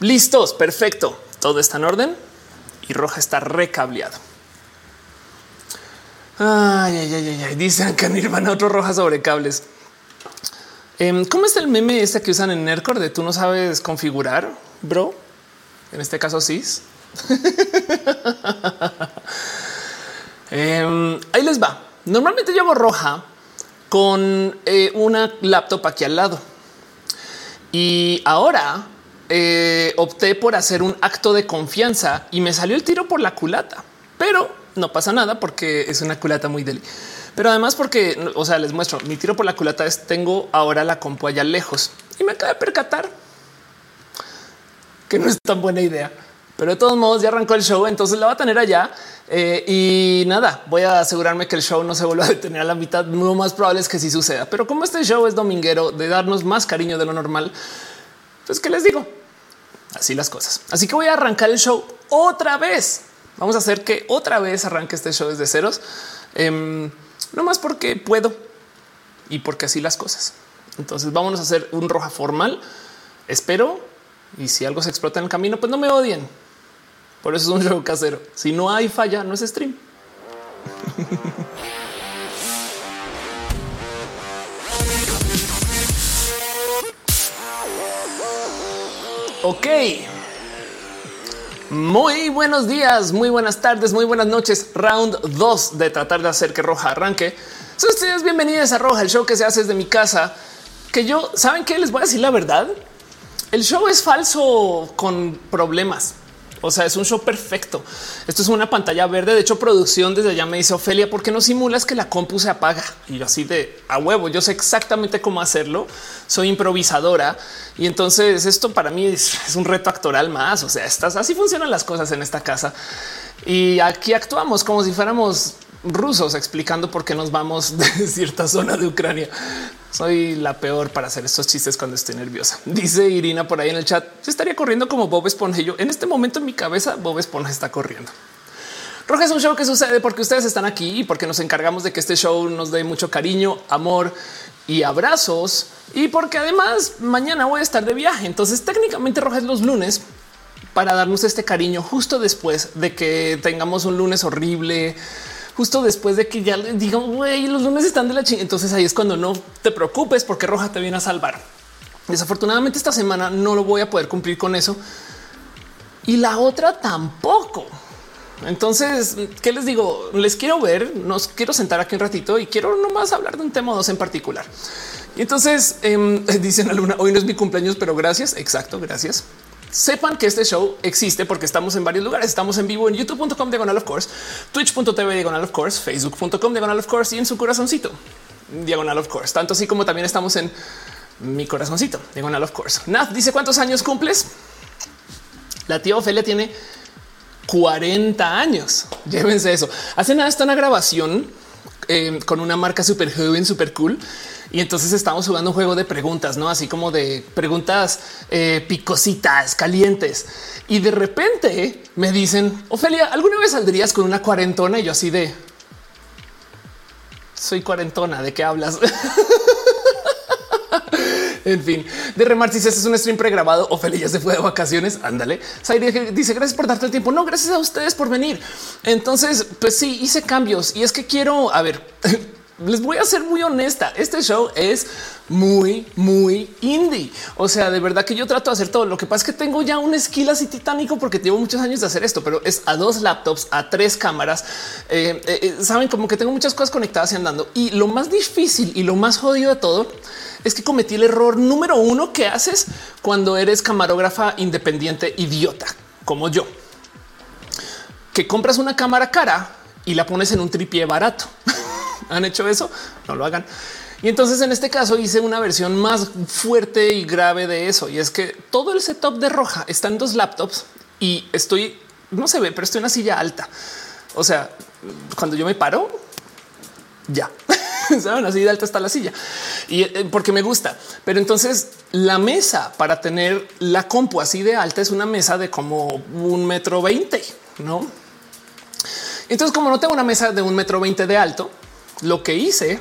Listos, perfecto. Todo está en orden y roja está recableado. Ay, ay, ay, ay, dicen que Nirvana otro roja sobre cables. Em, ¿Cómo está el meme este que usan en Nerdcore de tú no sabes configurar, bro? En este caso, sí. Em, ahí les va. Normalmente yo hago roja con eh, una laptop aquí al lado. Y ahora eh, opté por hacer un acto de confianza y me salió el tiro por la culata, pero no pasa nada porque es una culata muy deli. Pero además porque, o sea, les muestro, mi tiro por la culata es tengo ahora la compu allá lejos y me acaba de percatar que no es tan buena idea. Pero de todos modos ya arrancó el show, entonces la va a tener allá eh, y nada, voy a asegurarme que el show no se vuelva a detener a la mitad. Lo más probable es que sí suceda. Pero como este show es dominguero de darnos más cariño de lo normal, pues qué les digo, así las cosas. Así que voy a arrancar el show otra vez. Vamos a hacer que otra vez arranque este show desde ceros, em, no más porque puedo y porque así las cosas. Entonces vámonos a hacer un roja formal. Espero y si algo se explota en el camino, pues no me odien. Por eso es un show casero. Si no hay falla, no es stream. ok. Muy buenos días, muy buenas tardes, muy buenas noches. Round 2 de tratar de hacer que Roja arranque. Son ustedes bienvenidos a Roja, el show que se hace desde mi casa. Que yo, ¿saben qué? Les voy a decir la verdad. El show es falso con problemas. O sea, es un show perfecto. Esto es una pantalla verde. De hecho, producción desde allá me dice Ofelia, ¿por qué no simulas que la compu se apaga? Y yo así de a huevo, yo sé exactamente cómo hacerlo. Soy improvisadora y entonces esto para mí es, un reto actoral más. O sea, estas así funcionan las cosas en esta casa y aquí actuamos como si fuéramos rusos explicando por qué nos vamos de cierta zona de Ucrania. Soy la peor para hacer estos chistes cuando estoy nerviosa. Dice Irina por ahí en el chat. Se estaría corriendo como Bob Esponja. Yo en este momento en mi cabeza, Bob Esponja está corriendo. Roja es un show que sucede porque ustedes están aquí y porque nos encargamos de que este show nos dé mucho cariño, amor y abrazos. Y porque además mañana voy a estar de viaje. Entonces técnicamente Roja es los lunes para darnos este cariño justo después de que tengamos un lunes horrible justo después de que ya le digan, güey, los lunes están de la chingada. Entonces ahí es cuando no te preocupes porque Roja te viene a salvar. Desafortunadamente esta semana no lo voy a poder cumplir con eso. Y la otra tampoco. Entonces, ¿qué les digo? Les quiero ver, nos quiero sentar aquí un ratito y quiero nomás hablar de un tema o dos en particular. Y entonces eh, dicen a Luna, hoy no es mi cumpleaños, pero gracias. Exacto, gracias sepan que este show existe porque estamos en varios lugares. Estamos en vivo en youtube.com diagonal of course, twitch.tv diagonal of course, facebook.com diagonal of course y en su corazoncito diagonal of course. Tanto así como también estamos en mi corazoncito diagonal of course. Nat dice cuántos años cumples. La tía Ofelia tiene 40 años. Llévense eso. Hace nada está una grabación eh, con una marca súper joven, súper cool y entonces estamos jugando un juego de preguntas, no así como de preguntas eh, picositas, calientes. Y de repente me dicen, Ofelia, ¿alguna vez saldrías con una cuarentona? Y yo así de soy cuarentona. ¿De qué hablas? en fin, de remar este es un stream pregrabado. Ofelia ya se fue de vacaciones. Ándale. dice gracias por darte el tiempo. No, gracias a ustedes por venir. Entonces, pues sí, hice cambios y es que quiero a ver. les voy a ser muy honesta. Este show es muy, muy indie. O sea, de verdad que yo trato de hacer todo. Lo que pasa es que tengo ya un skill así titánico porque llevo muchos años de hacer esto, pero es a dos laptops, a tres cámaras. Eh, eh, eh, Saben como que tengo muchas cosas conectadas y andando. Y lo más difícil y lo más jodido de todo es que cometí el error número uno que haces cuando eres camarógrafa independiente idiota como yo, que compras una cámara cara y la pones en un tripié barato. Han hecho eso, no lo hagan. Y entonces en este caso hice una versión más fuerte y grave de eso. Y es que todo el setup de roja está en dos laptops y estoy, no se ve, pero estoy en una silla alta. O sea, cuando yo me paro, ya saben así de alta está la silla y eh, porque me gusta. Pero entonces la mesa para tener la compu así de alta es una mesa de como un metro veinte, no? Entonces, como no tengo una mesa de un metro veinte de alto, lo que hice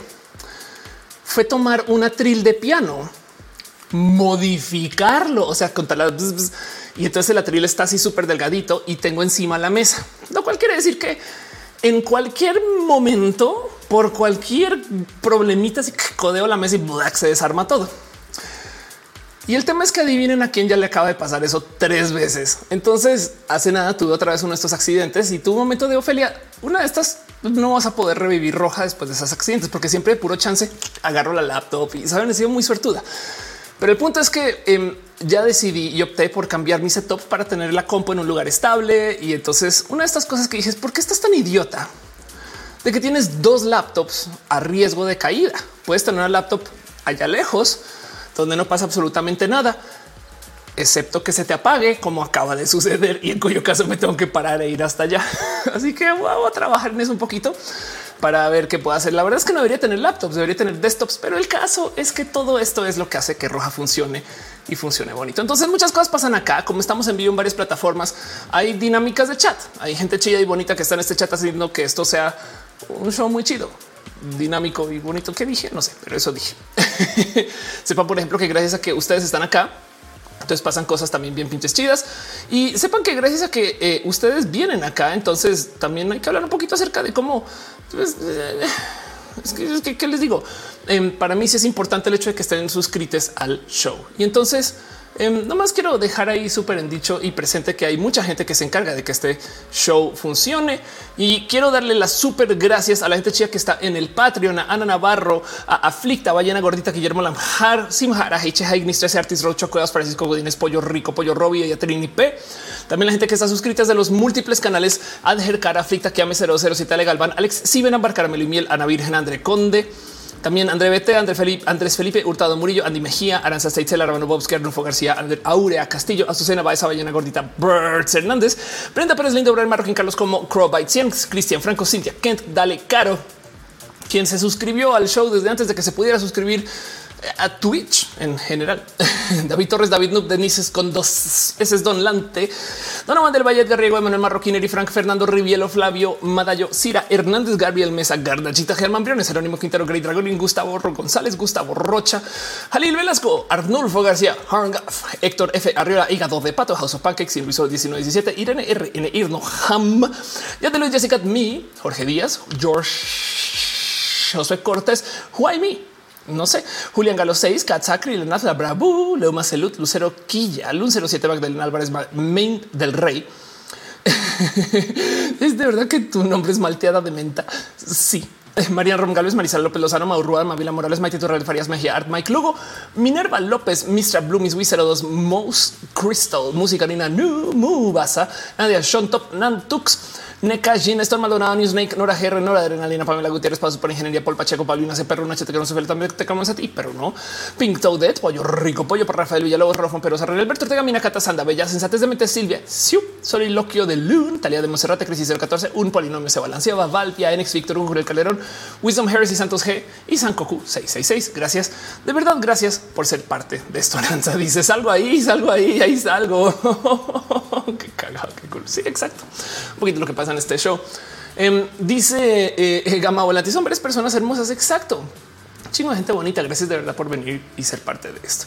fue tomar una tril de piano, modificarlo, o sea, contar y entonces el atril está así súper delgadito y tengo encima la mesa, lo cual quiere decir que en cualquier momento, por cualquier problemita, si codeo la mesa y se desarma todo. Y el tema es que adivinen a quién ya le acaba de pasar eso tres veces. Entonces, hace nada tuve otra vez uno de estos accidentes y tuvo un momento de Ofelia. Una de estas no vas a poder revivir roja después de esos accidentes, porque siempre de puro chance agarro la laptop y saben, he sido muy suertuda. Pero el punto es que em, ya decidí y opté por cambiar mi setup para tener la compu en un lugar estable. Y entonces una de estas cosas que dije es por qué estás tan idiota de que tienes dos laptops a riesgo de caída. Puedes tener una laptop allá lejos donde no pasa absolutamente nada, excepto que se te apague como acaba de suceder y en cuyo caso me tengo que parar e ir hasta allá. Así que voy a trabajar en eso un poquito para ver qué puedo hacer. La verdad es que no debería tener laptops, debería tener desktops, pero el caso es que todo esto es lo que hace que Roja funcione y funcione bonito. Entonces muchas cosas pasan acá, como estamos en vivo en varias plataformas, hay dinámicas de chat, hay gente chida y bonita que está en este chat haciendo que esto sea un show muy chido dinámico y bonito. que dije? No sé, pero eso dije. Sepan, por ejemplo, que gracias a que ustedes están acá, entonces pasan cosas también bien pinches chidas y sepan que gracias a que eh, ustedes vienen acá, entonces también hay que hablar un poquito acerca de cómo pues, eh, es que, ¿qué les digo? Em, para mí sí es importante el hecho de que estén suscritos al show y entonces Em, nomás quiero dejar ahí súper en dicho y presente que hay mucha gente que se encarga de que este show funcione y quiero darle las súper gracias a la gente chida que está en el Patreon, a Ana Navarro, a Aflicta, Ballena Gordita, Guillermo Lamjar, Simhara, Heiche, Ignis, 13 Artis, Rocho, Cuevas, Francisco Godínez, Pollo Rico, Pollo Robbie y Trini P. También la gente que está suscrita de los múltiples canales Adher Cara, Aflicta, Kiame 007, Legal Van, Alex Siben, Ambar, Caramelo y Miel, Ana Virgen, André Conde. También André Bete, André Felipe, Andrés Felipe Hurtado Murillo, Andy Mejía, Aranza Steitzela, Ramón Bobski, Arnulfo García, André Aurea Castillo, Azucena Baeza, Ballena Gordita, Birds Hernández, Brenda Pérez Lindo, Brian Marroquín, Carlos como Crowbite 100, Cristian Franco, Cintia Kent, Dale Caro, quien se suscribió al show desde antes de que se pudiera suscribir a Twitch en general. David Torres, David Noob, Denise con dos S. Don Lante, Donovan del Valle Garriego, Emanuel Marroquineri, Frank Fernando Rivielo, Flavio Madallo, Cira Hernández, Gabriel Mesa, Gardachita, Germán Briones, Jerónimo Quintero, Grey Dragon, Gustavo González, Gustavo Rocha, Jalil Velasco, Arnulfo García, Harngaf, Héctor F. Arriola, Hígado de Pato, House of Pancakes, Luis 1917, Irene R. N. Irno, Ham, ya de Luis Jessica, Mi, Jorge Díaz, George Josué Cortés, Me, no sé, Julián Galo 6, Katsakri, Lenazla Bravo, Leo Macelut, Lucero Quilla, Lun 07 Magdalena Álvarez, Main del Rey. es de verdad que tu nombre es malteada de menta. Sí. María Romgales, Marisol López Lozano, Maurrua, Mavila Morales, Maite Torres Farias Mejía, Art Mike Lugo, Minerva López, Mr. Blue, Miss 02, Mouse Crystal, Música Nina, Nu, Mubasa, Nadia Shontop, Nantux, Neca, Gin, Estor Maldonado, Newsnake, Nora GR, Nora Adrenalina, Pamela Gutiérrez, Paso por Ingeniería, Paul Pacheco, Paulina C. Perro, Nachete, que no se ve también te camamos a ti, pero no. Pink Toadette, Pollo Rico, Pollo por Rafael Villalobos, Rafa Perosa, René Alberto Ortega, Mina Cata Sanda, Bella, Sensatez de Mente, Silvia, Siu, Soliloquio de Loon, Talía de Monserrate, Crisis 014, un polinomio se balanceaba, Valpia, Enex, Víctor, Hugo, el Calderón, Wisdom Harris y Santos G y San Cocu 666. Gracias. De verdad, gracias por ser parte de esto. Lanza dice salgo ahí, salgo ahí, ahí salgo. qué cagado, qué cool. Sí, exacto. Un poquito lo que pasa en este show. Em, dice eh, Gama Volantes, hombres, personas hermosas. Exacto. Chingo de gente bonita. Gracias de verdad por venir y ser parte de esto.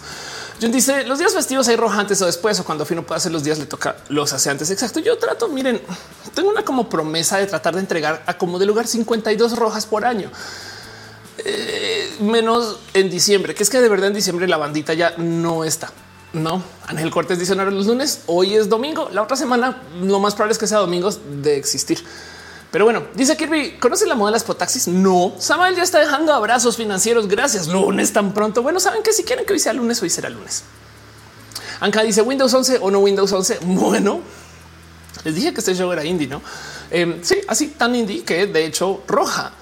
John dice los días festivos hay roja antes o después o cuando Fino puede hacer los días le toca los hace antes. Exacto. Yo trato, miren, tengo una como promesa de tratar de entregar a como de lugar 52 rojas por año. Eh, menos en diciembre, que es que de verdad en diciembre la bandita ya no está. No, Ángel Cortés dice no los lunes. Hoy es domingo. La otra semana lo más probable es que sea domingos de existir. Pero bueno, dice Kirby, ¿conoce la moda de las potaxis? No, Samuel ya está dejando abrazos financieros. Gracias. Lunes tan pronto. Bueno, saben que si quieren que hoy sea lunes, hoy será lunes. Anka dice Windows 11 o no Windows 11. Bueno, les dije que este show era indie, no? Eh, sí, así tan indie que de hecho roja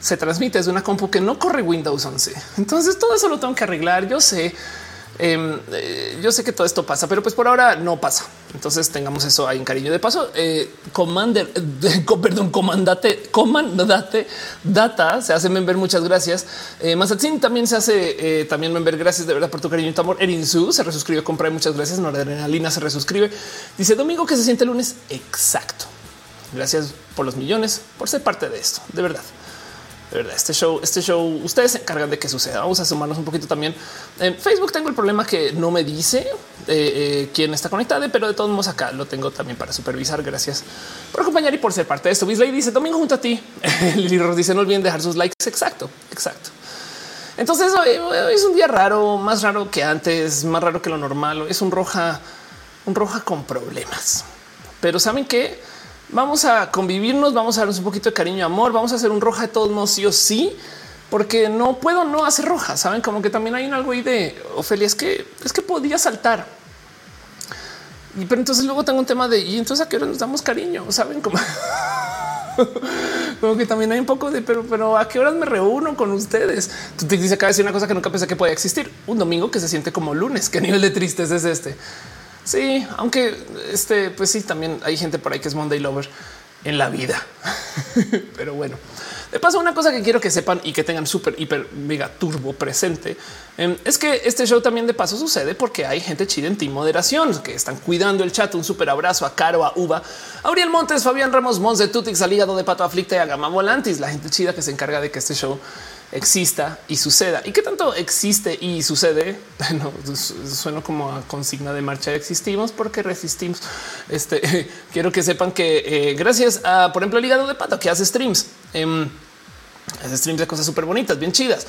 se transmite desde una compu que no corre Windows 11. Entonces todo eso lo tengo que arreglar. Yo sé, Em, eh, yo sé que todo esto pasa, pero pues por ahora no pasa. Entonces tengamos eso ahí en cariño. De paso, eh, Commander, perdón, comandate, comandate data se hace member. Muchas gracias. Eh, Mazatzin también se hace eh, también member. Gracias de verdad por tu cariño y tu amor. Erinsu se resuscribe, compra. Muchas gracias. Noradrenalina se resuscribe. Dice domingo que se siente lunes. Exacto. Gracias por los millones, por ser parte de esto. De verdad. Este show, este show, ustedes se encargan de que suceda. Vamos a sumarnos un poquito también. En Facebook tengo el problema que no me dice eh, eh, quién está conectado, pero de todos modos acá lo tengo también para supervisar. Gracias por acompañar y por ser parte de esto. Bisley dice domingo junto a ti. Lili dice no olviden dejar sus likes. Exacto, exacto. Entonces hoy es un día raro, más raro que antes, más raro que lo normal. Es un roja, un roja con problemas. Pero saben que vamos a convivirnos, vamos a darnos un poquito de cariño y amor, vamos a hacer un roja de todos modos, sí o sí, porque no puedo no hacer roja. Saben como que también hay un algo ahí de Ofelia, es que es que podía saltar. Y pero entonces luego tengo un tema de y entonces a qué hora nos damos cariño, saben como como que también hay un poco de pero, pero a qué horas me reúno con ustedes. Tú te dices acá decir una cosa que nunca pensé que podía existir. Un domingo que se siente como lunes. Qué nivel de tristeza es este? Sí, aunque este, pues sí, también hay gente por ahí que es Monday Lover en la vida. Pero bueno, de paso, una cosa que quiero que sepan y que tengan súper, hiper, mega turbo presente em, es que este show también de paso sucede porque hay gente chida en Team Moderación que están cuidando el chat. Un súper abrazo a Caro, a Uva, a Uriel Montes, Fabián Ramos, Mons de Tutix, al hígado de Pato Aflicta y a Gama Volantis, la gente chida que se encarga de que este show exista y suceda. ¿Y qué tanto existe y sucede? No, suena como a consigna de marcha. Existimos porque resistimos. Este quiero que sepan que eh, gracias a, por ejemplo, el hígado de pato que hace streams, eh, hace streams de cosas súper bonitas, bien chidas.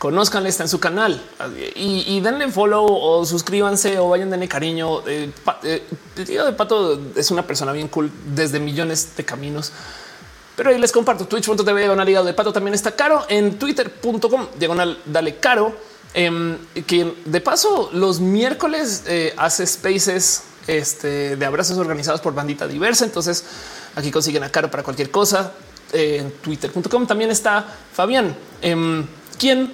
Conozcanle, está en su canal y, denle follow o suscríbanse o vayan denle cariño. Eh, eh, el hígado de pato es una persona bien cool desde millones de caminos pero ahí les comparto twitch.tv diagonal hígado de pato. También está caro en twitter.com diagonal dale caro. Eh, quien de paso los miércoles eh, hace spaces este, de abrazos organizados por bandita diversa. Entonces aquí consiguen a caro para cualquier cosa. Eh, en twitter.com también está Fabián, em, quien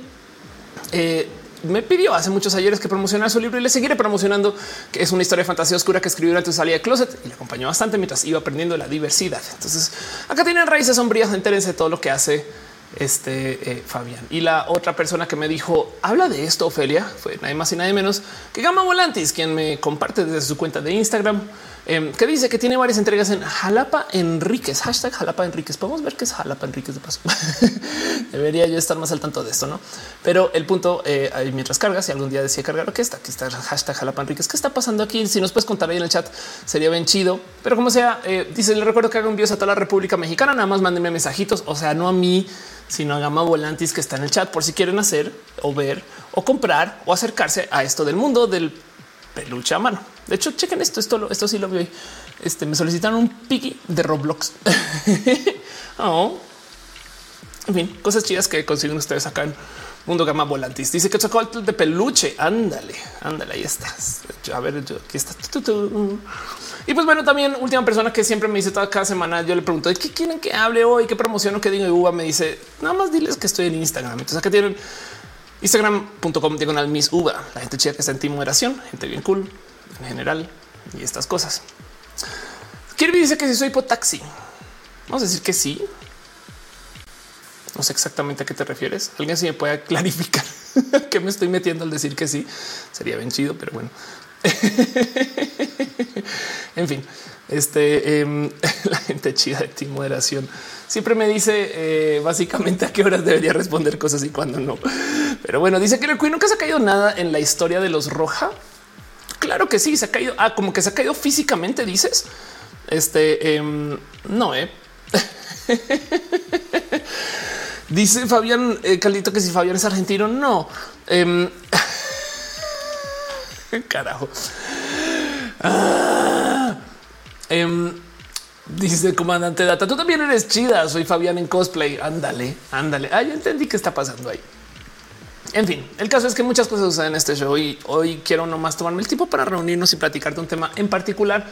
eh, me pidió hace muchos ayeres que promocionara su libro y le seguiré promocionando, que es una historia de fantasía oscura que escribió durante su salida de closet y le acompañó bastante mientras iba aprendiendo la diversidad. Entonces acá tienen raíces sombrías, entérense de todo lo que hace este eh, Fabián. Y la otra persona que me dijo habla de esto, Ofelia, fue nadie más y nadie menos que Gama Volantis, quien me comparte desde su cuenta de Instagram Em, que dice que tiene varias entregas en Jalapa Enríquez, hashtag Jalapa Enríquez. Podemos ver qué es Jalapa Enríquez de paso. Debería yo estar más al tanto de esto, no? Pero el punto eh, mientras cargas, si algún día decía cargar, que está aquí está hashtag Jalapa Enríquez. ¿Qué está pasando aquí? Si nos puedes contar ahí en el chat, sería bien chido. Pero como sea, eh, dice: Le recuerdo que haga envíos a toda la República Mexicana. Nada más mándenme mensajitos, o sea, no a mí, sino a Gama Volantis que está en el chat por si quieren hacer o ver o comprar o acercarse a esto del mundo del peluche a mano. De hecho, chequen esto, esto, sí lo vi hoy. Este me solicitaron un piggy de Roblox. oh. En fin, cosas chidas que consiguen ustedes acá en Mundo Gama Volantis. Dice que sacó de peluche. Ándale, ándale, ahí estás. A ver, yo, aquí está. Y pues bueno, también última persona que siempre me dice toda cada semana, yo le pregunto qué quieren que hable hoy, qué promociono, qué digo. Y Uva me dice nada más diles que estoy en Instagram. Entonces acá tienen Instagram.com diagonal Miss Uva, la gente chida que está en ti moderación, gente bien cool en general y estas cosas. Kirby dice que si soy potaxi, vamos a decir que sí. No sé exactamente a qué te refieres. Alguien si me puede clarificar que me estoy metiendo al decir que sí. Sería bien chido, pero bueno. en fin, este em, la gente chida de ti moderación siempre me dice eh, básicamente a qué horas debería responder cosas y cuándo no. Pero bueno, dice que el Queen nunca se ha caído nada en la historia de los Roja. Claro que sí, se ha caído. Ah, como que se ha caído físicamente, dices. Este em, no, eh. Dice Fabián eh, Caldito que si Fabián es argentino, no. Em, carajo. Ah, em, dice comandante Data, tú también eres chida. Soy Fabián en cosplay. Ándale, ándale. Ah, ya entendí qué está pasando ahí. En fin, el caso es que muchas cosas suceden en este show y hoy quiero nomás tomarme el tiempo para reunirnos y platicar de un tema en particular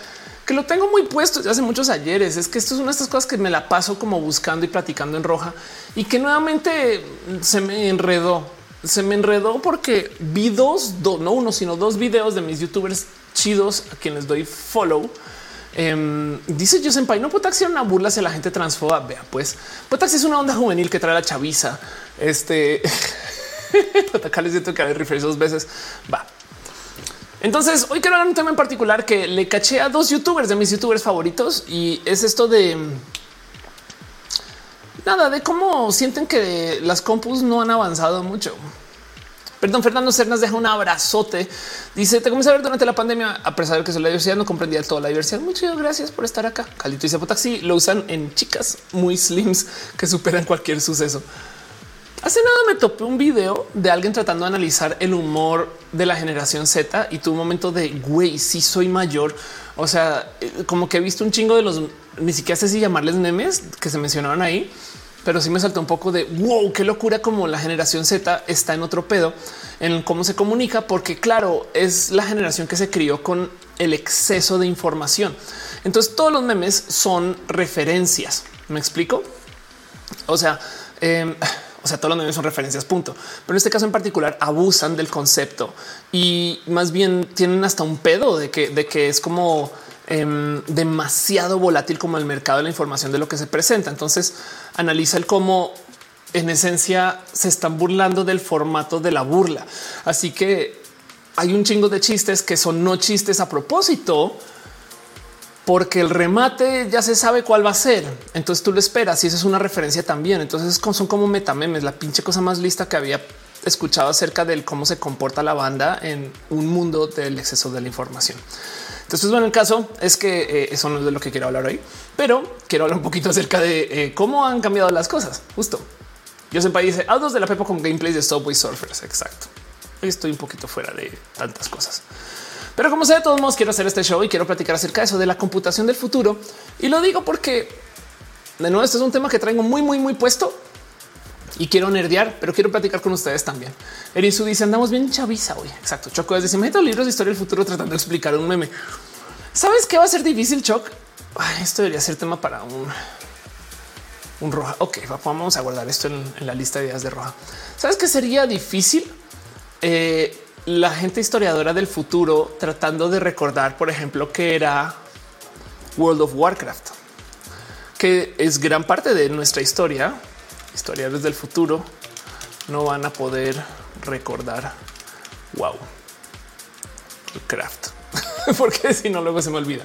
que lo tengo muy puesto desde hace muchos ayeres. Es que esto es una de estas cosas que me la paso como buscando y platicando en roja y que nuevamente se me enredó. Se me enredó porque vi dos, no uno, sino dos videos de mis youtubers chidos a quienes doy follow. Eh, dice yo Senpai, no Potaxi una burla hacia la gente transfoba. Vea, pues Potaxi es una onda juvenil que trae la chaviza. Este Acá les que hay refresh dos veces. Va. Entonces hoy quiero hablar un tema en particular que le caché a dos youtubers de mis youtubers favoritos y es esto de nada de cómo sienten que las compus no han avanzado mucho. Perdón, Fernando Cernas deja un abrazote. Dice: Te comencé a ver durante la pandemia, a pesar de que la diversidad, no comprendía toda la diversidad. Muchas gracias por estar acá. Calito dice: Potaxi lo usan en chicas muy slims que superan cualquier suceso. Hace nada me topé un video de alguien tratando de analizar el humor de la generación Z y tuvo un momento de güey, si soy mayor. O sea, eh, como que he visto un chingo de los ni siquiera sé si llamarles memes que se mencionaban ahí pero sí me saltó un poco de wow, qué locura como la generación Z está en otro pedo en cómo se comunica, porque claro, es la generación que se crió con el exceso de información. Entonces todos los memes son referencias. ¿Me explico? O sea, em, o sea, todos los memes son referencias, punto. Pero en este caso en particular abusan del concepto y más bien tienen hasta un pedo de que, de que es como Em, demasiado volátil como el mercado de la información de lo que se presenta. Entonces analiza el cómo en esencia se están burlando del formato de la burla. Así que hay un chingo de chistes que son no chistes a propósito, porque el remate ya se sabe cuál va a ser. Entonces tú lo esperas y eso es una referencia también. Entonces son como metamemes, la pinche cosa más lista que había escuchado acerca del cómo se comporta la banda en un mundo del exceso de la información. Entonces, bueno, el caso es que eh, eso no es de lo que quiero hablar hoy, pero quiero hablar un poquito acerca de eh, cómo han cambiado las cosas. Justo. Yo siempre dice autos de la Pepo con gameplays de Subway Surfers. Exacto. Estoy un poquito fuera de tantas cosas. Pero como sé, de todos modos quiero hacer este show y quiero platicar acerca de eso de la computación del futuro. Y lo digo porque de nuevo, este es un tema que traigo muy, muy, muy puesto y quiero nerdear, pero quiero platicar con ustedes también. Erisu dice andamos bien chaviza hoy. Exacto. Choco dice me libros de historia del futuro tratando de explicar un meme. ¿Sabes qué va a ser difícil, Choc? esto debería ser tema para un, un roja. Ok, vamos a guardar esto en, la lista de ideas de roja. ¿Sabes qué sería difícil? Eh, la gente historiadora del futuro tratando de recordar, por ejemplo, que era World of Warcraft, que es gran parte de nuestra historia historiadores del futuro no van a poder recordar. Wow. Craft. Porque si no, luego se me olvida.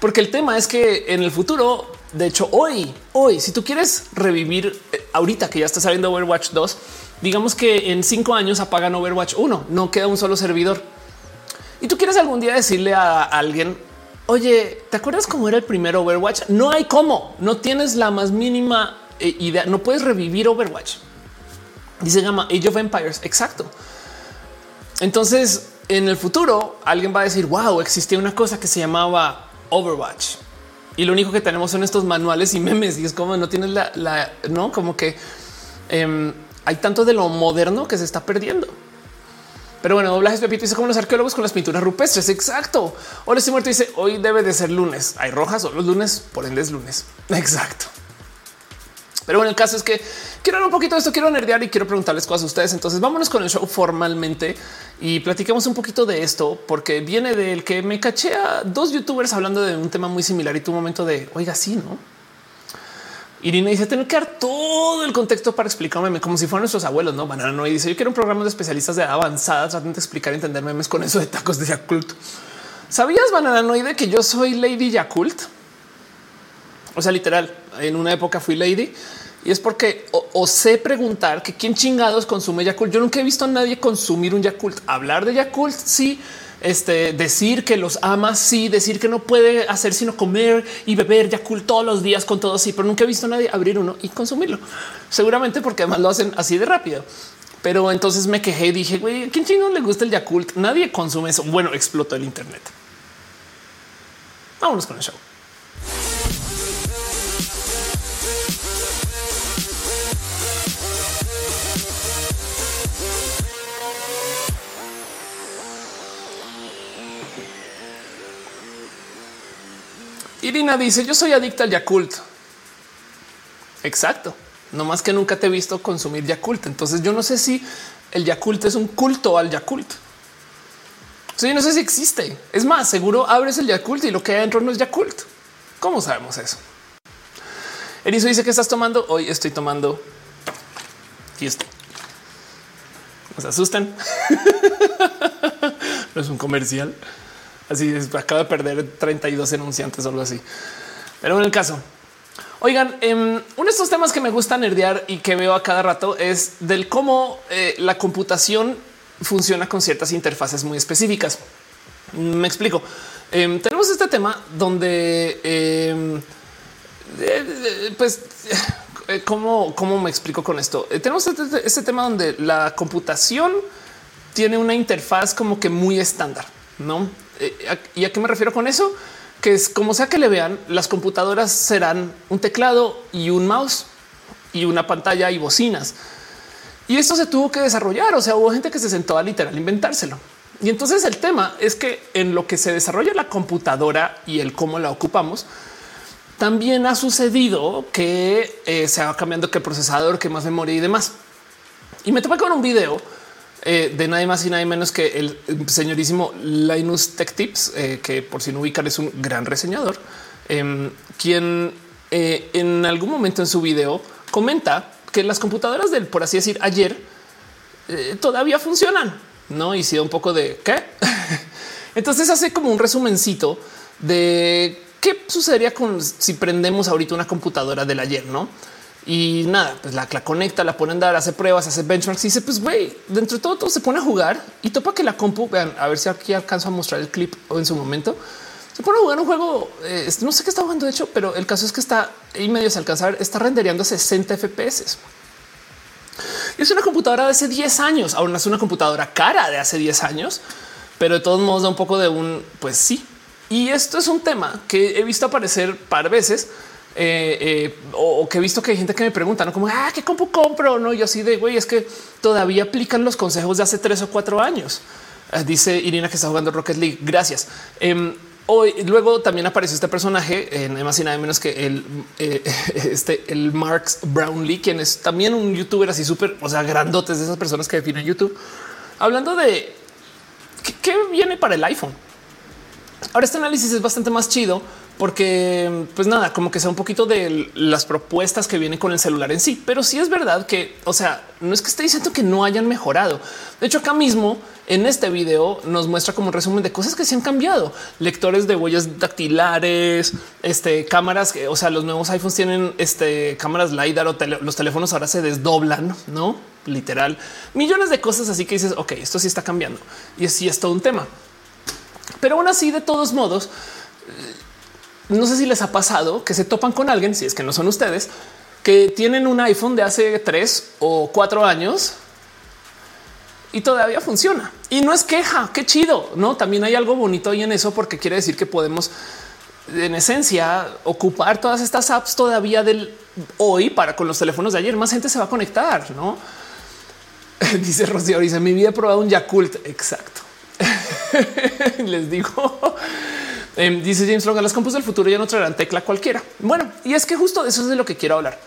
Porque el tema es que en el futuro, de hecho, hoy, hoy, si tú quieres revivir eh, ahorita que ya está saliendo Overwatch 2, digamos que en cinco años apagan Overwatch 1, no queda un solo servidor. Y tú quieres algún día decirle a alguien, oye, ¿te acuerdas cómo era el primer Overwatch? No hay cómo, no tienes la más mínima idea. No puedes revivir Overwatch. Dice llama Age of Empires. Exacto. Entonces, en el futuro, alguien va a decir, wow, existía una cosa que se llamaba Overwatch. Y lo único que tenemos son estos manuales y memes. Y es como no tienes la, no como que em, hay tanto de lo moderno que se está perdiendo. Pero bueno, doblajes Pepito dice como los arqueólogos con las pinturas rupestres. Exacto. Hola, estoy muerto. Dice hoy debe de ser lunes. Hay rojas o los lunes, por ende es lunes. Exacto. Pero bueno, el caso es que quiero hablar un poquito de esto, quiero nerdear y quiero preguntarles cosas a ustedes. Entonces vámonos con el show formalmente y platiquemos un poquito de esto, porque viene del que me caché a dos youtubers hablando de un tema muy similar y tu momento de oiga, sí, no? Irina dice tener que dar todo el contexto para explicarme como si fueran nuestros abuelos, no Banana no y dice yo quiero un programa de especialistas de avanzada tratando de explicar y entender memes con eso de tacos de Yakult. ¿Sabías Bananoide que yo soy Lady Yakult? O sea, literal, en una época fui lady y es porque osé preguntar que quién chingados consume Yakult. Yo nunca he visto a nadie consumir un Yakult. Hablar de Yakult, sí. Este decir que los ama, sí, decir que no puede hacer sino comer y beber Yakult todos los días con todo, sí, pero nunca he visto a nadie abrir uno y consumirlo. Seguramente porque además lo hacen así de rápido. Pero entonces me quejé y dije, güey, ¿quién chingón le gusta el Yakult? Nadie consume eso. Bueno, explotó el Internet. Vámonos con el show. Irina dice yo soy adicta al Yakult. Exacto. No más que nunca te he visto consumir Yakult. Entonces yo no sé si el Yakult es un culto al Yakult. Sí, no sé si existe. Es más, seguro abres el Yakult y lo que hay adentro no es Yakult. ¿Cómo sabemos eso? Erizo dice que estás tomando. Hoy estoy tomando. Esto. No se asusten. no es un comercial. Así es, acaba de perder 32 enunciantes o algo así. Pero en el caso, Oigan, em, uno de estos temas que me gusta nerdear y que veo a cada rato es del cómo eh, la computación funciona con ciertas interfaces muy específicas. Me explico. Em, tenemos este tema donde, em, eh, pues, eh, ¿cómo, ¿cómo, me explico con esto? tenemos este, este, tema donde la computación tiene una interfaz como que muy estándar, ¿no? ¿Y a qué me refiero con eso? que es como sea que le vean, las computadoras serán un teclado y un mouse y una pantalla y bocinas. Y esto se tuvo que desarrollar. O sea, hubo gente que se sentó a literal inventárselo. Y entonces el tema es que en lo que se desarrolla la computadora y el cómo la ocupamos, también ha sucedido que eh, se va cambiando el procesador, que más memoria y demás. Y me topé con un video eh, de nadie más y nadie menos que el señorísimo Linus Tech Tips, eh, que por si no ubican es un gran reseñador, em, quien eh, en algún momento en su video comenta que las computadoras del, por así decir, ayer todavía funcionan, ¿no? Y si un poco de qué. Entonces hace como un resumencito de qué sucedería con si prendemos ahorita una computadora del ayer, ¿no? Y nada, pues la, conecta, la pone a andar, hace pruebas, hace benchmarks y dice, pues güey, dentro de todo, todo se pone a jugar y topa que la compu, vean, a ver si aquí alcanzo a mostrar el clip o en su momento, se pone a jugar un juego, eh, no sé qué está jugando de hecho, pero el caso es que está y medio se alcanzar, está rendereando 60 FPS. Es una computadora de hace 10 años, aún es una computadora cara de hace 10 años, pero de todos modos da un poco de un, pues sí. Y esto es un tema que he visto aparecer par veces, eh, eh, o, que he visto que hay gente que me pregunta, no como ah, qué compu compro? No, yo así de güey, es que todavía aplican los consejos de hace tres o cuatro años. Ah, dice Irina que está jugando Rocket League. Gracias. Em, hoy luego también apareció este personaje, en más y nada menos que el eh, este el Marks Brownlee, quien es también un youtuber así súper, o sea, grandotes de esas personas que definen YouTube, hablando de qué viene para el iPhone. Ahora este análisis es bastante más chido porque pues nada, como que sea un poquito de las propuestas que vienen con el celular en sí, pero sí es verdad que, o sea, no es que esté diciendo que no hayan mejorado. De hecho, acá mismo en este video nos muestra como un resumen de cosas que se han cambiado. Lectores de huellas dactilares, este cámaras, o sea, los nuevos iPhones tienen este cámaras LiDAR o los teléfonos ahora se desdoblan, no literal millones de cosas. Así que dices, ok, esto sí está cambiando y así es todo un tema. Pero aún así, de todos modos, no sé si les ha pasado que se topan con alguien, si es que no son ustedes, que tienen un iPhone de hace tres o cuatro años y todavía funciona. Y no es queja, qué chido, ¿no? También hay algo bonito ahí en eso porque quiere decir que podemos en esencia ocupar todas estas apps todavía del hoy para con los teléfonos de ayer. Más gente se va a conectar, ¿no? dice Rocío, dice mi vida he probado un Yakult. Exacto. Les digo, Em, dice James Logan, las compus del futuro ya no traerán tecla cualquiera. Bueno, y es que justo eso es de lo que quiero hablar,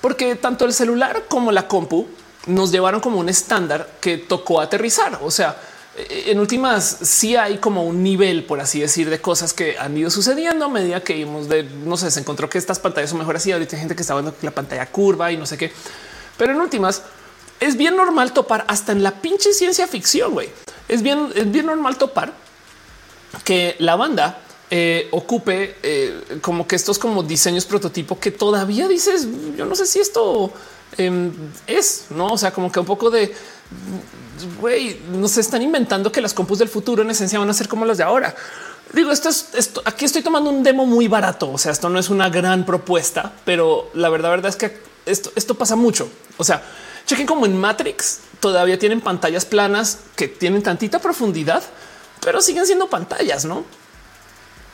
porque tanto el celular como la compu nos llevaron como un estándar que tocó aterrizar. O sea, eh, en últimas sí hay como un nivel, por así decir, de cosas que han ido sucediendo a medida que vimos de, no sé, se encontró que estas pantallas son mejor así. Ahorita hay gente que está viendo la pantalla curva y no sé qué, pero en últimas es bien normal topar hasta en la pinche ciencia ficción. Güey, es bien, es bien normal topar que la banda eh, ocupe eh, como que estos como diseños prototipo que todavía dices, yo no sé si esto em, es, no? O sea, como que un poco de güey, nos están inventando que las compus del futuro en esencia van a ser como las de ahora. Digo, esto es esto. Aquí estoy tomando un demo muy barato. O sea, esto no es una gran propuesta, pero la verdad, verdad es que esto, esto pasa mucho. O sea, chequen como en Matrix todavía tienen pantallas planas que tienen tantita profundidad, pero siguen siendo pantallas, no?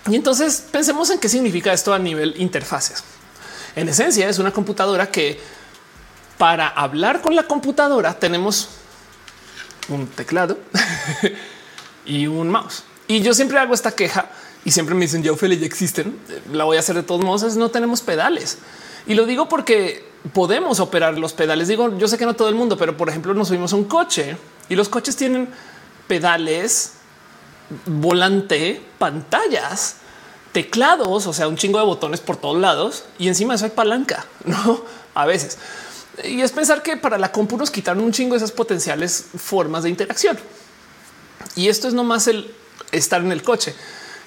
Y entonces pensemos en qué significa esto a nivel interfaces. En esencia es una computadora que para hablar con la computadora tenemos un teclado y un mouse. Y yo siempre hago esta queja y siempre me dicen, ya Ophelia, ya existen. La voy a hacer de todos modos. No tenemos pedales. Y lo digo porque podemos operar los pedales. Digo, yo sé que no todo el mundo, pero por ejemplo, nos subimos a un coche y los coches tienen pedales volante, pantallas, teclados, o sea, un chingo de botones por todos lados y encima eso hay palanca, no a veces. Y es pensar que para la compu nos quitaron un chingo de esas potenciales formas de interacción. Y esto es nomás el estar en el coche.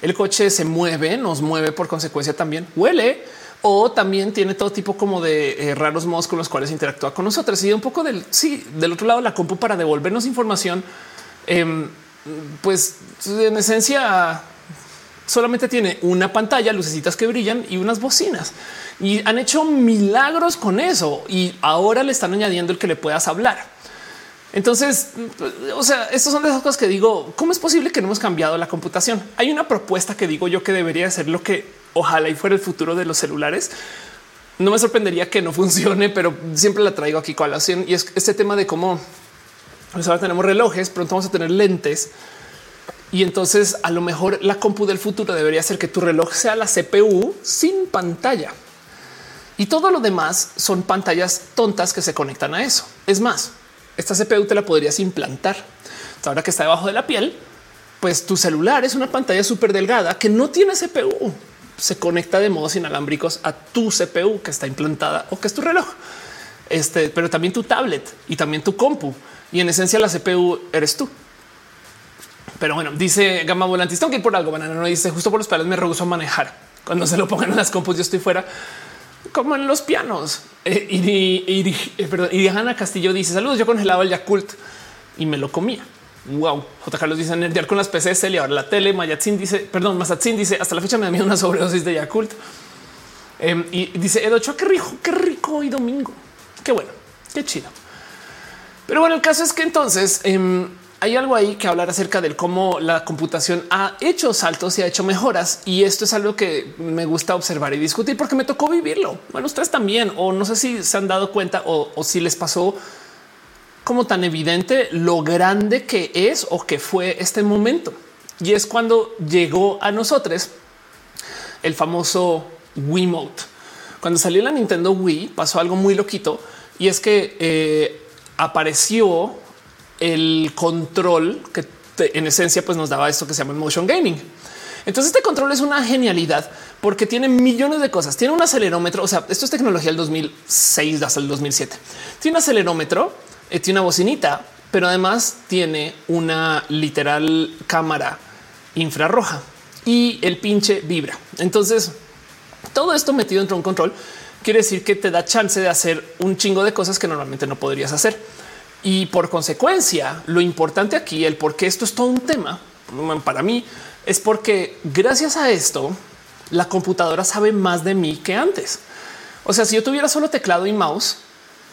El coche se mueve, nos mueve por consecuencia también huele. o también tiene todo tipo como de eh, raros modos con los cuales interactúa con nosotros y un poco del sí, del otro lado la compu para devolvernos información. Em, pues en esencia solamente tiene una pantalla, lucecitas que brillan y unas bocinas y han hecho milagros con eso y ahora le están añadiendo el que le puedas hablar. Entonces, o sea, estas son de esas cosas que digo, ¿cómo es posible que no hemos cambiado la computación? Hay una propuesta que digo yo que debería ser lo que ojalá y fuera el futuro de los celulares. No me sorprendería que no funcione, pero siempre la traigo aquí colación y es este tema de cómo pues ahora tenemos relojes, pronto vamos a tener lentes y entonces a lo mejor la compu del futuro debería ser que tu reloj sea la CPU sin pantalla y todo lo demás son pantallas tontas que se conectan a eso. Es más, esta CPU te la podrías implantar. Ahora que está debajo de la piel, pues tu celular es una pantalla súper delgada que no tiene CPU. Se conecta de modos inalámbricos a tu CPU que está implantada o que es tu reloj. Este, pero también tu tablet y también tu compu. Y en esencia la CPU eres tú. Pero bueno, dice Gama Volantis, tengo por algo. Banana no dice justo por los pedales me rehuso manejar. Cuando se lo pongan en las compus, yo estoy fuera como en los pianos. Eh, y, eh, Castillo dice saludos. Yo congelaba el Yakult y me lo comía. Wow. J. Carlos dice nerdear con las PCs y ahora la tele. Mayatzin dice, perdón, Mazatzin dice hasta la fecha me da miedo una sobredosis de Yakult. Em, y dice Edo qué rico, qué rico y domingo. Qué bueno, qué chido. Pero bueno, el caso es que entonces em, hay algo ahí que hablar acerca del cómo la computación ha hecho saltos y ha hecho mejoras. Y esto es algo que me gusta observar y discutir porque me tocó vivirlo. Bueno, ustedes también, o no sé si se han dado cuenta o, si les pasó como tan evidente lo grande que es o que fue este momento. Y es cuando llegó a nosotros el famoso Wiimote. Cuando salió la Nintendo Wii pasó algo muy loquito y es que eh, apareció el control que en esencia pues nos daba esto que se llama motion gaming. Entonces este control es una genialidad porque tiene millones de cosas. Tiene un acelerómetro, o sea, esto es tecnología del 2006 hasta el 2007. Tiene un acelerómetro, eh, tiene una bocinita, pero además tiene una literal cámara infrarroja y el pinche vibra. Entonces todo esto metido dentro de un control quiere decir que te da chance de hacer un chingo de cosas que normalmente no podrías hacer. Y por consecuencia, lo importante aquí, el por qué esto es todo un tema para mí, es porque gracias a esto, la computadora sabe más de mí que antes. O sea, si yo tuviera solo teclado y mouse,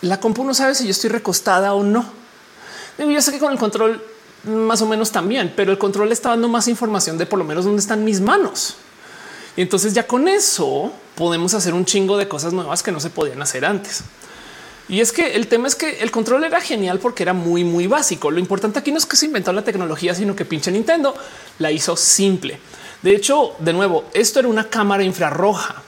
la compu no sabe si yo estoy recostada o no. Yo sé que con el control más o menos también, pero el control está dando más información de por lo menos dónde están mis manos. Y entonces ya con eso podemos hacer un chingo de cosas nuevas que no se podían hacer antes. Y es que el tema es que el control era genial porque era muy, muy básico. Lo importante aquí no es que se inventó la tecnología, sino que pinche Nintendo la hizo simple. De hecho, de nuevo, esto era una cámara infrarroja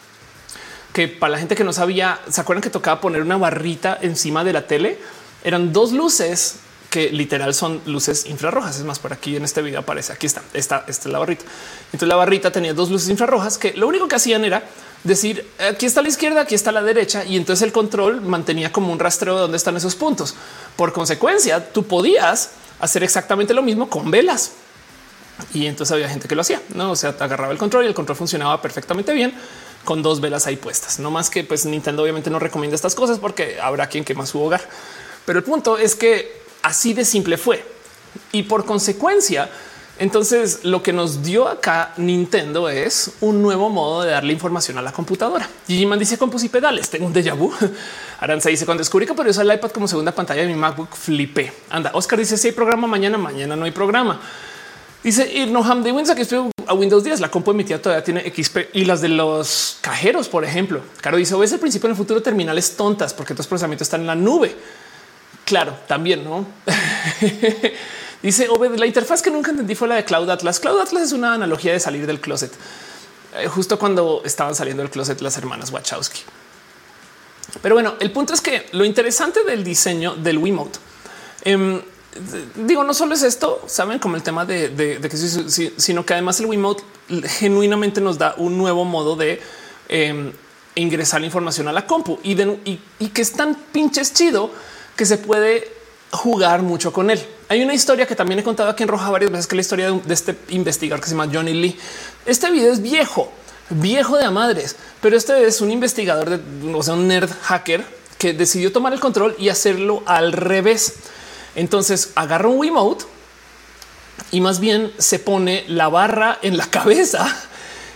que para la gente que no sabía, se acuerdan que tocaba poner una barrita encima de la tele. Eran dos luces que literal son luces infrarrojas. Es más, por aquí en este video aparece. Aquí está, esta, esta es la barrita. Entonces la barrita tenía dos luces infrarrojas que lo único que hacían era decir aquí está la izquierda, aquí está la derecha y entonces el control mantenía como un rastreo de dónde están esos puntos. Por consecuencia, tú podías hacer exactamente lo mismo con velas. Y entonces había gente que lo hacía, no? O sea, agarraba el control y el control funcionaba perfectamente bien con dos velas ahí puestas. No más que pues Nintendo obviamente no recomienda estas cosas porque habrá quien quema su hogar. Pero el punto es que así de simple fue. Y por consecuencia, entonces, lo que nos dio acá Nintendo es un nuevo modo de darle información a la computadora. Gigi Man dice compus y pedales. Tengo un déjà vu. Aranza dice cuando descubrí que por eso el iPad como segunda pantalla de mi MacBook flipé. Anda, Oscar dice si hay programa mañana, mañana no hay programa. Dice Irnoham de Windows que estoy a Windows 10. La compu emitida todavía tiene XP y las de los cajeros, por ejemplo. Caro dice: ves el principio en el futuro terminales tontas porque los procesamientos están en la nube. Claro, también no. Dice Obed, la interfaz que nunca entendí fue la de Cloud Atlas. Cloud Atlas es una analogía de salir del closet. Eh, justo cuando estaban saliendo del closet las hermanas Wachowski. Pero bueno, el punto es que lo interesante del diseño del Wiimote, em, digo, no solo es esto, saben como el tema de, que, sino que además el Wiimote genuinamente nos da un nuevo modo de em, ingresar la información a la compu y, y que es tan pinches chido que se puede jugar mucho con él. Hay una historia que también he contado aquí en Roja varias veces, que es la historia de, este investigador que se llama Johnny Lee. Este video es viejo, viejo de a madres, pero este es un investigador de, o sea, un nerd hacker que decidió tomar el control y hacerlo al revés. Entonces agarra un Wiimote y más bien se pone la barra en la cabeza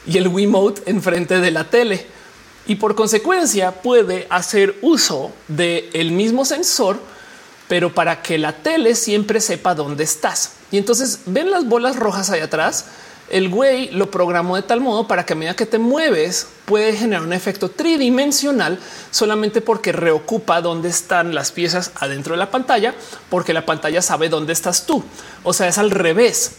y el Wiimote enfrente de la tele. Y por consecuencia puede hacer uso del el mismo sensor, pero para que la tele siempre sepa dónde estás. Y entonces ven las bolas rojas ahí atrás el güey lo programó de tal modo para que a medida que te mueves puede generar un efecto tridimensional solamente porque reocupa dónde están las piezas adentro de la pantalla, porque la pantalla sabe dónde estás tú. O sea, es al revés.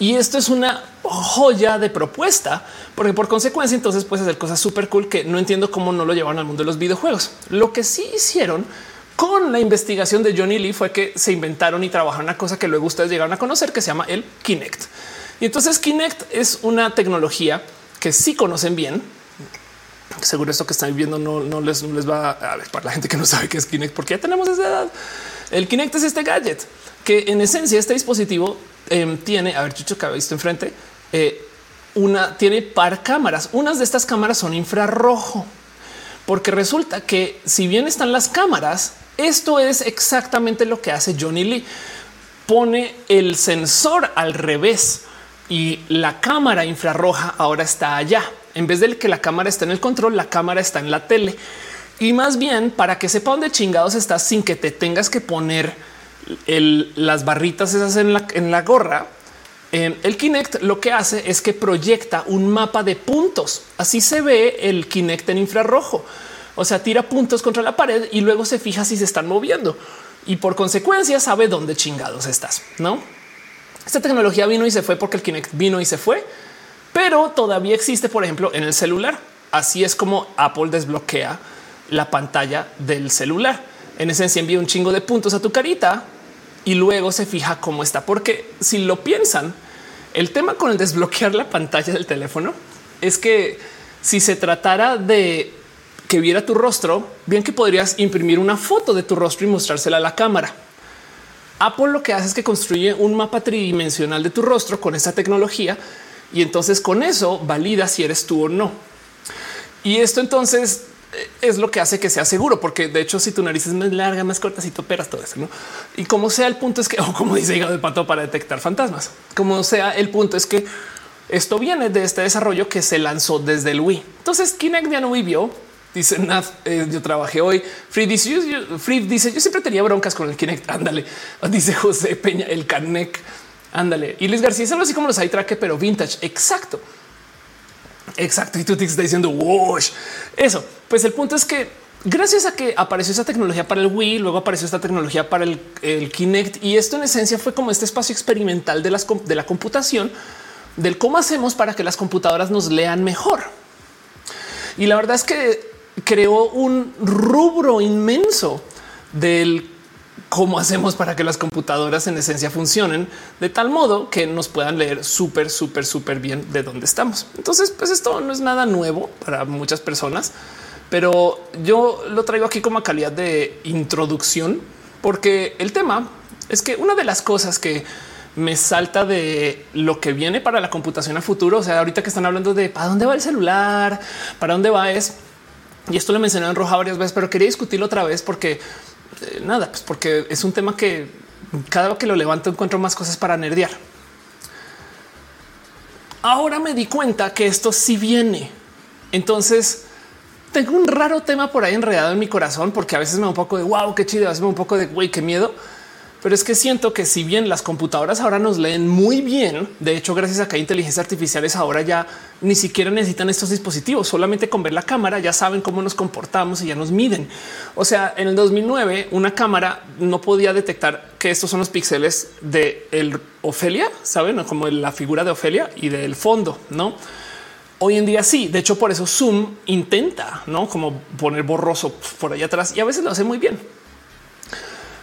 Y esto es una joya de propuesta, porque por consecuencia entonces puedes hacer cosas súper cool que no entiendo cómo no lo llevaron al mundo de los videojuegos. Lo que sí hicieron con la investigación de Johnny Lee fue que se inventaron y trabajaron una cosa que luego ustedes llegaron a conocer que se llama el Kinect. Y entonces Kinect es una tecnología que sí conocen bien. Seguro esto que están viendo no, les, va a ver para la gente que no sabe qué es Kinect, porque ya tenemos esa edad. El Kinect es este gadget que en esencia este dispositivo em, tiene, a ver, Chucho que visto enfrente, eh, una tiene par cámaras. Unas de estas cámaras son infrarrojo, porque resulta que si bien están las cámaras, esto es exactamente lo que hace Johnny Lee. Pone el sensor al revés y la cámara infrarroja ahora está allá. En vez de que la cámara está en el control, la cámara está en la tele. Y más bien para que sepa dónde chingados estás sin que te tengas que poner las barritas esas en la, en la gorra. El Kinect lo que hace es que proyecta un mapa de puntos. Así se ve el Kinect en infrarrojo. O sea, tira puntos contra la pared y luego se fija si se están moviendo y por consecuencia sabe dónde chingados estás, no? Esta tecnología vino y se fue porque el Kinect vino y se fue, pero todavía existe, por ejemplo, en el celular. Así es como Apple desbloquea la pantalla del celular. En esencia envía un chingo de puntos a tu carita y luego se fija cómo está. Porque si lo piensan, el tema con el desbloquear la pantalla del teléfono es que si se tratara de que viera tu rostro, bien que podrías imprimir una foto de tu rostro y mostrársela a la cámara. Apple lo que hace es que construye un mapa tridimensional de tu rostro con esa tecnología y entonces con eso valida si eres tú o no. Y esto entonces es lo que hace que sea seguro, porque de hecho, si tu nariz es más larga, más corta, si tú operas todo eso, ¿no? Y como sea, el punto es que, o como dice hígado de pato para detectar fantasmas, como sea, el punto es que esto viene de este desarrollo que se lanzó desde el Wii. Entonces, Kinect ya no vivió Dice Nat, eh, yo trabajé hoy. Free dice, yo, dice, yo siempre tenía broncas con el Kinect. Ándale. Dice José Peña, el Canec. Ándale. Y Luis García es algo así como los hay traque, pero vintage. Exacto. Exacto. Y tú te estás diciendo wash. Eso. Pues el punto es que gracias a que apareció esa tecnología para el Wii, luego apareció esta tecnología para el, el Kinect y esto en esencia fue como este espacio experimental de, las, de la computación, del cómo hacemos para que las computadoras nos lean mejor. Y la verdad es que creó un rubro inmenso del cómo hacemos para que las computadoras en esencia funcionen de tal modo que nos puedan leer súper, súper, súper bien de dónde estamos. Entonces, pues esto no es nada nuevo para muchas personas, pero yo lo traigo aquí como calidad de introducción, porque el tema es que una de las cosas que me salta de lo que viene para la computación a futuro, o sea, ahorita que están hablando de para dónde va el celular, para dónde va es y esto lo mencioné en Roja varias veces, pero quería discutirlo otra vez porque eh, nada, pues porque es un tema que cada vez que lo levanto encuentro más cosas para nerdear. Ahora me di cuenta que esto sí viene. Entonces tengo un raro tema por ahí enredado en mi corazón porque a veces me da un poco de wow, qué chido, a veces me da un poco de güey, qué miedo pero es que siento que si bien las computadoras ahora nos leen muy bien, de hecho, gracias a que hay inteligencia artificiales, ahora ya ni siquiera necesitan estos dispositivos. Solamente con ver la cámara ya saben cómo nos comportamos y ya nos miden. O sea, en el 2009 una cámara no podía detectar que estos son los píxeles de el Ofelia, saben como la figura de Ofelia y del fondo, no? Hoy en día sí, de hecho por eso Zoom intenta, no como poner borroso por allá atrás y a veces lo hace muy bien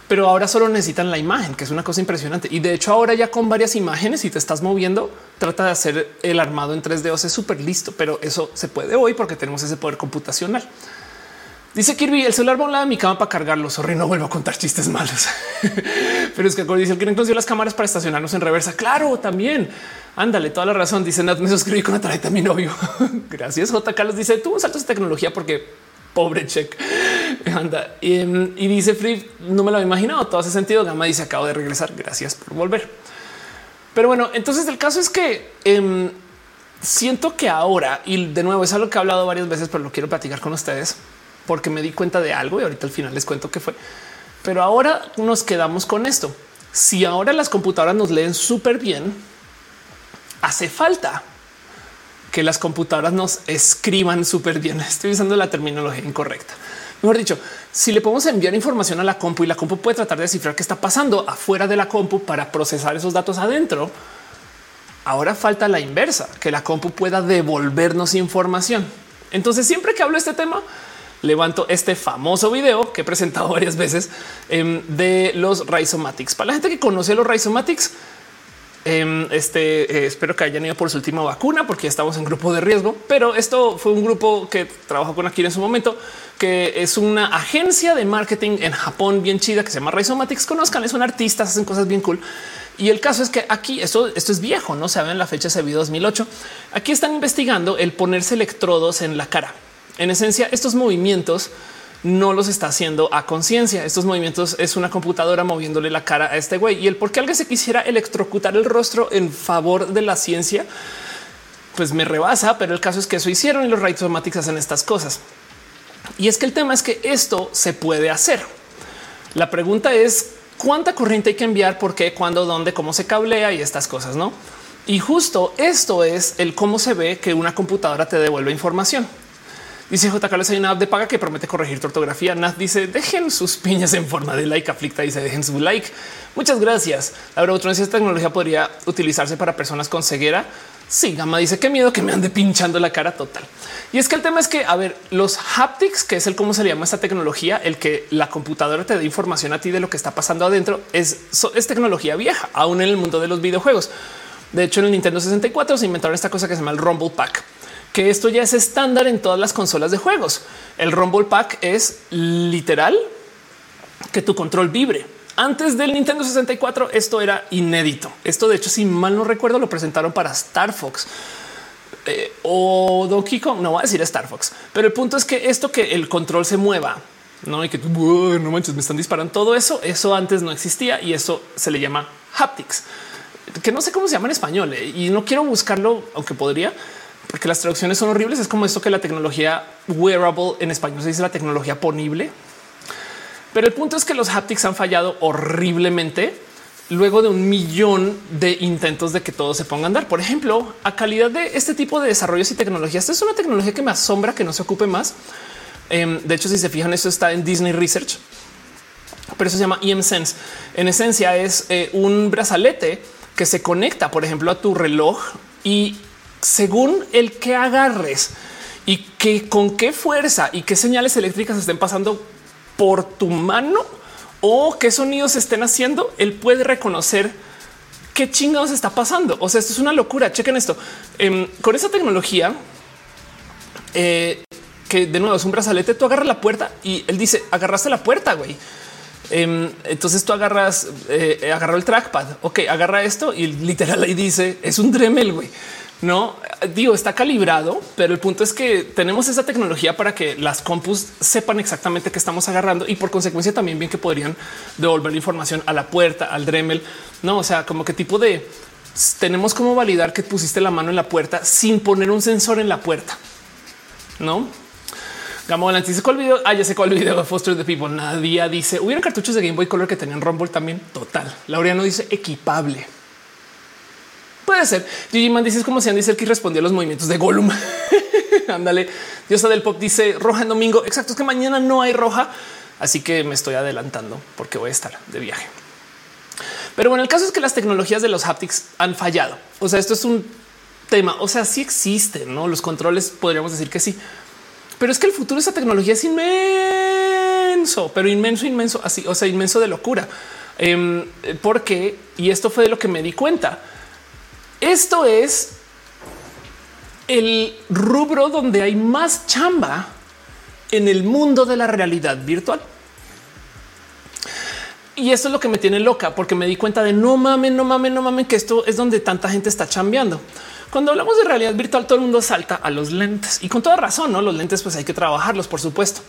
pero ahora solo necesitan la imagen, que es una cosa impresionante. Y de hecho, ahora ya con varias imágenes, y te estás moviendo, trata de hacer el armado en 3D. O es súper listo, pero eso se puede hoy porque tenemos ese poder computacional. Dice Kirby, el celular va a un lado de mi cama para cargarlo. Sorry, no vuelvo a contar chistes malos. Pero es que dice que incluso las cámaras para estacionarnos en reversa. Claro, también. Ándale, toda la razón. Dice Nat, me suscribí con la tarjeta mi novio. Gracias. J. Carlos dice tú saltos de tecnología porque pobre check. Anda. Y, dice Free, no me lo había imaginado. Todo hace sentido. Gama dice acabo de regresar. Gracias por volver. Pero bueno, entonces el caso es que em, siento que ahora, y de nuevo es algo que he hablado varias veces, pero lo quiero platicar con ustedes porque me di cuenta de algo y ahorita al final les cuento qué fue. Pero ahora nos quedamos con esto. Si ahora las computadoras nos leen súper bien, hace falta que las computadoras nos escriban súper bien. Estoy usando la terminología incorrecta. Mejor dicho, si le podemos enviar información a la compu y la compu puede tratar de descifrar qué está pasando afuera de la compu para procesar esos datos adentro, ahora falta la inversa, que la compu pueda devolvernos información. Entonces, siempre que hablo de este tema, levanto este famoso video que he presentado varias veces em, de los Rhizomatics. Para la gente que conoce los Rhizomatics, em, este eh, espero que hayan ido por su última vacuna porque ya estamos en grupo de riesgo, pero esto fue un grupo que trabajó con aquí en su momento, que es una agencia de marketing en Japón bien chida que se llama Rhizomatics. Conozcan, son artistas, hacen cosas bien cool. Y el caso es que aquí esto, esto es viejo, no saben la fecha, ese video 2008. Aquí están investigando el ponerse electrodos en la cara en esencia, estos movimientos no los está haciendo a conciencia. Estos movimientos es una computadora moviéndole la cara a este güey. Y el por qué alguien se quisiera electrocutar el rostro en favor de la ciencia, pues me rebasa, pero el caso es que eso hicieron y los Rhizomatics hacen estas cosas. Y es que el tema es que esto se puede hacer. La pregunta es cuánta corriente hay que enviar, por qué, cuándo, dónde, cómo se cablea y estas cosas, ¿no? Y justo esto es el cómo se ve que una computadora te devuelve información. Dice J. Carlos, hay una app de paga que promete corregir tu ortografía. Nat dice dejen sus piñas en forma de like. Aflicta dice dejen su like. Muchas gracias. La otra esta tecnología podría utilizarse para personas con ceguera. Sí, Gama dice qué miedo que me ande pinchando la cara total. Y es que el tema es que, a ver, los haptics, que es el cómo se llama esta tecnología, el que la computadora te dé información a ti de lo que está pasando adentro, es tecnología vieja, aún en el mundo de los videojuegos. De hecho, en el Nintendo 64 se inventaron esta cosa que se llama el Rumble Pack que esto ya es estándar en todas las consolas de juegos. El Rumble Pack es literal que tu control vibre. Antes del Nintendo 64 esto era inédito. Esto de hecho, si mal no recuerdo, lo presentaron para Star Fox. Eh, o Donkey Kong, no voy a decir Star Fox, pero el punto es que esto que el control se mueva, no hay que no manches, me están disparando todo eso. Eso antes no existía y eso se le llama haptics, que no sé cómo se llama en español eh, y no quiero buscarlo, aunque podría, porque las traducciones son horribles. Es como esto que la tecnología wearable en español se dice la tecnología ponible. Pero el punto es que los haptics han fallado horriblemente luego de un millón de intentos de que todo se ponga a andar. Por ejemplo, a calidad de este tipo de desarrollos y tecnologías, esta es una tecnología que me asombra que no se ocupe más. Em, de hecho, si se fijan, esto está en Disney Research, pero eso se llama EM Sense. En esencia es eh, un brazalete que se conecta, por ejemplo, a tu reloj y según el que agarres y que con qué fuerza y qué señales eléctricas estén pasando por tu mano o qué sonidos estén haciendo, él puede reconocer qué chingados está pasando. O sea, esto es una locura. Chequen esto em, con esa tecnología. Eh, que de nuevo es un brazalete, tú agarras la puerta y él dice agarraste la puerta, güey. Em, entonces tú agarras, eh, agarró el trackpad. Ok, agarra esto y literal ahí dice es un Dremel, güey. No digo, está calibrado, pero el punto es que tenemos esa tecnología para que las compus sepan exactamente qué estamos agarrando y por consecuencia también bien que podrían devolver la información a la puerta, al Dremel. No, o sea, como qué tipo de tenemos como validar que pusiste la mano en la puerta sin poner un sensor en la puerta. No, Gamo dice cuál video. Ah, ya sé cuál video de Foster the People. Nadie dice hubieron cartuchos de Game Boy Color que tenían Rumble también. Total. Laureano dice equipable. Puede ser. Gigi Man dice como si Andy Serkis respondió a los movimientos de Gollum. Ándale. Diosa del pop dice roja en domingo. Exacto. Es que mañana no hay roja. Así que me estoy adelantando porque voy a estar de viaje. Pero bueno, el caso es que las tecnologías de los haptics han fallado. O sea, esto es un tema. O sea, sí existen, no los controles. Podríamos decir que sí, pero es que el futuro de esa tecnología es inmenso, pero inmenso, inmenso, así, o sea, inmenso de locura. Em, porque, y esto fue de lo que me di cuenta, esto es el rubro donde hay más chamba en el mundo de la realidad virtual. Y esto es lo que me tiene loca porque me di cuenta de no mames, no mames, no mames, que esto es donde tanta gente está chambeando. Cuando hablamos de realidad virtual, todo el mundo salta a los lentes y con toda razón, no los lentes, pues hay que trabajarlos, por supuesto.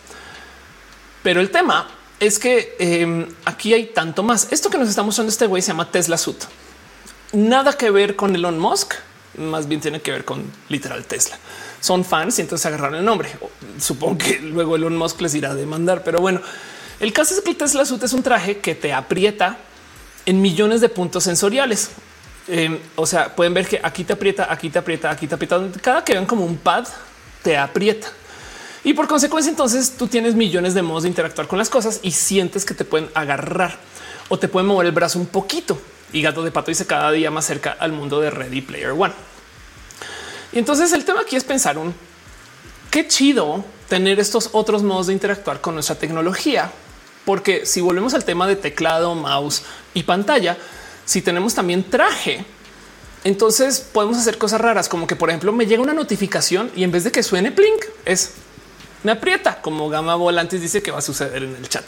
Pero el tema es que em, aquí hay tanto más. Esto que nos está mostrando este güey se llama Tesla Suit. Nada que ver con Elon Musk, más bien tiene que ver con literal Tesla. Son fans y entonces agarraron el nombre. Supongo que luego Elon Musk les irá a demandar, pero bueno, el caso es que el Tesla Suit es un traje que te aprieta en millones de puntos sensoriales. Em, o sea, pueden ver que aquí te aprieta, aquí te aprieta, aquí te aprieta. Cada que vean como un pad te aprieta. Y por consecuencia, entonces tú tienes millones de modos de interactuar con las cosas y sientes que te pueden agarrar o te pueden mover el brazo un poquito. Y gato de pato dice cada día más cerca al mundo de Ready Player One. Y entonces el tema aquí es pensar un qué chido tener estos otros modos de interactuar con nuestra tecnología porque si volvemos al tema de teclado, mouse y pantalla, si tenemos también traje, entonces podemos hacer cosas raras, como que por ejemplo me llega una notificación y en vez de que suene plink, es me aprieta, como Gama Volantes dice que va a suceder en el chat.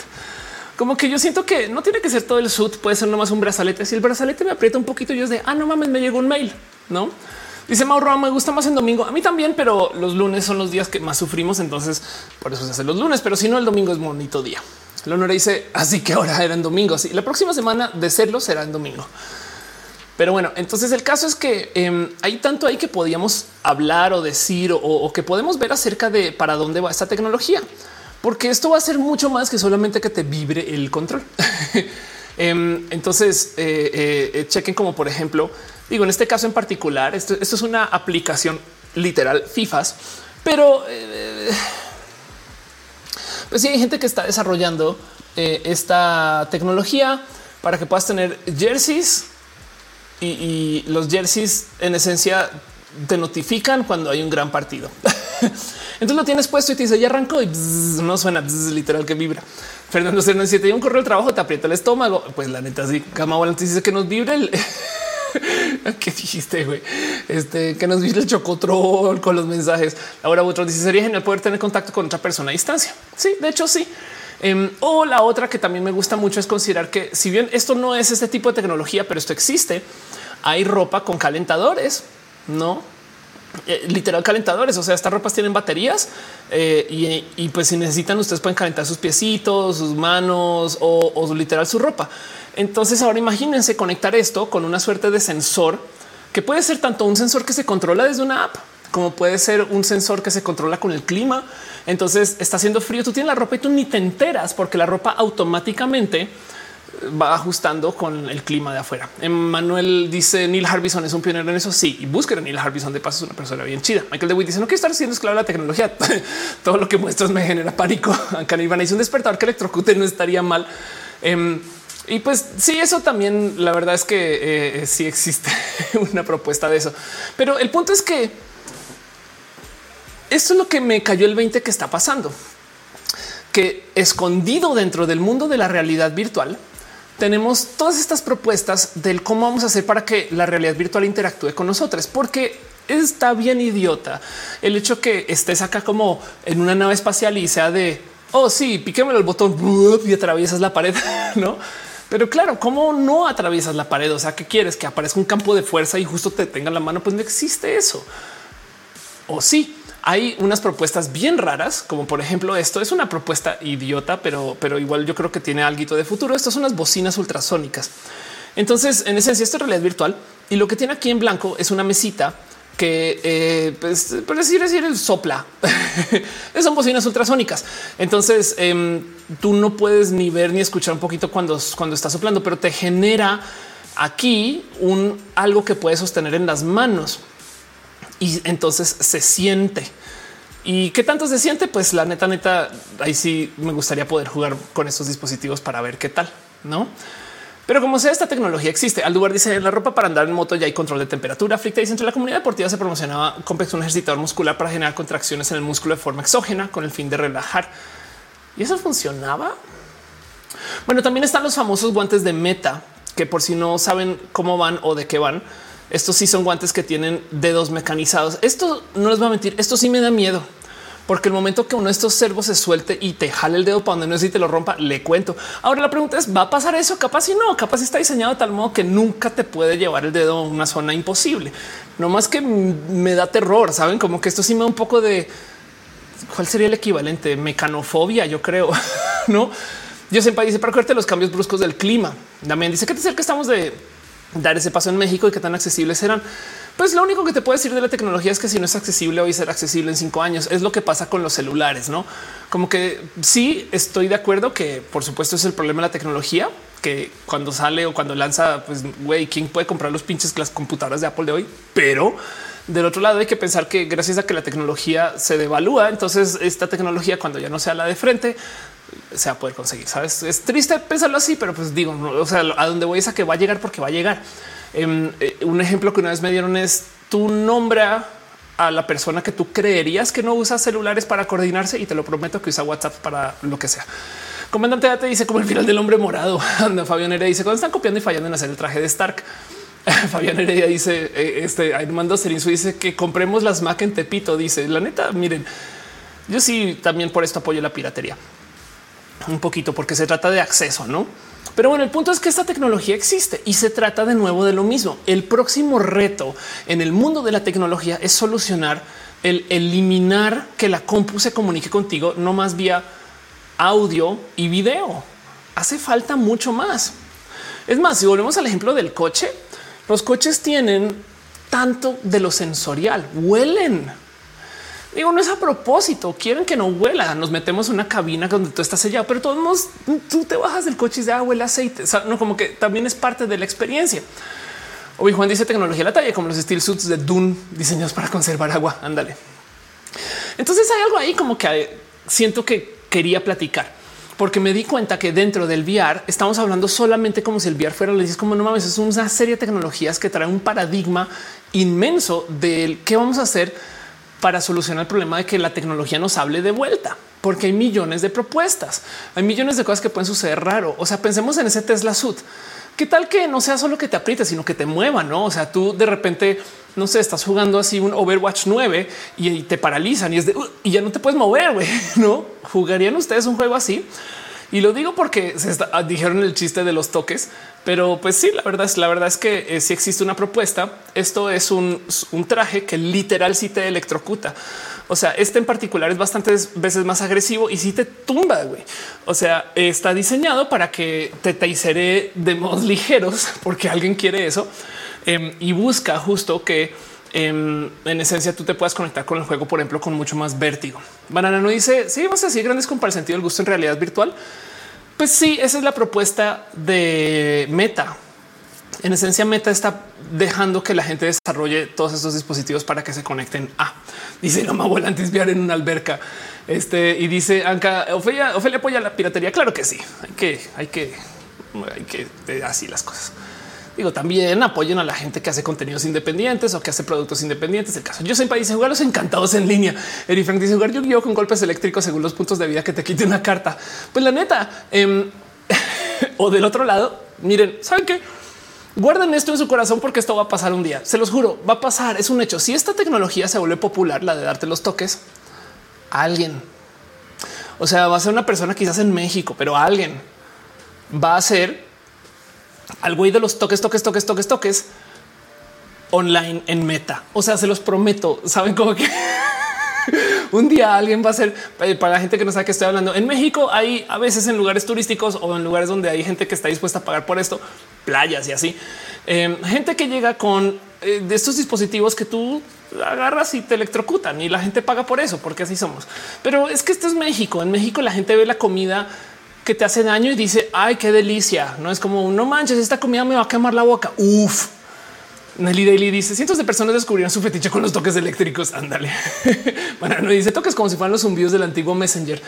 Como que yo siento que no tiene que ser todo el suit, puede ser nomás un brazalete. Si el brazalete me aprieta un poquito, yo es de ah, no mames, me llegó un mail, no? Dice Mauro, me gusta más en domingo. A mí también, pero los lunes son los días que más sufrimos. Entonces por eso se hace los lunes, pero si no, el domingo es bonito día. Leonora dice así que ahora era en domingo. Sí, la próxima semana de serlo será en domingo. Pero bueno, entonces el caso es que em, hay tanto ahí que podíamos hablar o decir o, que podemos ver acerca de para dónde va esta tecnología, porque esto va a ser mucho más que solamente que te vibre el control. Em, entonces eh, eh, eh, chequen como por ejemplo, digo en este caso en particular, esto, es una aplicación literal FIFAs, pero pues sí hay gente que está desarrollando eh, esta tecnología para que puedas tener jerseys y, los jerseys en esencia te notifican cuando hay un gran partido. Entonces lo tienes puesto y te dice ya arrancó y no suena literal que vibra. Fernando se si te un correo de trabajo, te aprieta el estómago. Pues la neta, sí, Cama Volante dice que nos vibre el ¿Qué dijiste, güey? Este, que nos viste el chocotrol con los mensajes. Ahora otro dice, sería genial poder tener contacto con otra persona a distancia. Sí, de hecho sí. Em, o la otra que también me gusta mucho es considerar que si bien esto no es este tipo de tecnología, pero esto existe, hay ropa con calentadores, ¿no? Eh, literal calentadores. O sea, estas ropas tienen baterías eh, y, pues si necesitan, ustedes pueden calentar sus piecitos, sus manos o, o literal su ropa. Entonces ahora imagínense conectar esto con una suerte de sensor que puede ser tanto un sensor que se controla desde una app como puede ser un sensor que se controla con el clima. Entonces está haciendo frío, tú tienes la ropa y tú ni te enteras porque la ropa automáticamente va ajustando con el clima de afuera. Manuel dice Neil Harbison es un pionero en eso. Sí, y busquen a Neil Harbison de paso, es una persona bien chida. Michael DeWitt dice no quiero estar siendo esclavo de la tecnología. Todo lo que muestras me genera pánico. Acá dice un despertador que electrocute no estaría mal. Em, y pues sí, eso también la verdad es que eh, sí existe una propuesta de eso. Pero el punto es que esto es lo que me cayó el 20 que está pasando, que escondido dentro del mundo de la realidad virtual, tenemos todas estas propuestas del cómo vamos a hacer para que la realidad virtual interactúe con nosotros, porque está bien idiota el hecho que estés acá como en una nave espacial y sea de oh, sí, piquémelo el botón y atraviesas la pared, no? Pero claro, ¿cómo no atraviesas la pared? O sea, ¿qué quieres? Que aparezca un campo de fuerza y justo te tenga la mano. Pues no existe eso. O sí, hay unas propuestas bien raras, como por ejemplo esto es una propuesta idiota, pero, pero igual yo creo que tiene algo de futuro. Estas son unas bocinas ultrasónicas. Entonces, en esencia, esto es realidad virtual y lo que tiene aquí en blanco es una mesita que eh, pues, por decir decir el sopla son bocinas ultrasónicas. Entonces em, tú no puedes ni ver ni escuchar un poquito cuando, cuando está soplando, pero te genera aquí un algo que puedes sostener en las manos y entonces se siente. ¿Y qué tanto se siente? Pues la neta, neta, ahí sí me gustaría poder jugar con estos dispositivos para ver qué tal, ¿no? Pero como sea, esta tecnología existe. Al lugar dice la ropa para andar en moto ya hay control de temperatura. Fricta dice entre la comunidad deportiva se promocionaba complex un ejercitador muscular para generar contracciones en el músculo de forma exógena con el fin de relajar. Y eso funcionaba. Bueno, también están los famosos guantes de meta que por si no saben cómo van o de qué van. Estos sí son guantes que tienen dedos mecanizados. Esto no les va a mentir. Esto sí me da miedo porque el momento que uno de estos servos se suelte y te jale el dedo para donde no es y te lo rompa, le cuento. Ahora la pregunta es, ¿va a pasar eso? Capaz si no, capaz está diseñado de tal modo que nunca te puede llevar el dedo a una zona imposible. No más que me da terror, saben como que esto sí me da un poco de cuál sería el equivalente mecanofobia, yo creo, no? Yo siempre dice para los cambios bruscos del clima. También dice que te que estamos de dar ese paso en México y qué tan accesibles serán. Pues lo único que te puedo decir de la tecnología es que si no es accesible hoy será accesible en cinco años. Es lo que pasa con los celulares, no como que sí estoy de acuerdo que por supuesto es el problema de la tecnología que cuando sale o cuando lanza, pues güey, quién puede comprar los pinches las computadoras de Apple de hoy, pero del otro lado hay que pensar que gracias a que la tecnología se devalúa, entonces esta tecnología cuando ya no sea la de frente se va a poder conseguir. Sabes, es triste pensarlo así, pero pues digo, o sea, a donde voy es a que va a llegar porque va a llegar. Em, eh, un ejemplo que una vez me dieron es tu nombra a la persona que tú creerías que no usa celulares para coordinarse y te lo prometo que usa WhatsApp para lo que sea. Comandante te dice como el final del hombre morado. Anda, Fabián Heredia dice cuando están copiando y fallando en hacer el traje de Stark. Fabián Heredia dice eh, este Armando Serinsu dice que compremos las Mac en Tepito. Dice la neta, miren, yo sí también por esto apoyo la piratería un poquito porque se trata de acceso, no? Pero bueno, el punto es que esta tecnología existe y se trata de nuevo de lo mismo. El próximo reto en el mundo de la tecnología es solucionar el eliminar que la compu se comunique contigo no más vía audio y video. Hace falta mucho más. Es más, si volvemos al ejemplo del coche, los coches tienen tanto de lo sensorial, huelen, Digo, no es a propósito. Quieren que no huela. Nos metemos en una cabina donde tú estás sellado, pero todos modos tú te bajas del coche y de agua, el aceite. no como que también es parte de la experiencia. Hoy Juan dice tecnología la talla, como los steel suits de Dune diseñados para conservar agua. Ándale. Entonces hay algo ahí como que siento que quería platicar porque me di cuenta que dentro del VR estamos hablando solamente como si el VR fuera, le dices como no mames, es una serie de tecnologías que trae un paradigma inmenso del qué vamos a hacer para solucionar el problema de que la tecnología nos hable de vuelta, porque hay millones de propuestas, hay millones de cosas que pueden suceder raro. O sea, pensemos en ese Tesla Suit. ¿Qué tal que no sea solo que te apriete, sino que te mueva? No, o sea, tú de repente, no sé, estás jugando así un Overwatch 9 y te paralizan y es de y ya no te puedes mover. No jugarían ustedes un juego así. Y lo digo porque se ah, dijeron el chiste de los toques, pero pues sí, la verdad es la verdad es que eh, si existe una propuesta, esto es un, traje que literal sí te electrocuta. O sea, este en particular es bastantes veces más agresivo y si te tumba. güey. O sea, está diseñado para que te taisere de modos ligeros porque alguien quiere eso em, y busca justo que em, en, esencia tú te puedas conectar con el juego, por ejemplo, con mucho más vértigo. Banana no dice si sí, vamos a decir grandes con para el del gusto en realidad virtual. Pues sí, esa es la propuesta de Meta. En esencia, Meta está dejando que la gente desarrolle todos estos dispositivos para que se conecten a. Dice no me abuela antes en una alberca. Este y dice Anka Ofelia, Ofelia apoya la piratería. Claro que sí. Hay que, hay que, hay que eh, así las cosas. También apoyen a la gente que hace contenidos independientes o que hace productos independientes. El caso yo siempre dice jugar los encantados en línea. Eri Frank dice jugar yo con golpes eléctricos según los puntos de vida que te quite una carta. Pues la neta, em, o del otro lado, miren, saben que guarden esto en su corazón porque esto va a pasar un día. Se los juro, va a pasar. Es un hecho. Si esta tecnología se vuelve popular, la de darte los toques, alguien, o sea, va a ser una persona quizás en México, pero alguien va a ser al güey de los toques, toques, toques, toques, toques online en meta. O sea, se los prometo. Saben cómo que un día alguien va a ser eh, para la gente que no sabe que estoy hablando. En México hay a veces en lugares turísticos o en lugares donde hay gente que está dispuesta a pagar por esto, playas y así. Em, gente que llega con eh, de estos dispositivos que tú agarras y te electrocutan y la gente paga por eso, porque así somos. Pero es que esto es México. En México la gente ve la comida que te hace daño y dice, ay, qué delicia. No es como, no manches, esta comida me va a quemar la boca. Uf. Nelly Daily dice cientos de personas descubrieron su fetiche con los toques eléctricos. Ándale. bueno, no dice toques como si fueran los zumbidos del antiguo Messenger.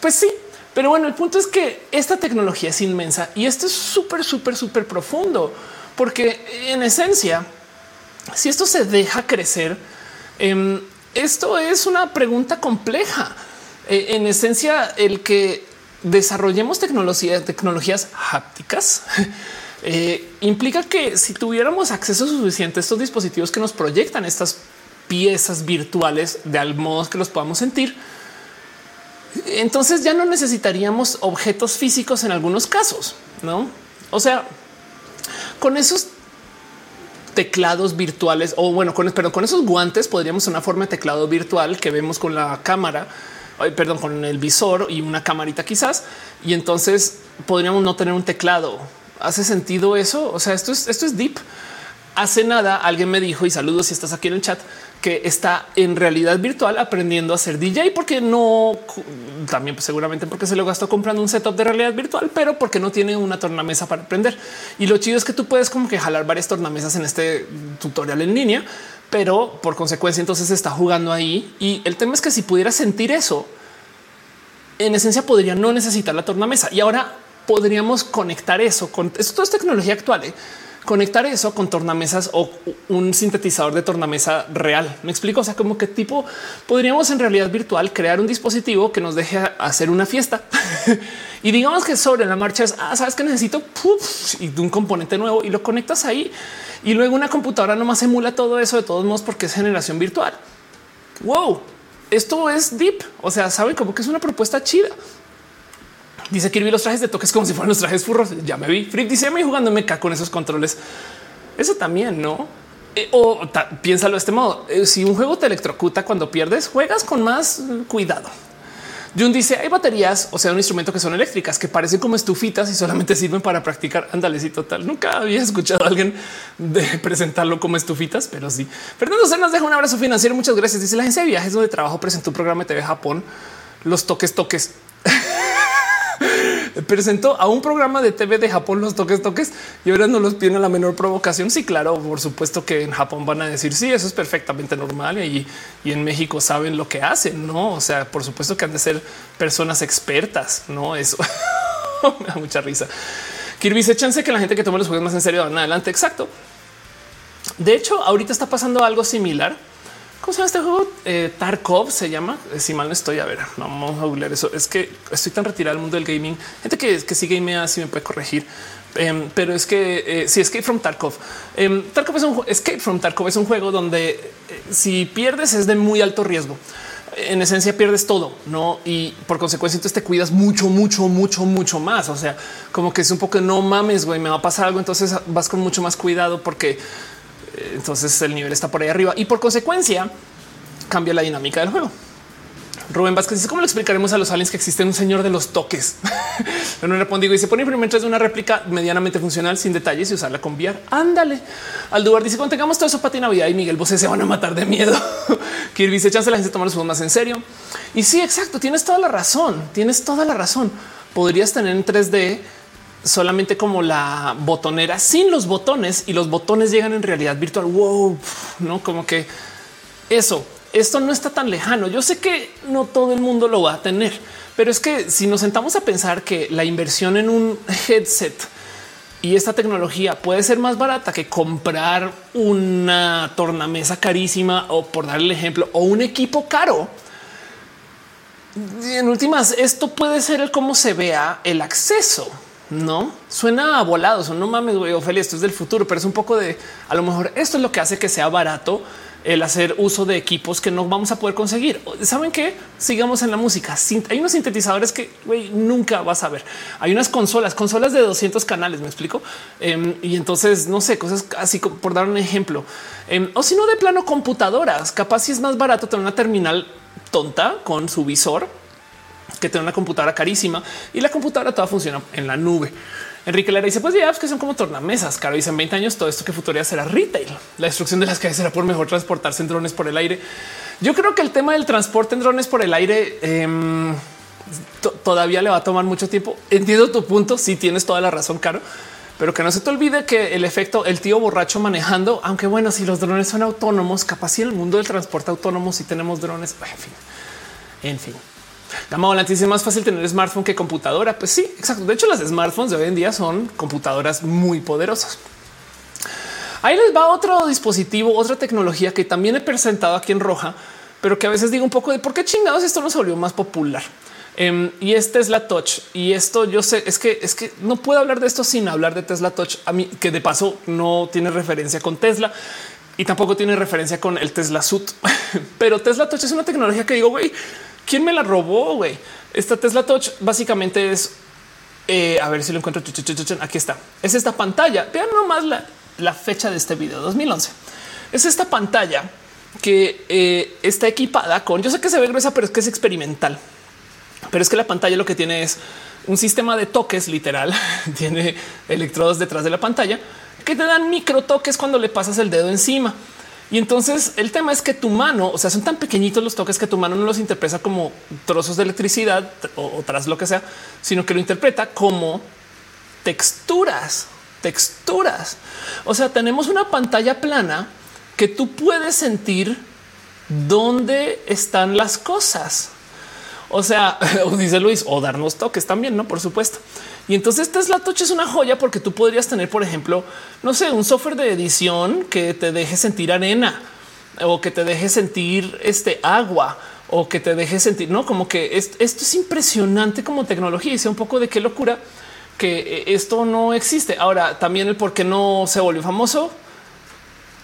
Pues sí, pero bueno, el punto es que esta tecnología es inmensa y esto es súper, súper, súper profundo, porque en esencia, si esto se deja crecer, em, esto es una pregunta compleja. E, en esencia, el que desarrollemos tecnología, tecnologías hápticas, eh, implica que si tuviéramos acceso suficiente a estos dispositivos que nos proyectan estas piezas virtuales de al modo que los podamos sentir. Entonces ya no necesitaríamos objetos físicos en algunos casos, no? O sea, con esos teclados virtuales o bueno, con, pero con esos guantes podríamos una forma de teclado virtual que vemos con la cámara, perdón, con el visor y una camarita quizás. Y entonces podríamos no tener un teclado. ¿Hace sentido eso? O sea, esto es, esto es deep. Hace nada alguien me dijo y saludos si estás aquí en el chat que está en realidad virtual aprendiendo a ser DJ porque no también pues, seguramente porque se lo gastó comprando un setup de realidad virtual, pero porque no tiene una tornamesa para aprender. Y lo chido es que tú puedes como que jalar varias tornamesas en este tutorial en línea, pero por consecuencia entonces está jugando ahí. Y el tema es que si pudiera sentir eso, en esencia podría no necesitar la tornamesa. Y ahora podríamos conectar eso con esto. es tecnología actual. ¿eh? Conectar eso con tornamesas o un sintetizador de tornamesa real. Me explico. O sea, como qué tipo podríamos en realidad virtual crear un dispositivo que nos deje hacer una fiesta y digamos que sobre la marcha es ah, sabes que necesito un componente nuevo y lo conectas ahí y luego una computadora nomás emula todo eso de todos modos porque es generación virtual. Wow, esto es deep. O sea, saben como que es una propuesta chida. Dice Kirby los trajes de toques como si fueran los trajes furros. Ya me vi. Frick dice me jugando meca con esos controles. Eso también, no? Eh, o piénsalo de este modo. Eh, si un juego te electrocuta cuando pierdes, juegas con más cuidado. Jun dice hay baterías, o sea, un instrumento que son eléctricas que parecen como estufitas y solamente sirven para practicar. Ándale, sí, total. Nunca había escuchado a alguien de presentarlo como estufitas, pero sí. Fernando se nos deja un abrazo financiero. Muchas gracias. Dice la agencia de viajes donde trabajo presentó un programa de TV Japón. Los toques, toques. Presentó a un programa de TV de Japón los toques toques y ahora no los tiene la menor provocación. Sí, claro, por supuesto que en Japón van a decir sí, eso es perfectamente normal y, y en México saben lo que hacen, no? O sea, por supuesto que han de ser personas expertas, no? Eso me da mucha risa. Kirby se chance que la gente que toma los juegos más en serio van adelante. Exacto. De hecho, ahorita está pasando algo similar ¿Cómo se llama este juego? Eh, Tarkov se llama. Eh, si mal no estoy, a ver, no, vamos a googlear eso. Es que estoy tan retirado del mundo del gaming. Gente que, que sí gamea, sí me puede corregir. Em, pero es que eh, si Escape from Tarkov, em, Tarkov es un Escape from Tarkov es un juego donde si pierdes es de muy alto riesgo. En esencia pierdes todo, no? Y por consecuencia, entonces te cuidas mucho, mucho, mucho, mucho más. O sea, como que es un poco no mames, güey, me va a pasar algo. Entonces vas con mucho más cuidado porque entonces el nivel está por ahí arriba y por consecuencia cambia la dinámica del juego. Rubén Vázquez dice cómo le explicaremos a los aliens que existe un señor de los toques. no respondió y se pone primero de una réplica medianamente funcional sin detalles y usarla con VR. Ándale. Aldubar dice cuando tengamos todo eso para ti Navidad y Miguel Bosé se van a matar de miedo. Kirby se chance la gente toma los juegos más en serio. Y sí, exacto. Tienes toda la razón. Tienes toda la razón. Podrías tener en 3D solamente como la botonera sin los botones y los botones llegan en realidad virtual. Wow, no como que eso, esto no está tan lejano. Yo sé que no todo el mundo lo va a tener, pero es que si nos sentamos a pensar que la inversión en un headset y esta tecnología puede ser más barata que comprar una tornamesa carísima o por darle el ejemplo o un equipo caro. En últimas, esto puede ser el cómo se vea el acceso no suena a volados o no mames, güey, Ophelia, esto es del futuro, pero es un poco de a lo mejor esto es lo que hace que sea barato el hacer uso de equipos que no vamos a poder conseguir. Saben que sigamos en la música. Hay unos sintetizadores que nunca vas a ver. Hay unas consolas, consolas de 200 canales. Me explico. Em, y entonces no sé, cosas así por dar un ejemplo. Em, o si no, de plano computadoras. Capaz si es más barato tener una terminal tonta con su visor que tener una computadora carísima y la computadora toda funciona en la nube. Enrique Lara dice: Pues ya, que son como tornamesas. Caro dice: En 20 años, todo esto que futuría será retail. La destrucción de las calles será por mejor transportarse en drones por el aire. Yo creo que el tema del transporte en drones por el aire em, todavía le va a tomar mucho tiempo. Entiendo tu punto. Si sí, tienes toda la razón, Caro, pero que no se te olvide que el efecto, el tío borracho manejando, aunque bueno, si los drones son autónomos, capaz si el mundo del transporte autónomo, si tenemos drones, en fin, en fin. Gama volante dice más fácil tener smartphone que computadora. Pues sí, exacto. De hecho, las smartphones de hoy en día son computadoras muy poderosas. Ahí les va otro dispositivo, otra tecnología que también he presentado aquí en roja, pero que a veces digo un poco de por qué chingados esto no se volvió más popular. Em, y es la Touch. Y esto yo sé, es que es que no puedo hablar de esto sin hablar de Tesla Touch. A mí que de paso no tiene referencia con Tesla, y tampoco tiene referencia con el Tesla Suit. Pero Tesla Touch es una tecnología que digo, güey, ¿quién me la robó? Güey, esta Tesla Touch básicamente es, eh, a ver si lo encuentro. Aquí está. Es esta pantalla. Vean nomás la, fecha de este video 2011. Es esta pantalla que eh, está equipada con, yo sé que se ve gruesa, pero es que es experimental. Pero es que la pantalla lo que tiene es un sistema de toques literal. tiene electrodos detrás de la pantalla que te dan micro toques cuando le pasas el dedo encima. Y entonces el tema es que tu mano, o sea, son tan pequeñitos los toques que tu mano no los interpreta como trozos de electricidad o, tras lo que sea, sino que lo interpreta como texturas, texturas. O sea, tenemos una pantalla plana que tú puedes sentir dónde están las cosas. O sea, dice Luis, o darnos toques también, no? Por supuesto. Y entonces Tesla Touch es una joya porque tú podrías tener, por ejemplo, no sé, un software de edición que te deje sentir arena o que te deje sentir este agua o que te deje sentir, no como que esto es impresionante como tecnología y sea un poco de qué locura que eh, esto no existe. Ahora también el por qué no se volvió famoso.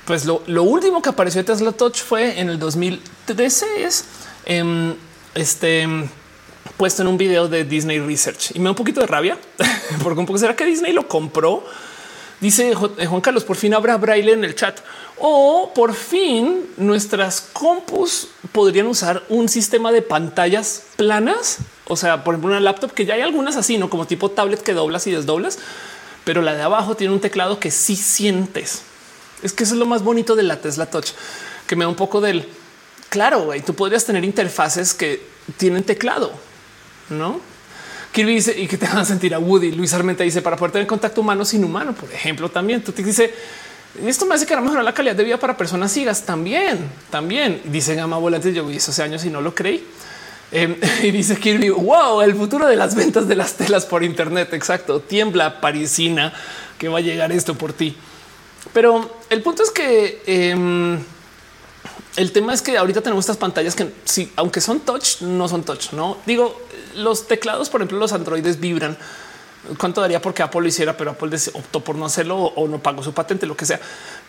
Pues lo, último que apareció de Tesla Touch fue en el 2013 es em, este puesto en un video de Disney Research y me da un poquito de rabia porque un poco será que Disney lo compró. Dice eh, Juan Carlos, por fin habrá braille en el chat o por fin nuestras compus podrían usar un sistema de pantallas planas. O sea, por ejemplo, una laptop que ya hay algunas así, no como tipo tablet que doblas y desdoblas, pero la de abajo tiene un teclado que sí sientes. Es que eso es lo más bonito de la Tesla Touch, que me da un poco del claro. güey, tú podrías tener interfaces que tienen teclado no? Kirby dice y que te van a sentir a Woody. Luis Armenta dice para poder tener contacto humano sin humano, por ejemplo, también tú te dice esto me hace que mejorar la calidad de vida para personas ciegas también, también dice Gama Volante. Yo vi eso hace años y no lo creí. Em, y dice Kirby, wow, el futuro de las ventas de las telas por Internet. Exacto. Tiembla parisina que va a llegar esto por ti. Pero el punto es que em, el tema es que ahorita tenemos estas pantallas que, si aunque son touch, no son touch. No digo, los teclados, por ejemplo, los androides vibran. Cuánto daría porque Apple lo hiciera, pero Apple optó por no hacerlo o no pagó su patente, lo que sea.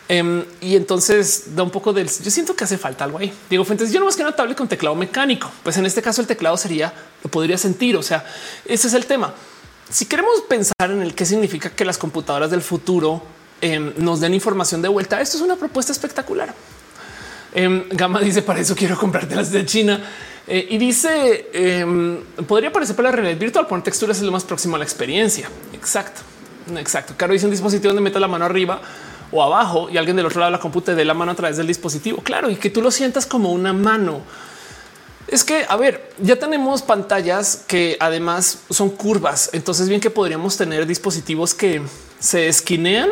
Em, y entonces da un poco del. Yo siento que hace falta algo ahí. Diego Fuentes, yo no más que una tablet con teclado mecánico. Pues en este caso, el teclado sería lo podría sentir. O sea, ese es el tema. Si queremos pensar en el qué significa que las computadoras del futuro em, nos den información de vuelta, esto es una propuesta espectacular. Em, Gama dice: Para eso quiero comprarte las de China. Eh, y dice, em, podría parecer para la realidad virtual, poner texturas es lo más próximo a la experiencia. Exacto, exacto. Caro dice un dispositivo donde meta la mano arriba o abajo y alguien del otro lado de la computadora dé la mano a través del dispositivo. Claro, y que tú lo sientas como una mano. Es que, a ver, ya tenemos pantallas que además son curvas. Entonces, bien que podríamos tener dispositivos que se esquinean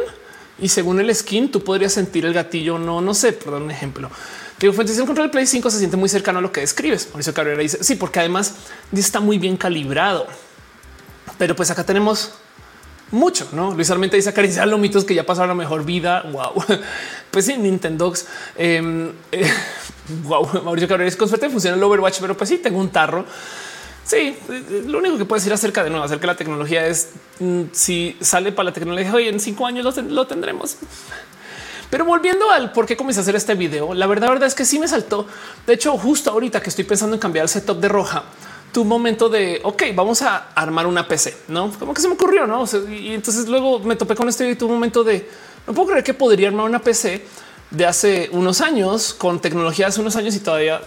y según el skin, tú podrías sentir el gatillo. No, no sé, por un ejemplo. Digo, fuentes el control del Play 5 se siente muy cercano a lo que describes. Mauricio Cabrera dice sí, porque además está muy bien calibrado. Pero pues acá tenemos mucho, no? Luis Armenta dice acariciar los mitos que ya pasaron la mejor vida. Wow. Pues sí, Nintendo. Eh, eh, wow. Mauricio Cabrera con suerte funciona el Overwatch, pero pues sí, tengo un tarro. Sí, lo único que puedes decir acerca de nuevo, acerca de la tecnología es mm, si sale para la tecnología hoy en cinco años lo tendremos. Pero volviendo al por qué comencé a hacer este video, la verdad, verdad es que sí me saltó. De hecho, justo ahorita que estoy pensando en cambiar el setup de roja, tu momento de ok, vamos a armar una PC, no como que se me ocurrió, no? y entonces luego me topé con esto y tu momento de no puedo creer que podría armar una PC de hace unos años con tecnología de hace unos años y todavía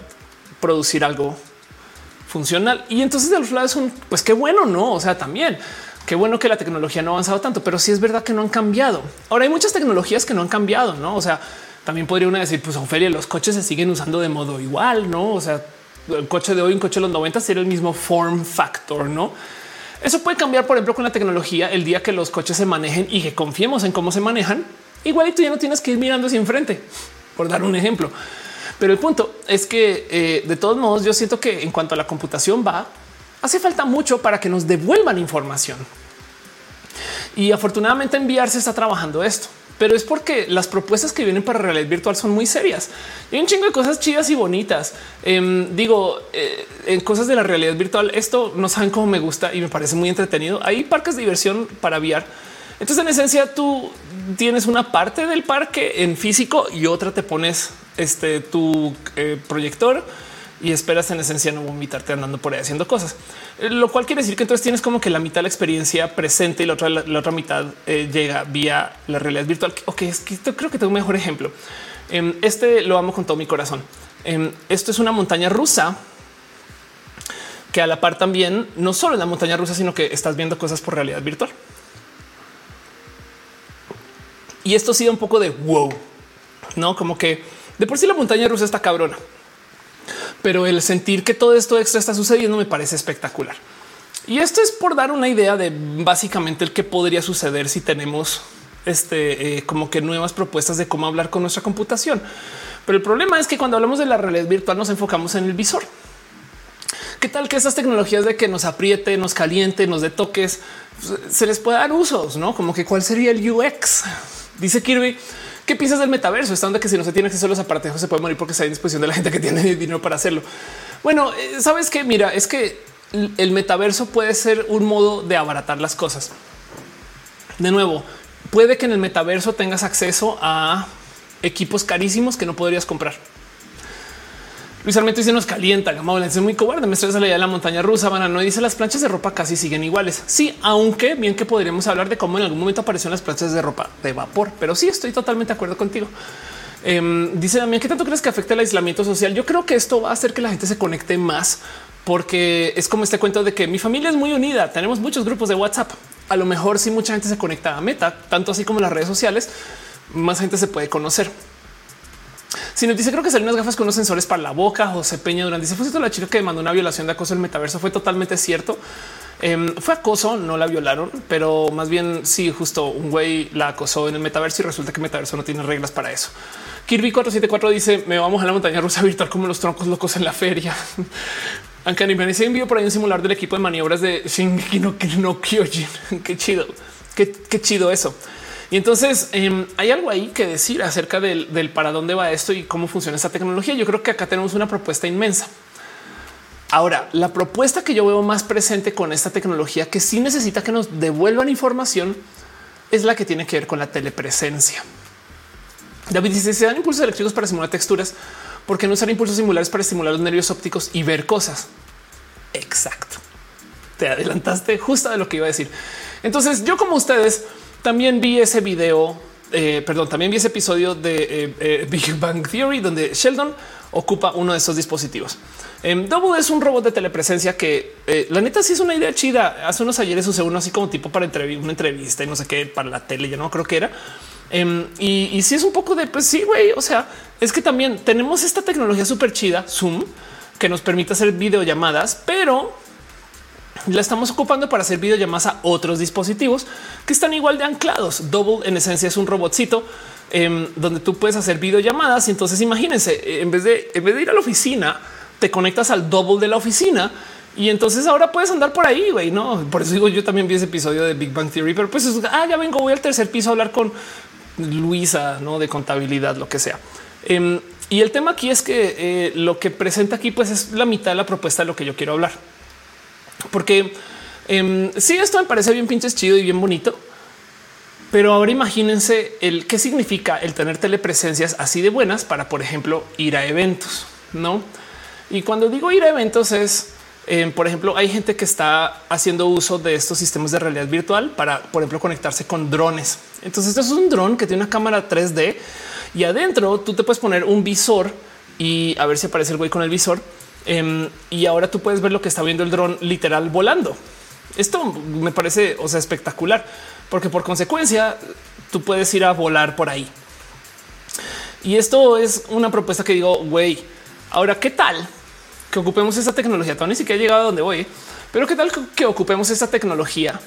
producir algo funcional. Y entonces de los lados, pues qué bueno, no? O sea, también Qué bueno que la tecnología no ha avanzado tanto, pero sí es verdad que no han cambiado. Ahora hay muchas tecnologías que no han cambiado, no? O sea, también podría uno decir, pues Ophelia, los coches se siguen usando de modo igual, no? O sea, el coche de hoy, un coche de los 90 sería el mismo form factor, no? Eso puede cambiar, por ejemplo, con la tecnología el día que los coches se manejen y que confiemos en cómo se manejan. Igual y tú ya no tienes que ir mirando hacia enfrente, por dar un ejemplo. Pero el punto es que eh, de todos modos yo siento que en cuanto a la computación va, hace falta mucho para que nos devuelvan información. Y afortunadamente enviarse está trabajando esto, pero es porque las propuestas que vienen para realidad virtual son muy serias. Hay un chingo de cosas chidas y bonitas. Em, digo, eh, en cosas de la realidad virtual, esto no saben cómo me gusta y me parece muy entretenido. Hay parques de diversión para VR Entonces, en esencia, tú tienes una parte del parque en físico y otra te pones este tu eh, proyector y esperas en esencia no vomitarte andando por ahí haciendo cosas, eh, lo cual quiere decir que entonces tienes como que la mitad de la experiencia presente y la otra, la, otra mitad eh, llega vía la realidad virtual. Ok, es que creo que tengo un mejor ejemplo. Em, este lo amo con todo mi corazón. Em, esto es una montaña rusa que a la par también no solo en la montaña rusa, sino que estás viendo cosas por realidad virtual. Y esto ha sido un poco de wow, no como que de por sí la montaña rusa está cabrona pero el sentir que todo esto extra está sucediendo me parece espectacular. Y esto es por dar una idea de básicamente el que podría suceder si tenemos este eh, como que nuevas propuestas de cómo hablar con nuestra computación. Pero el problema es que cuando hablamos de la realidad virtual nos enfocamos en el visor. ¿Qué tal que esas tecnologías de que nos apriete, nos caliente, nos dé toques, se les puede dar usos, no como que cuál sería el UX? Dice Kirby ¿Qué piensas del metaverso? Estando que si no se tiene acceso a los aparatos se puede morir porque está en disposición de la gente que tiene dinero para hacerlo. Bueno, eh, sabes que mira, es que el metaverso puede ser un modo de abaratar las cosas. De nuevo, puede que en el metaverso tengas acceso a equipos carísimos que no podrías comprar. Luis Armento dice nos calienta. Gama es muy cobarde. Me estresa la idea de la montaña rusa. Van no dice las planchas de ropa casi siguen iguales. Sí, aunque bien que podríamos hablar de cómo en algún momento aparecieron las planchas de ropa de vapor, pero sí estoy totalmente de acuerdo contigo. Em, dice también ¿qué tanto crees que afecta el aislamiento social? Yo creo que esto va a hacer que la gente se conecte más porque es como este cuento de que mi familia es muy unida. Tenemos muchos grupos de WhatsApp. A lo mejor si mucha gente se conecta a Meta, tanto así como las redes sociales, más gente se puede conocer. Si nos dice, creo que salen unas gafas con unos sensores para la boca. José Peña Durán dice, fue la chica que mandó una violación de acoso en el metaverso. Fue totalmente cierto. Em, fue acoso, no la violaron, pero más bien sí, justo un güey la acosó en el metaverso y resulta que el metaverso no tiene reglas para eso. Kirby 474 dice me vamos a la montaña rusa virtual como los troncos locos en la feria. Aunque me dice envío por ahí un simulador del equipo de maniobras de Shingeki no, no Kyojin. qué chido, qué, qué chido eso. Y entonces em, hay algo ahí que decir acerca del, para dónde va esto y cómo funciona esta tecnología. Yo creo que acá tenemos una propuesta inmensa. Ahora, la propuesta que yo veo más presente con esta tecnología que sí necesita que nos devuelvan información es la que tiene que ver con la telepresencia. David dice, se dan impulsos eléctricos para simular texturas, ¿por qué no usar impulsos similares para estimular los nervios ópticos y ver cosas? Exacto. Te adelantaste justo de lo que iba a decir. Entonces, yo como ustedes también vi ese video, eh, perdón, también vi ese episodio de eh, eh, Big Bang Theory donde Sheldon ocupa uno de estos dispositivos. Um, Double es un robot de telepresencia que la neta sí es una idea chida. Hace unos ayeres usé uno así como tipo para una entrevista y no sé qué para la tele. Ya no creo que era. Em, y, si es un poco de pues sí, güey. O sea, es que también tenemos esta tecnología súper chida, Zoom, que nos permite hacer videollamadas, pero la estamos ocupando para hacer videollamadas a otros dispositivos que están igual de anclados. Double en esencia es un robotcito em, donde tú puedes hacer videollamadas. Y entonces imagínense, en vez de en vez de ir a la oficina, te conectas al double de la oficina y entonces ahora puedes andar por ahí, güey. No, por eso digo, yo también vi ese episodio de Big Bang Theory, pero pues ah, ya vengo, voy al tercer piso a hablar con Luisa, no de contabilidad, lo que sea. Em, y el tema aquí es que eh, lo que presenta aquí, pues es la mitad de la propuesta de lo que yo quiero hablar porque eh, sí, esto me parece bien pinches chido y bien bonito. Pero ahora imagínense el qué significa el tener telepresencias así de buenas para, por ejemplo, ir a eventos, no? Y cuando digo ir a eventos es, em, por ejemplo, hay gente que está haciendo uso de estos sistemas de realidad virtual para, por ejemplo, conectarse con drones. Entonces, esto es un dron que tiene una cámara 3D y adentro tú te puedes poner un visor y a ver si aparece el güey con el visor Em, y ahora tú puedes ver lo que está viendo el dron literal volando. Esto me parece o sea, espectacular porque por consecuencia tú puedes ir a volar por ahí. Y esto es una propuesta que digo, güey, ahora qué tal que ocupemos esta tecnología? Todavía ni siquiera he llegado a donde voy, pero qué tal que ocupemos esta tecnología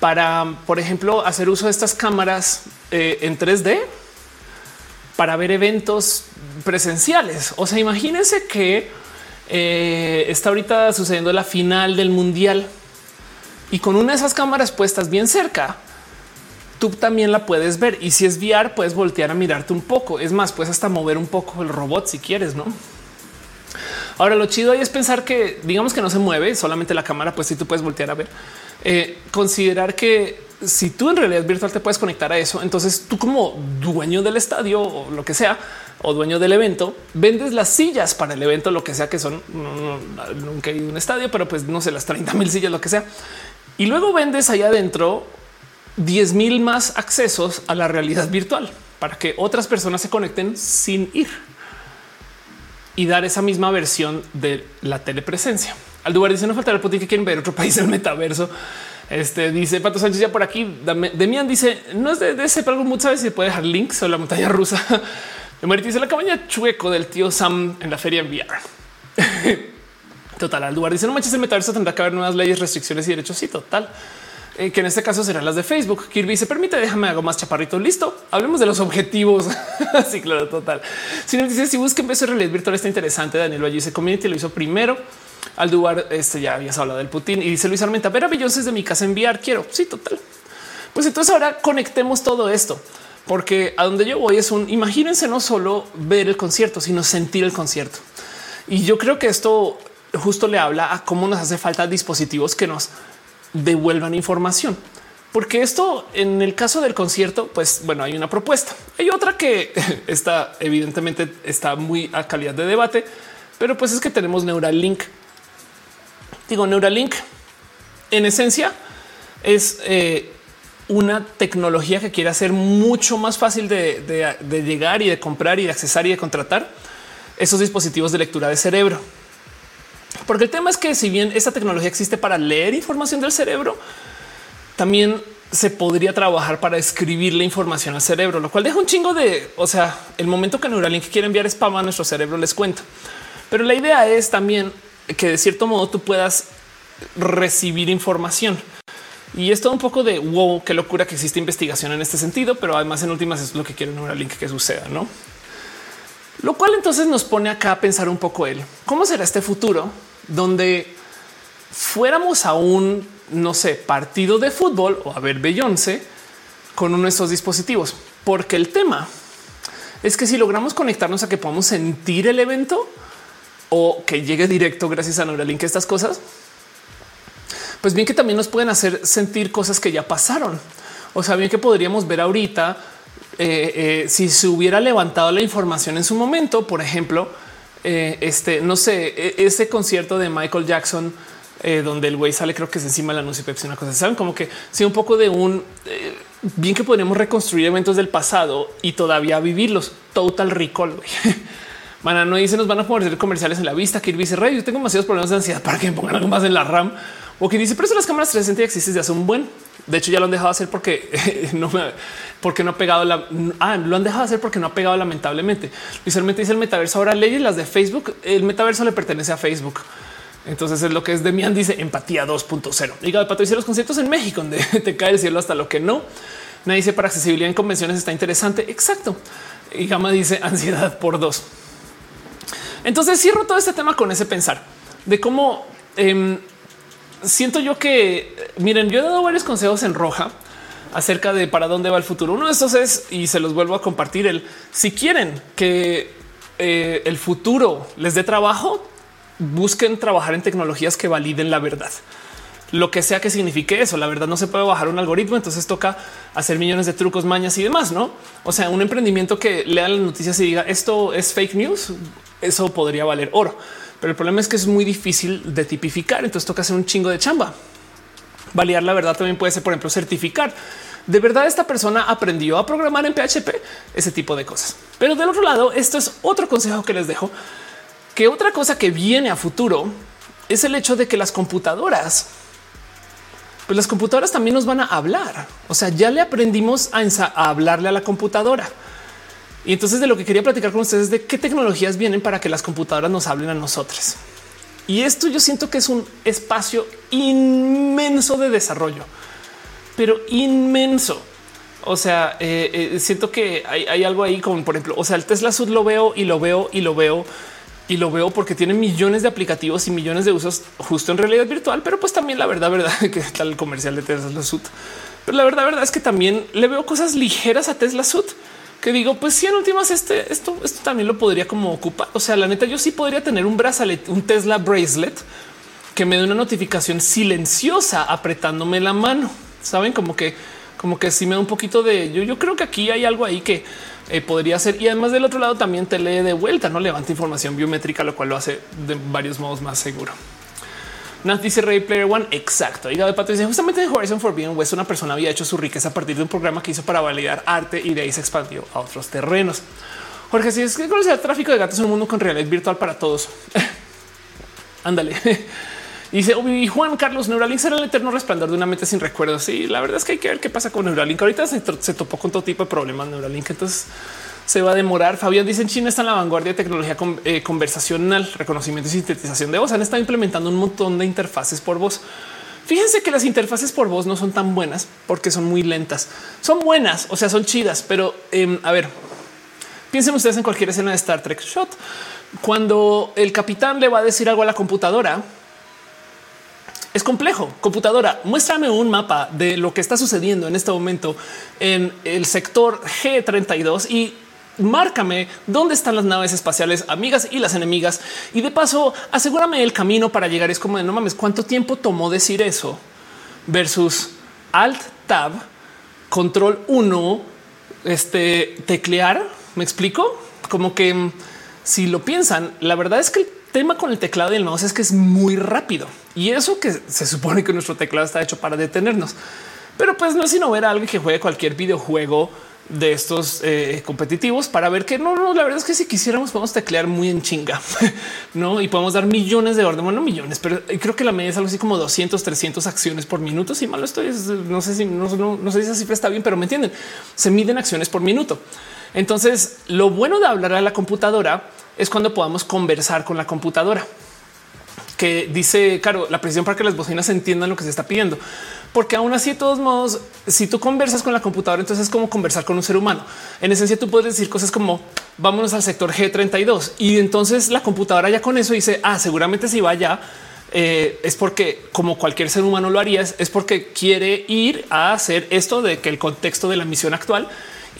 para, por ejemplo, hacer uso de estas cámaras eh, en 3D para ver eventos presenciales. O sea, imagínense que eh, está ahorita sucediendo la final del mundial y con una de esas cámaras puestas bien cerca, tú también la puedes ver. Y si es VR, puedes voltear a mirarte un poco. Es más, puedes hasta mover un poco el robot si quieres, no? Ahora lo chido ahí es pensar que digamos que no se mueve solamente la cámara, pues si tú puedes voltear a ver, eh, considerar que si tú en realidad virtual te puedes conectar a eso, entonces tú como dueño del estadio o lo que sea, o dueño del evento, vendes las sillas para el evento, lo que sea que son. nunca he ido a un estadio, pero pues no sé, las 30 mil sillas, lo que sea. Y luego vendes allá adentro 10 mil más accesos a la realidad virtual para que otras personas se conecten sin ir y dar esa misma versión de la telepresencia. Al lugar dice no falta el que quieren ver otro país del metaverso. Este dice Pato Sánchez ya por aquí. Demian dice no es de, ese, pero algo sabes si puede dejar links o la montaña rusa. Emerita dice la cabaña chueco del tío Sam en la feria en VR. total. Al dice no manches el metaverso tendrá que haber nuevas leyes, restricciones y derechos. Sí, total. Eh, que en este caso serán las de Facebook. Kirby se permite, déjame algo más chaparrito. Listo. Hablemos de los objetivos. sí, claro, total. Si nos dice si beso de realidad virtual está interesante. Daniel Valle dice community lo hizo primero. Al lugar este ya habías hablado del Putin y dice Luis Armenta, ver a Beyoncé de mi casa enviar. Quiero. Sí, total. Pues entonces ahora conectemos todo esto, porque a donde yo voy es un imagínense no solo ver el concierto, sino sentir el concierto. Y yo creo que esto justo le habla a cómo nos hace falta dispositivos que nos devuelvan información. Porque esto en el caso del concierto, pues bueno, hay una propuesta. Hay otra que está evidentemente está muy a calidad de debate, pero pues es que tenemos Neuralink. Neuralink en esencia es eh, una tecnología que quiere hacer mucho más fácil de, de llegar y de comprar y de accesar y de contratar esos dispositivos de lectura de cerebro. Porque el tema es que si bien esta tecnología existe para leer información del cerebro, también se podría trabajar para escribir la información al cerebro, lo cual deja un chingo de, o sea, el momento que Neuralink quiere enviar spam a nuestro cerebro les cuento. Pero la idea es también que de cierto modo tú puedas recibir información. Y es todo un poco de wow, qué locura que existe investigación en este sentido, pero además en últimas es lo que quiere Neuralink que suceda, ¿no? Lo cual entonces nos pone acá a pensar un poco el cómo será este futuro donde fuéramos a un, no sé, partido de fútbol o a ver Beyoncé con uno de estos dispositivos. Porque el tema es que si logramos conectarnos a que podamos sentir el evento o que llegue directo gracias a Neuralink estas cosas, pues bien que también nos pueden hacer sentir cosas que ya pasaron. O sea, bien que podríamos ver ahorita eh, eh, si se hubiera levantado la información en su momento, por ejemplo, eh, este, no sé, e, ese concierto de Michael Jackson, donde el güey sale, creo que es encima del anuncio Pepsi, una cosa, saben como que sí, un poco de un bien que podríamos reconstruir eventos del pasado y todavía vivirlos. Total recall. Mana no dice nos van a poner comerciales en la vista. Que dice Rey, yo tengo demasiados problemas de ansiedad para que me pongan algo más en la RAM o que dice, pero eso las cámaras 360 existen desde hace un buen. De hecho, ya lo han dejado hacer porque no me, porque no ha pegado la. Ah, lo han dejado hacer porque no ha pegado lamentablemente. Visualmente dice el metaverso. Ahora leyes las de Facebook. El metaverso le pertenece a Facebook. Entonces es lo que es de Mian dice empatía 2.0. Diga de pato dice los conciertos en México, donde te cae el cielo hasta lo que no. Nadie dice para accesibilidad en convenciones está interesante. Exacto. Y Gama dice ansiedad por dos. Entonces cierro todo este tema con ese pensar de cómo em, siento yo que miren, yo he dado varios consejos en roja acerca de para dónde va el futuro. Uno de estos es, y se los vuelvo a compartir, el si quieren que eh, el futuro les dé trabajo, busquen trabajar en tecnologías que validen la verdad. Lo que sea que signifique eso, la verdad no se puede bajar un algoritmo, entonces toca hacer millones de trucos, mañas y demás, ¿no? O sea, un emprendimiento que lea las noticias y diga esto es fake news, eso podría valer oro. Pero el problema es que es muy difícil de tipificar, entonces toca hacer un chingo de chamba. Validar la verdad también puede ser, por ejemplo, certificar. De verdad esta persona aprendió a programar en PHP, ese tipo de cosas. Pero del otro lado, esto es otro consejo que les dejo, que otra cosa que viene a futuro es el hecho de que las computadoras, pues las computadoras también nos van a hablar. O sea, ya le aprendimos a, hablarle a la computadora. Y entonces de lo que quería platicar con ustedes es de qué tecnologías vienen para que las computadoras nos hablen a nosotros. Y esto yo siento que es un espacio inmenso de desarrollo, pero inmenso. O sea, eh, eh, siento que hay, algo ahí como por ejemplo, o sea, el Tesla Sud lo veo y lo veo y lo veo y lo veo porque tiene millones de aplicativos y millones de usos justo en realidad virtual, pero pues también la verdad, verdad que está el comercial de Tesla Sud. Pero la verdad, verdad es que también le veo cosas ligeras a Tesla Sud que digo, pues si en últimas este, esto, esto también lo podría como ocupar. O sea, la neta, yo sí podría tener un brazalete, un Tesla bracelet que me dé una notificación silenciosa apretándome la mano. Saben como que, como que si me da un poquito de yo, yo creo que aquí hay algo ahí que eh, podría ser. Y además del otro lado también te lee de vuelta, no levanta información biométrica, lo cual lo hace de varios modos más seguro. Nat dice Ray Player One. Exacto. Y de Pato dice justamente en Horizon Forbidden West una persona había hecho su riqueza a partir de un programa que hizo para validar arte y de ahí se expandió a otros terrenos. Jorge, si es que conocer el tráfico de gatos en un mundo con realidad virtual para todos. Ándale. Dice y Juan Carlos Neuralink será el eterno resplandor de una mente sin recuerdos. Y la verdad es que hay que ver qué pasa con Neuralink. Ahorita se, se topó con todo tipo de problemas Neuralink. Entonces se va a demorar. Fabián dice en China está en la vanguardia de tecnología eh, conversacional, reconocimiento y sintetización de voz. Han estado implementando un montón de interfaces por voz. Fíjense que las interfaces por voz no son tan buenas porque son muy lentas. Son buenas, o sea, son chidas, pero em, a ver, piensen ustedes en cualquier escena de Star Trek Shot. Cuando el capitán le va a decir algo a la computadora, es complejo. Computadora, muéstrame un mapa de lo que está sucediendo en este momento en el sector G32 y márcame dónde están las naves espaciales amigas y las enemigas. Y de paso, asegúrame el camino para llegar. Es como de no mames, cuánto tiempo tomó decir eso versus alt tab, control 1, este teclear. Me explico como que mm, si lo piensan, la verdad es que el tema con el teclado y el mouse es que es muy rápido y eso que se supone que nuestro teclado está hecho para detenernos. Pero pues no es sino ver a alguien que juegue cualquier videojuego de estos eh, competitivos para ver que no, no, la verdad es que si quisiéramos podemos teclear muy en chinga, no? Y podemos dar millones de órdenes, bueno, millones, pero creo que la media es algo así como 200, 300 acciones por minuto. Si malo estoy, no sé si no, no sé si esa cifra está bien, pero me entienden. Se miden acciones por minuto. Entonces, lo bueno de hablar a la computadora es cuando podamos conversar con la computadora que dice, claro, la presión para que las bocinas entiendan lo que se está pidiendo. Porque aún así, de todos modos, si tú conversas con la computadora, entonces es como conversar con un ser humano. En esencia, tú puedes decir cosas como vámonos al sector G32 y entonces la computadora ya con eso dice, ah, seguramente si va allá eh, es porque como cualquier ser humano lo haría, es porque quiere ir a hacer esto de que el contexto de la misión actual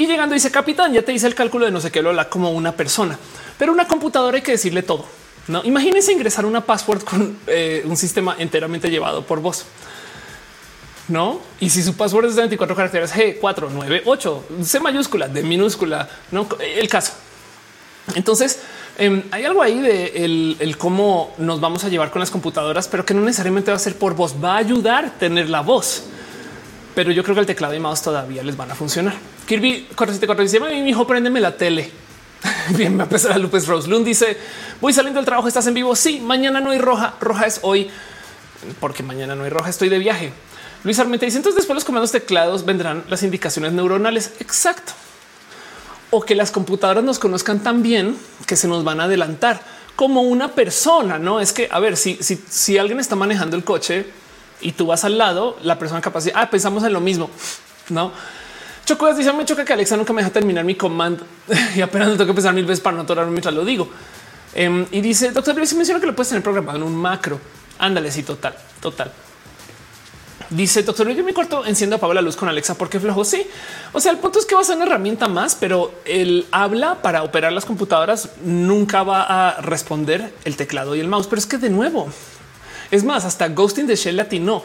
y llegando dice capitán, ya te hice el cálculo de no sé qué lo habla como una persona, pero una computadora hay que decirle todo. No imagínense ingresar una password con eh, un sistema enteramente llevado por voz. No, y si su password es de 24 caracteres G498, C mayúscula, D minúscula, no el caso. Entonces, em, hay algo ahí de el, cómo nos vamos a llevar con las computadoras, pero que no necesariamente va a ser por voz, va a ayudar a tener la voz. Pero yo creo que el teclado y mouse todavía les van a funcionar. Kirby 474 dice: Mi hijo, préndeme la tele. Bien, me empezar a Lupes Rose Lund dice: Voy saliendo del trabajo. Estás en vivo. Sí, mañana no hay roja. Roja es hoy, porque mañana no hay roja. Estoy de viaje. Luis Armenta dice: Entonces, después los comandos teclados vendrán las indicaciones neuronales. Exacto. O que las computadoras nos conozcan tan bien que se nos van a adelantar como una persona. No es que, a ver, si, si, si alguien está manejando el coche y tú vas al lado, la persona capaz de ah, pensamos en lo mismo. No, Choco dice me choca que Alexa nunca me deja terminar mi comando y apenas tengo que pensar mil veces para no atorarme mientras lo digo. Em, y dice doctor, si menciona que lo puedes tener programado en un macro. Ándale, sí, total, total. Dice doctor, yo en mi cuarto enciendo apago la luz con Alexa porque flojo. Sí, o sea, el punto es que va a ser una herramienta más, pero el habla para operar las computadoras nunca va a responder el teclado y el mouse. Pero es que de nuevo, es más, hasta Ghosting de Shell latino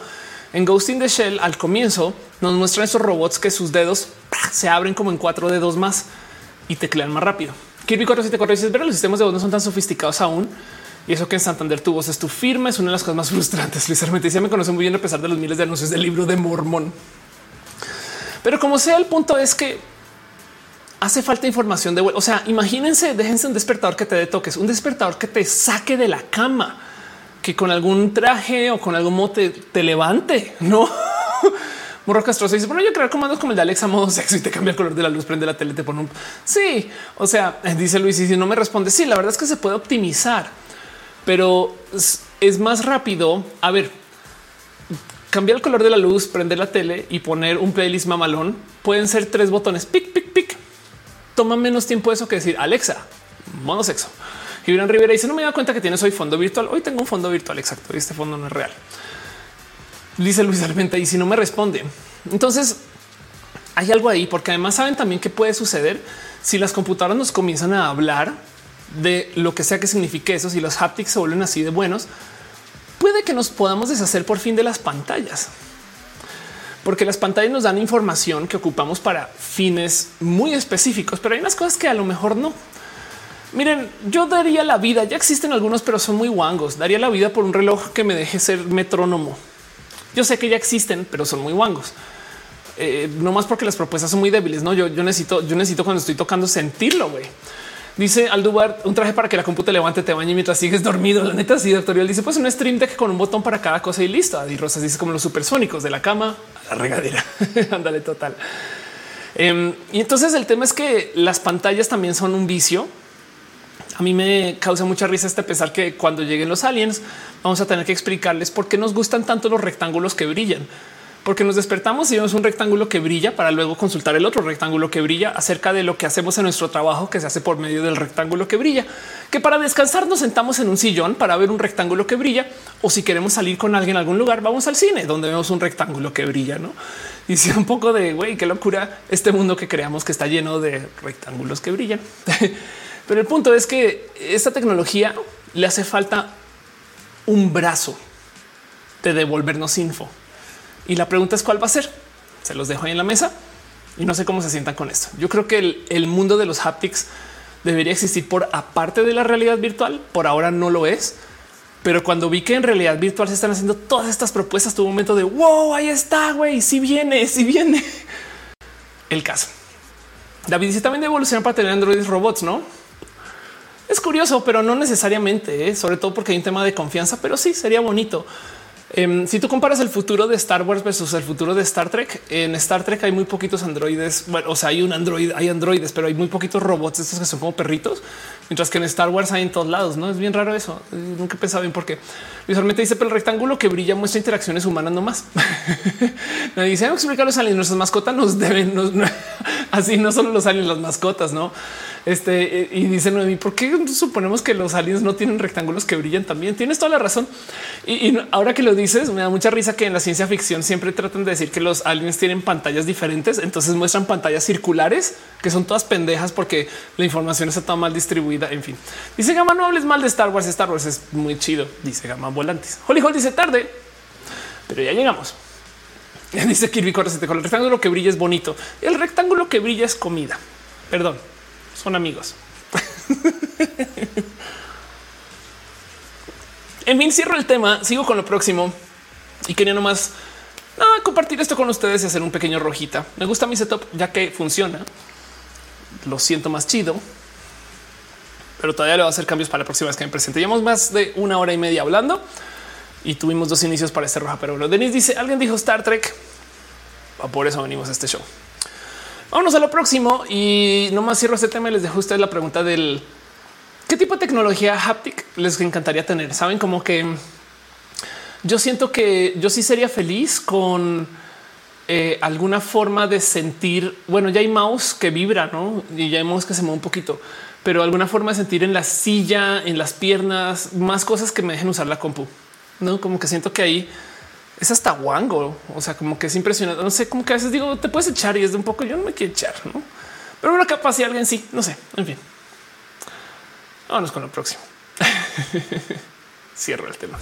en Ghost in the Shell, al comienzo nos muestran esos robots que sus dedos se abren como en cuatro dedos más y teclean más rápido. Kirby 474 dice, pero los sistemas de voz no son tan sofisticados aún. Y eso que en Santander tu voz es tu firma es una de las cosas más frustrantes. Luis Armenticia me conoce muy bien a pesar de los miles de anuncios del libro de Mormón. Pero como sea, el punto es que hace falta información de vuelo. O sea, imagínense, déjense un despertador que te dé toques, un despertador que te saque de la cama que con algún traje o con algún mote te levante, no? Morro Castroso dice: Bueno, yo creo comandos como el de Alexa modo sexo y te cambia el color de la luz, prende la tele, te pone un sí. O sea, dice Luis, y si no me responde, sí, la verdad es que se puede optimizar, pero es más rápido. A ver, cambiar el color de la luz, prender la tele y poner un playlist mamalón. Pueden ser tres botones pic, pic, pic. Toma menos tiempo eso que decir Alexa, modo sexo. Gibran Rivera dice: No me da cuenta que tienes hoy fondo virtual. Hoy tengo un fondo virtual. Exacto. Este fondo no es real. Dice Luis Almenta y si no me responde, entonces hay algo ahí, porque además saben también qué puede suceder si las computadoras nos comienzan a hablar de lo que sea que signifique eso. Si los haptics se vuelven así de buenos, puede que nos podamos deshacer por fin de las pantallas. porque las pantallas nos dan información que ocupamos para fines muy específicos, pero hay unas cosas que a lo mejor no. Miren, yo daría la vida, ya existen algunos, pero son muy guangos. Daría la vida por un reloj que me deje ser metrónomo. Yo sé que ya existen, pero son muy guangos. Eh, no más porque las propuestas son muy débiles. No, yo, necesito, yo necesito cuando estoy tocando sentirlo. güey. Dice Aldubar un traje para que la compu levante, te bañe mientras sigues dormido. La neta, sí, doctor. dice pues un stream deck con un botón para cada cosa y listo. Y Rosas dice como los supersónicos de la cama a la regadera. Ándale, total. Em, y entonces el tema es que las pantallas también son un vicio. A mí me causa mucha risa este pesar que cuando lleguen los aliens vamos a tener que explicarles por qué nos gustan tanto los rectángulos que brillan porque nos despertamos y vemos un rectángulo que brilla para luego consultar el otro rectángulo que brilla acerca de lo que hacemos en nuestro trabajo que se hace por medio del rectángulo que brilla, que para descansar nos sentamos en un sillón para ver un rectángulo que brilla o si queremos salir con alguien a algún lugar vamos al cine donde vemos un rectángulo que brilla, ¿no? Y si un poco de güey, qué locura este mundo que creamos que está lleno de rectángulos que brillan. Pero el punto es que esta tecnología le hace falta un brazo de devolvernos info. Y la pregunta es cuál va a ser. Se los dejo ahí en la mesa y no sé cómo se sientan con esto. Yo creo que el, mundo de los haptics debería existir por aparte de la realidad virtual. Por ahora no lo es, pero cuando vi que en realidad virtual se están haciendo todas estas propuestas, tuvo un momento de wow, ahí está, güey, si viene, si viene. El caso. David dice también de evolucionar para tener androides robots, no? Es curioso, pero no necesariamente, ¿eh? sobre todo porque hay un tema de confianza, pero sí sería bonito. Em, si tú comparas el futuro de Star Wars versus el futuro de Star Trek, en Star Trek hay muy poquitos androides. Bueno, o sea, hay un android, hay androides, pero hay muy poquitos robots, estos que son como perritos, mientras que en Star Wars hay en todos lados. No es bien raro eso. Nunca he pensado bien por qué. Visualmente dice, pero el rectángulo que brilla muestra interacciones humanas nomás. Me dice, explicar los aliens, nuestras mascotas nos deben, así no solo los aliens, las mascotas, no? Este y dice Noemi, ¿por qué suponemos que los aliens no tienen rectángulos que brillan también? Tienes toda la razón. Y, ahora que lo dices, me da mucha risa que en la ciencia ficción siempre tratan de decir que los aliens tienen pantallas diferentes. Entonces muestran pantallas circulares que son todas pendejas porque la información está tan mal distribuida. En fin, dice Gama, no hables mal de Star Wars. Star Wars es muy chido. Dice Gama Volantes. Holly Hall dice tarde, pero ya llegamos. Dice Kirby con el rectángulo que brilla es bonito. El rectángulo que brilla es comida. Perdón, son amigos. en fin, cierro el tema, sigo con lo próximo y quería nomás compartir esto con ustedes y hacer un pequeño rojita. Me gusta mi setup ya que funciona. Lo siento más chido, pero todavía le voy a hacer cambios para la próxima vez que me presente. Llevamos más de una hora y media hablando y tuvimos dos inicios para este roja. Pero Denis dice: Alguien dijo Star Trek. Por eso venimos a este show. Vámonos a lo próximo y nomás cierro este tema y les dejo a ustedes la pregunta del qué tipo de tecnología haptic les encantaría tener. Saben como que yo siento que yo sí sería feliz con eh, alguna forma de sentir. Bueno, ya hay mouse que vibra, no? Y ya hay mouse que se mueve un poquito, pero alguna forma de sentir en la silla, en las piernas, más cosas que me dejen usar la compu. No como que siento que ahí es hasta guango. O sea, como que es impresionante. No sé, como que a veces digo, te puedes echar y es de un poco, yo no me quiero echar, ¿no? Pero una capaz si alguien sí, no sé, en fin. Vámonos con lo próximo. Cierro el tema.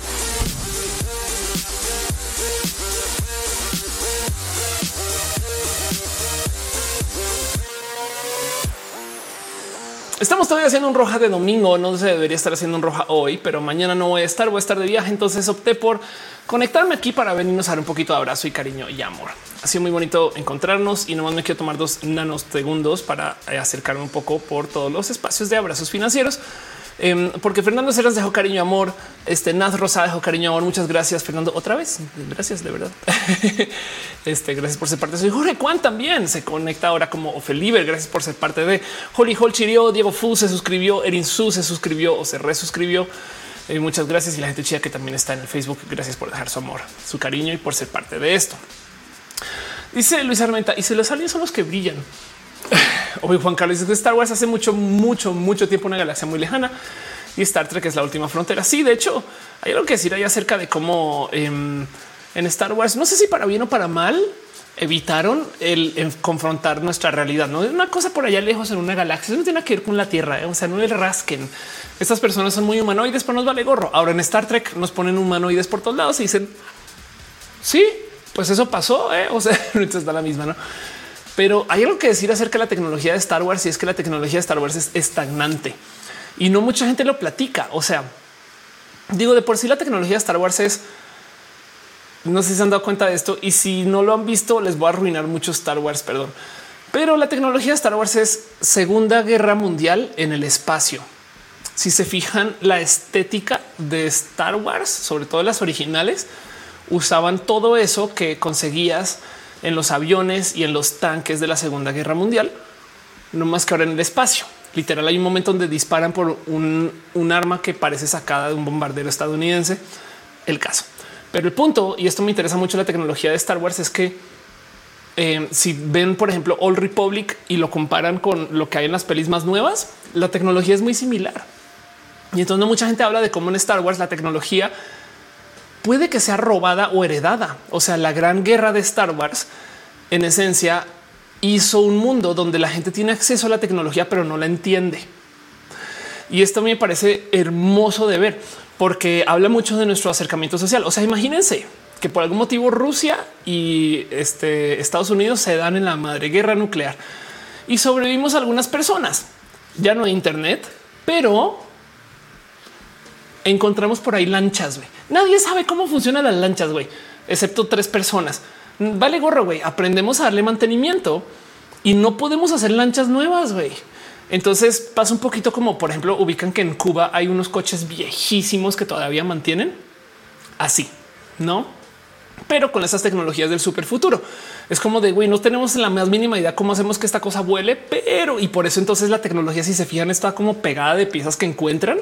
Estamos todavía haciendo un roja de domingo. No se debería estar haciendo un roja hoy, pero mañana no voy a estar, voy a estar de viaje. Entonces opté por conectarme aquí para venirnos a dar un poquito de abrazo y cariño y amor. Ha sido muy bonito encontrarnos y nomás me quiero tomar dos nanosegundos para eh, acercarme un poco por todos los espacios de abrazos financieros. Em, porque Fernando Ceras dejó cariño amor. Este Naz Rosa dejó cariño amor. Muchas gracias, Fernando. Otra vez. Gracias de verdad. este, gracias por ser parte. Soy Jorge Juan también se conecta ahora como Ofeliber. Gracias por ser parte de Holly Hall Chirio. Diego Fu se suscribió. Erin Su se suscribió o se resuscribió. Eh, muchas gracias y la gente chida que también está en el Facebook. Gracias por dejar su amor, su cariño y por ser parte de esto. Dice Luis Armenta y si los aliens son los que brillan. Hoy Juan Carlos dice Star Wars hace mucho, mucho, mucho tiempo una galaxia muy lejana y Star Trek es la última frontera. Sí, de hecho, hay algo que decir ahí acerca de cómo em, en Star Wars, no sé si para bien o para mal, evitaron el, confrontar nuestra realidad. No es una cosa por allá lejos en una galaxia. no tiene que ver con la Tierra. ¿eh? O sea, no le rasquen. Estas personas son muy humanoides, pero nos vale gorro. Ahora en Star Trek nos ponen humanoides por todos lados y dicen sí, pues eso pasó. ¿eh? O sea, está la misma, no? Pero hay algo que decir acerca de la tecnología de Star Wars y es que la tecnología de Star Wars es estagnante y no mucha gente lo platica. O sea, digo de por sí la tecnología de Star Wars es no sé si se han dado cuenta de esto y si no lo han visto, les voy a arruinar mucho Star Wars, perdón. Pero la tecnología de Star Wars es Segunda Guerra Mundial en el espacio. Si se fijan, la estética de Star Wars, sobre todo las originales, usaban todo eso que conseguías en los aviones y en los tanques de la Segunda Guerra Mundial, no más que ahora en el espacio. Literal, hay un momento donde disparan por un, un arma que parece sacada de un bombardero estadounidense. El caso. Pero el punto, y esto me interesa mucho la tecnología de Star Wars, es que eh, si ven, por ejemplo, Old Republic y lo comparan con lo que hay en las pelis más nuevas, la tecnología es muy similar. Y entonces mucha gente habla de cómo en Star Wars la tecnología puede que sea robada o heredada. O sea, la gran guerra de Star Wars, en esencia, hizo un mundo donde la gente tiene acceso a la tecnología, pero no la entiende. Y esto me parece hermoso de ver porque habla mucho de nuestro acercamiento social. O sea, imagínense que por algún motivo Rusia y este, Estados Unidos se dan en la madre guerra nuclear y sobrevivimos algunas personas. Ya no hay Internet, pero encontramos por ahí lanchas. Güey. Nadie sabe cómo funcionan las lanchas, güey, excepto tres personas. Vale gorro, güey. Aprendemos a darle mantenimiento y no podemos hacer lanchas nuevas, güey. Entonces pasa un poquito como, por ejemplo, ubican que en Cuba hay unos coches viejísimos que todavía mantienen así, no? Pero con esas tecnologías del super futuro es como de güey, no tenemos la más mínima idea cómo hacemos que esta cosa vuele, pero y por eso entonces la tecnología, si se fijan, está como pegada de piezas que encuentran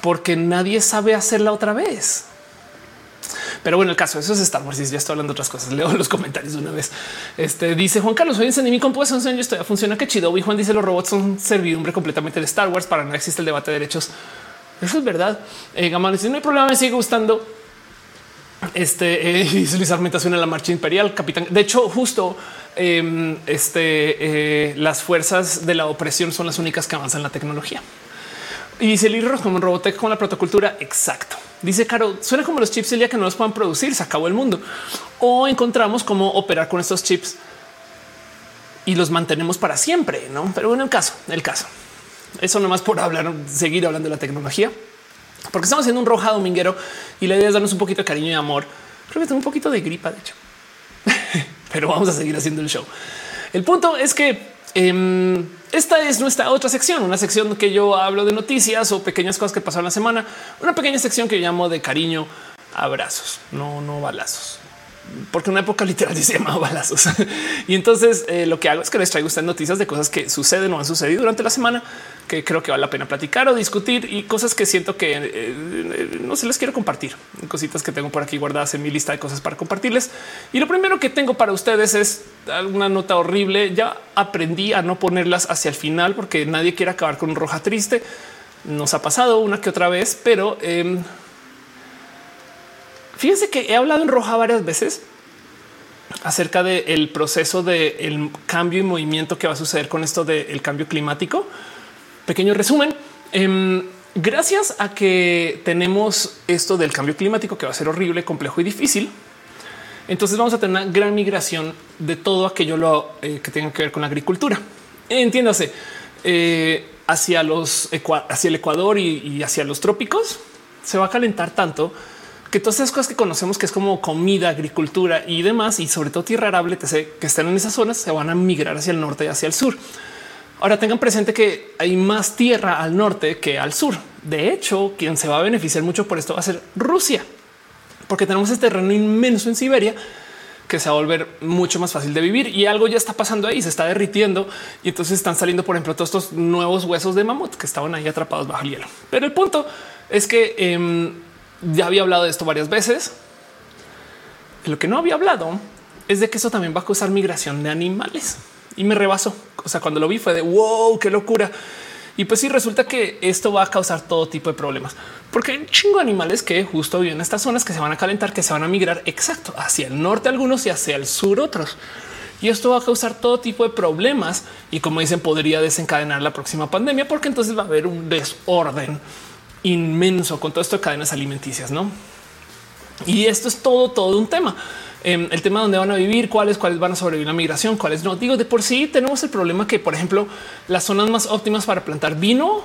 porque nadie sabe hacerla otra vez. Pero bueno, el caso eso es Star Wars. Y ya estoy hablando de otras cosas. Leo los comentarios de una vez. Este dice Juan Carlos, hoy en mi compu esto ya funciona. Qué chido. Y Juan dice los robots son servidumbre completamente de Star Wars para no existe el debate de derechos. Eso es verdad. Eh, Gamal dice no hay problema, me sigue gustando. Este eh, Luis Armentación en la marcha imperial, capitán. De hecho, justo em, este, eh, las fuerzas de la opresión son las únicas que avanzan la tecnología. Y dice Lirros como un Robotech con la protocultura. Exacto. Dice Caro, suena como los chips el día que no los puedan producir, se acabó el mundo. O encontramos cómo operar con estos chips y los mantenemos para siempre, ¿no? Pero bueno, el caso, el caso. Eso nomás por hablar, seguir hablando de la tecnología. Porque estamos haciendo un roja dominguero y la idea es darnos un poquito de cariño y amor. Creo que tengo un poquito de gripa, de hecho. Pero vamos a seguir haciendo el show. El punto es que Em, esta es nuestra otra sección, una sección que yo hablo de noticias o pequeñas cosas que pasaron la semana, una pequeña sección que yo llamo de cariño, abrazos, no, no balazos porque en una época literal se llamaba balazos. y entonces eh, lo que hago es que les traigo ustedes noticias de cosas que suceden o han sucedido durante la semana que creo que vale la pena platicar o discutir y cosas que siento que eh, eh, no se les quiero compartir. Cositas que tengo por aquí guardadas en mi lista de cosas para compartirles. Y lo primero que tengo para ustedes es alguna nota horrible. Ya aprendí a no ponerlas hacia el final porque nadie quiere acabar con roja triste. Nos ha pasado una que otra vez, pero em, Fíjense que he hablado en roja varias veces acerca del proceso del cambio y movimiento que va a suceder con esto del cambio climático. Pequeño resumen. Em, gracias a que tenemos esto del cambio climático que va a ser horrible, complejo y difícil, entonces vamos a tener una gran migración de todo aquello lo, eh, que tenga que ver con la agricultura. Entiéndase eh, hacia los el Ecuador y hacia los trópicos. Se va a calentar tanto que todas esas cosas que conocemos que es como comida, agricultura y demás, y sobre todo tierra arable que están en esas zonas, se van a migrar hacia el norte y hacia el sur. Ahora tengan presente que hay más tierra al norte que al sur. De hecho, quien se va a beneficiar mucho por esto va a ser Rusia, porque tenemos este terreno inmenso en Siberia que se va a volver mucho más fácil de vivir y algo ya está pasando ahí, se está derritiendo y entonces están saliendo, por ejemplo, todos estos nuevos huesos de mamut que estaban ahí atrapados bajo el hielo. Pero el punto es que eh, ya había hablado de esto varias veces. Lo que no había hablado es de que eso también va a causar migración de animales y me rebasó. O sea, cuando lo vi fue de wow, qué locura. Y pues sí, resulta que esto va a causar todo tipo de problemas, porque hay un chingo de animales que justo viven en estas zonas que se van a calentar, que se van a migrar exacto hacia el norte algunos y hacia el sur otros. Y esto va a causar todo tipo de problemas y como dicen, podría desencadenar la próxima pandemia, porque entonces va a haber un desorden inmenso con todo esto de cadenas alimenticias, ¿no? Y esto es todo, todo un tema. em, el tema de dónde van a vivir, cuáles, cuáles van a sobrevivir la migración, cuáles no. Digo, de por sí tenemos el problema que, por ejemplo, las zonas más óptimas para plantar vino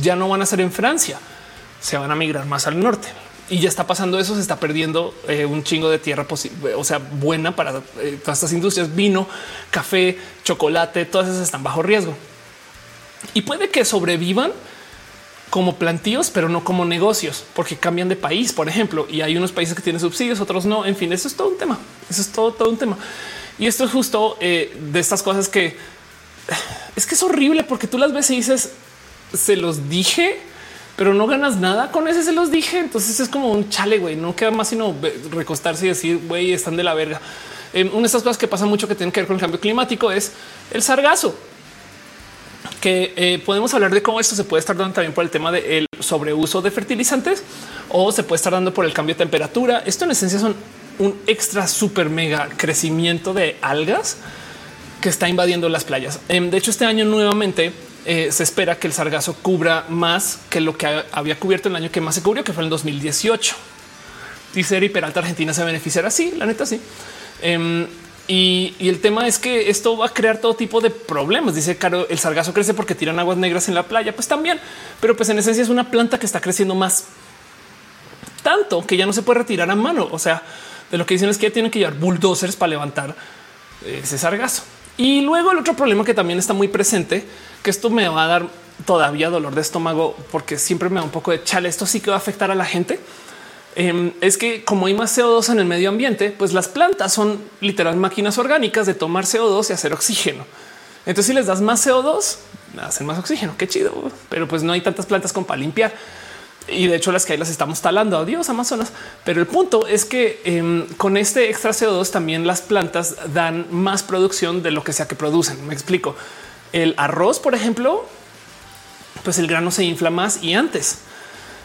ya no van a ser en Francia, se van a migrar más al norte. Y ya está pasando eso, se está perdiendo eh, un chingo de tierra, o sea, buena para eh, todas estas industrias, vino, café, chocolate, todas esas están bajo riesgo. Y puede que sobrevivan como plantíos, pero no como negocios, porque cambian de país, por ejemplo, y hay unos países que tienen subsidios, otros no. En fin, eso es todo un tema. Eso es todo, todo un tema. Y esto es justo eh, de estas cosas que es que es horrible porque tú las ves y dices, se los dije, pero no ganas nada con ese, se los dije. Entonces es como un chale, güey, no queda más sino recostarse y decir, güey, están de la verga. Eh, una de estas cosas que pasa mucho que tienen que ver con el cambio climático es el sargazo que eh, podemos hablar de cómo esto se puede estar dando también por el tema del sobreuso de fertilizantes o se puede estar dando por el cambio de temperatura. Esto en esencia son un extra super mega crecimiento de algas que está invadiendo las playas. Em, de hecho, este año nuevamente eh, se espera que el sargazo cubra más que lo que había cubierto el año que más se cubrió, que fue en 2018. Dice Eri Peralta, Argentina se beneficiará. Sí, la neta, sí. Y, el tema es que esto va a crear todo tipo de problemas. Dice Caro, el sargazo crece porque tiran aguas negras en la playa. Pues también, pero pues en esencia es una planta que está creciendo más tanto que ya no se puede retirar a mano. O sea, de lo que dicen es que tienen que llevar bulldozers para levantar ese sargazo. Y luego el otro problema que también está muy presente, que esto me va a dar todavía dolor de estómago porque siempre me da un poco de chale. Esto sí que va a afectar a la gente Em, es que como hay más CO2 en el medio ambiente, pues las plantas son literal máquinas orgánicas de tomar CO2 y hacer oxígeno. Entonces, si les das más CO2, hacen más oxígeno. Qué chido, pero pues no hay tantas plantas como para limpiar. Y de hecho, las que hay las estamos talando. Adiós, Amazonas. Pero el punto es que em, con este extra CO2 también las plantas dan más producción de lo que sea que producen. Me explico. El arroz, por ejemplo, pues el grano se infla más y antes.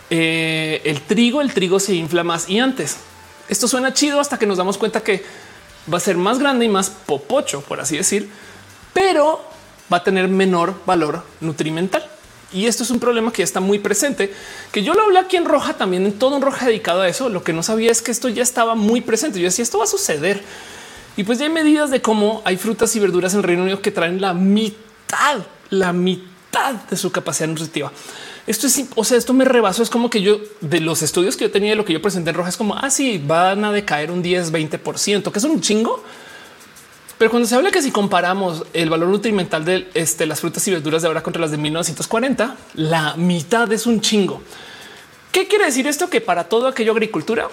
Eh, el trigo, el trigo se infla más y antes. Esto suena chido hasta que nos damos cuenta que va a ser más grande y más popocho, por así decir, pero va a tener menor valor nutrimental. Y esto es un problema que ya está muy presente, que yo lo hablé aquí en roja también, en todo un roja dedicado a eso. Lo que no sabía es que esto ya estaba muy presente. Yo decía, esto va a suceder. Y pues ya hay medidas de cómo hay frutas y verduras en el Reino Unido que traen la mitad, la mitad de su capacidad nutritiva. Esto es, o sea, esto me rebasó. Es como que yo de los estudios que yo tenía lo que yo presenté en roja es como así ah, van a decaer un 10, 20 por ciento, que es un chingo. Pero cuando se habla que si comparamos el valor nutrimental de este, las frutas y verduras de ahora contra las de 1940, la mitad es un chingo. ¿Qué quiere decir esto? Que para todo aquello agricultura,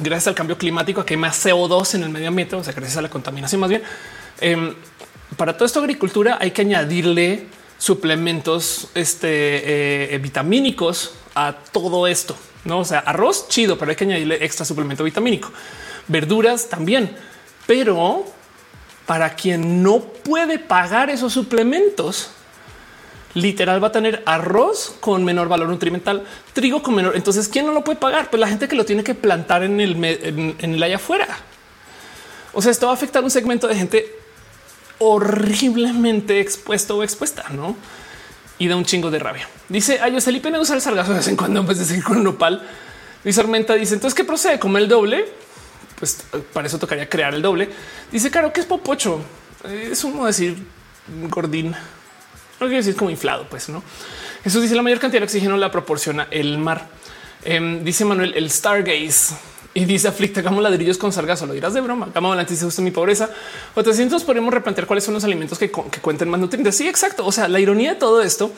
gracias al cambio climático, que hay más CO2 en el medio ambiente, o sea, gracias a la contaminación más bien, em, para todo esto agricultura hay que añadirle suplementos este, eh, vitamínicos a todo esto. No, o sea, arroz chido, pero hay que añadirle extra suplemento vitamínico. Verduras también, pero para quien no puede pagar esos suplementos, literal va a tener arroz con menor valor nutrimental, trigo con menor. Entonces, ¿quién no lo puede pagar? Pues la gente que lo tiene que plantar en el, en, en el allá afuera. O sea, esto va a afectar un segmento de gente horriblemente expuesto o expuesta, no? Y da un chingo de rabia. Dice a Felipe no usar el sargazo de vez en cuando en vez de seguir con un nopal. Luis Armenta dice entonces qué procede como el doble. Pues para eso tocaría crear el doble. Dice claro que es popocho. Es un decir gordín. No quiero decir como inflado, pues no. Eso dice la mayor cantidad de oxígeno la proporciona el mar. Em, dice Manuel el Stargaze y dice aflicta, hagamos ladrillos con sargazo. Lo dirás de broma. Gama volante dice justo mi pobreza. O 300 podemos replantear cuáles son los alimentos que, cuenten más nutrientes. Sí, exacto. O sea, la ironía de todo esto,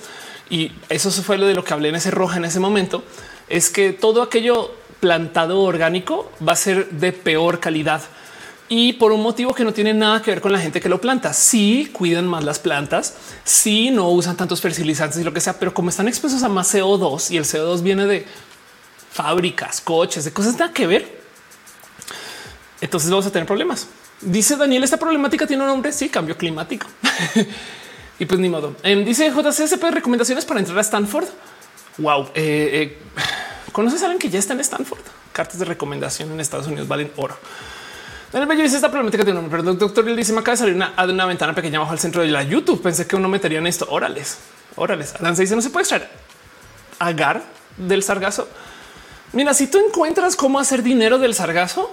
y eso fue lo de lo que hablé en ese roja en ese momento, es que todo aquello plantado orgánico va a ser de peor calidad y por un motivo que no tiene nada que ver con la gente que lo planta. Sí cuidan más las plantas, sí no usan tantos fertilizantes y lo que sea, pero como están expuestos a más CO2 y el CO2 viene de fábricas, coches, de cosas nada que ver. Entonces vamos a tener problemas. Dice Daniel, esta problemática tiene un nombre. Sí, cambio climático. y pues ni modo. Em, dice JCSP recomendaciones para entrar a Stanford. Wow. Eh, eh, ¿Conoces a alguien que ya está en Stanford? Cartas de recomendación en Estados Unidos valen oro. Daniel Bello dice esta problemática tiene un nombre, pero doctor dice me acaba de salir una, una ventana pequeña bajo el centro de la YouTube. Pensé que uno metería en esto. Órales, órales. Alan se dice no se puede extraer agar del sargazo. Mira, si tú encuentras cómo hacer dinero del sargazo,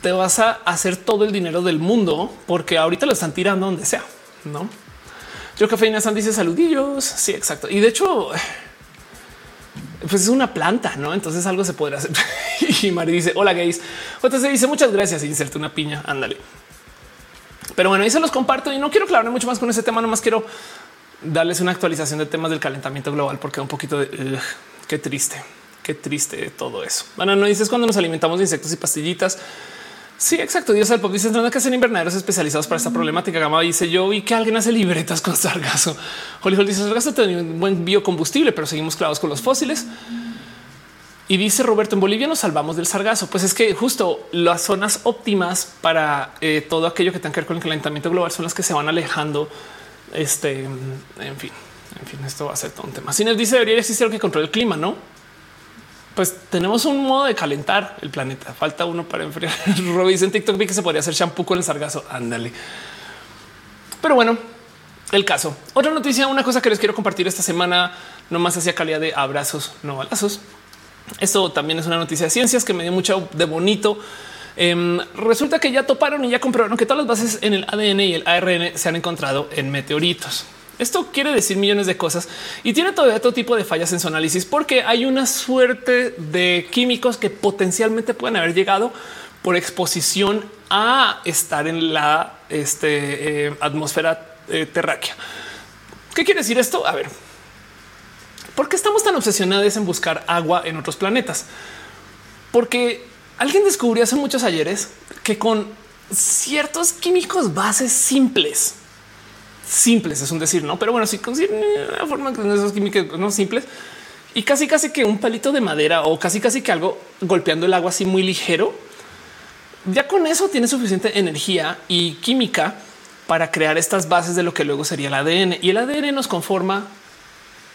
te vas a hacer todo el dinero del mundo porque ahorita lo están tirando donde sea, no? Yo cafeína San dice saludillos. Sí, exacto. Y de hecho, pues es una planta, no? Entonces algo se podrá hacer. y Mari dice hola gays. se dice muchas gracias. Inserte una piña. Ándale. Pero bueno, ahí se los comparto y no quiero clavarme mucho más con ese tema. Nomás quiero darles una actualización de temas del calentamiento global, porque un poquito de qué triste, qué triste todo eso. Bueno, no dices cuando nos alimentamos de insectos y pastillitas. Sí, exacto. Dios al pop dice que hacen invernaderos especializados para esta problemática. Gama dice yo y que alguien hace libretas con sargazo. Holly dice sargazo tiene un buen biocombustible, pero seguimos clavados con los fósiles. Y dice Roberto, en Bolivia nos salvamos del sargazo. Pues es que justo las zonas óptimas para eh, todo aquello que tenga que ver con el calentamiento global son las que se van alejando. Este, en fin, en fin, esto va a ser todo un tema. Sin dice debería existir lo que controle el clima, no? Pues tenemos un modo de calentar el planeta. Falta uno para enfriar. Robis en TikTok vi que se podría hacer shampoo con el sargazo. Ándale. Pero bueno, el caso. Otra noticia, una cosa que les quiero compartir esta semana, no más hacia calidad de abrazos, no balazos. Esto también es una noticia de ciencias que me dio mucho de bonito. Em, resulta que ya toparon y ya comprobaron que todas las bases en el ADN y el ARN se han encontrado en meteoritos. Esto quiere decir millones de cosas y tiene todo otro tipo de fallas en su análisis porque hay una suerte de químicos que potencialmente pueden haber llegado por exposición a estar en la este, eh, atmósfera eh, terráquea. ¿Qué quiere decir esto? A ver, ¿por qué estamos tan obsesionados en buscar agua en otros planetas? Porque alguien descubrió hace muchos ayeres que con ciertos químicos bases simples, simples, es un decir, no, pero bueno, si consiguen una forma de esos químicos no simples y casi, casi que un palito de madera o casi, casi que algo golpeando el agua así muy ligero, ya con eso tiene suficiente energía y química para crear estas bases de lo que luego sería el ADN y el ADN nos conforma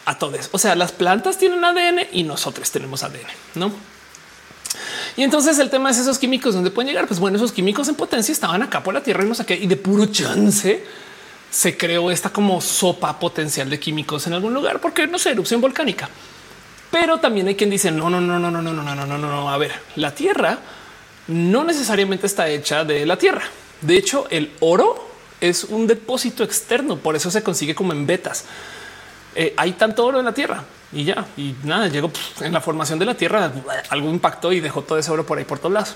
a todos. O sea, las plantas tienen ADN y nosotros tenemos ADN, no? Y entonces el tema es esos químicos donde pueden llegar. Pues bueno, esos químicos en potencia estaban acá por la tierra y no sé qué, y de puro chance se creó esta como sopa potencial de químicos en algún lugar, porque no sé, erupción volcánica. Pero también hay quien dice no, no, no, no, no, no, no, no, no, no, no. A ver, la Tierra no necesariamente está hecha de la Tierra. De hecho, el oro es un depósito externo, por eso se consigue como en vetas. hay tanto oro en la Tierra y ya, y nada, llegó en la formación de la Tierra, algo impactó y dejó todo ese oro por ahí por todos lados.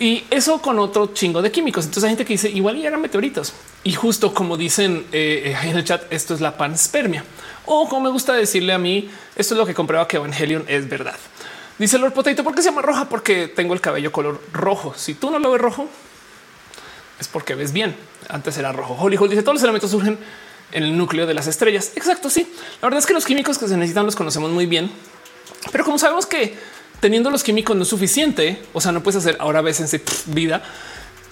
Y eso con otro chingo de químicos. Entonces hay gente que dice igual y eran meteoritos. Y justo como dicen eh, en el chat, esto es la panspermia. O como me gusta decirle a mí, esto es lo que comprueba que Evangelion es verdad. Dice Lord Potato, ¿por qué se llama roja? Porque tengo el cabello color rojo. Si tú no lo ves rojo, es porque ves bien. Antes era rojo. Hollywood dice todos los elementos surgen en el núcleo de las estrellas. Exacto. Sí, la verdad es que los químicos que se necesitan los conocemos muy bien, pero como sabemos que teniendo los químicos no es suficiente. O sea, no puedes hacer ahora ves en vida.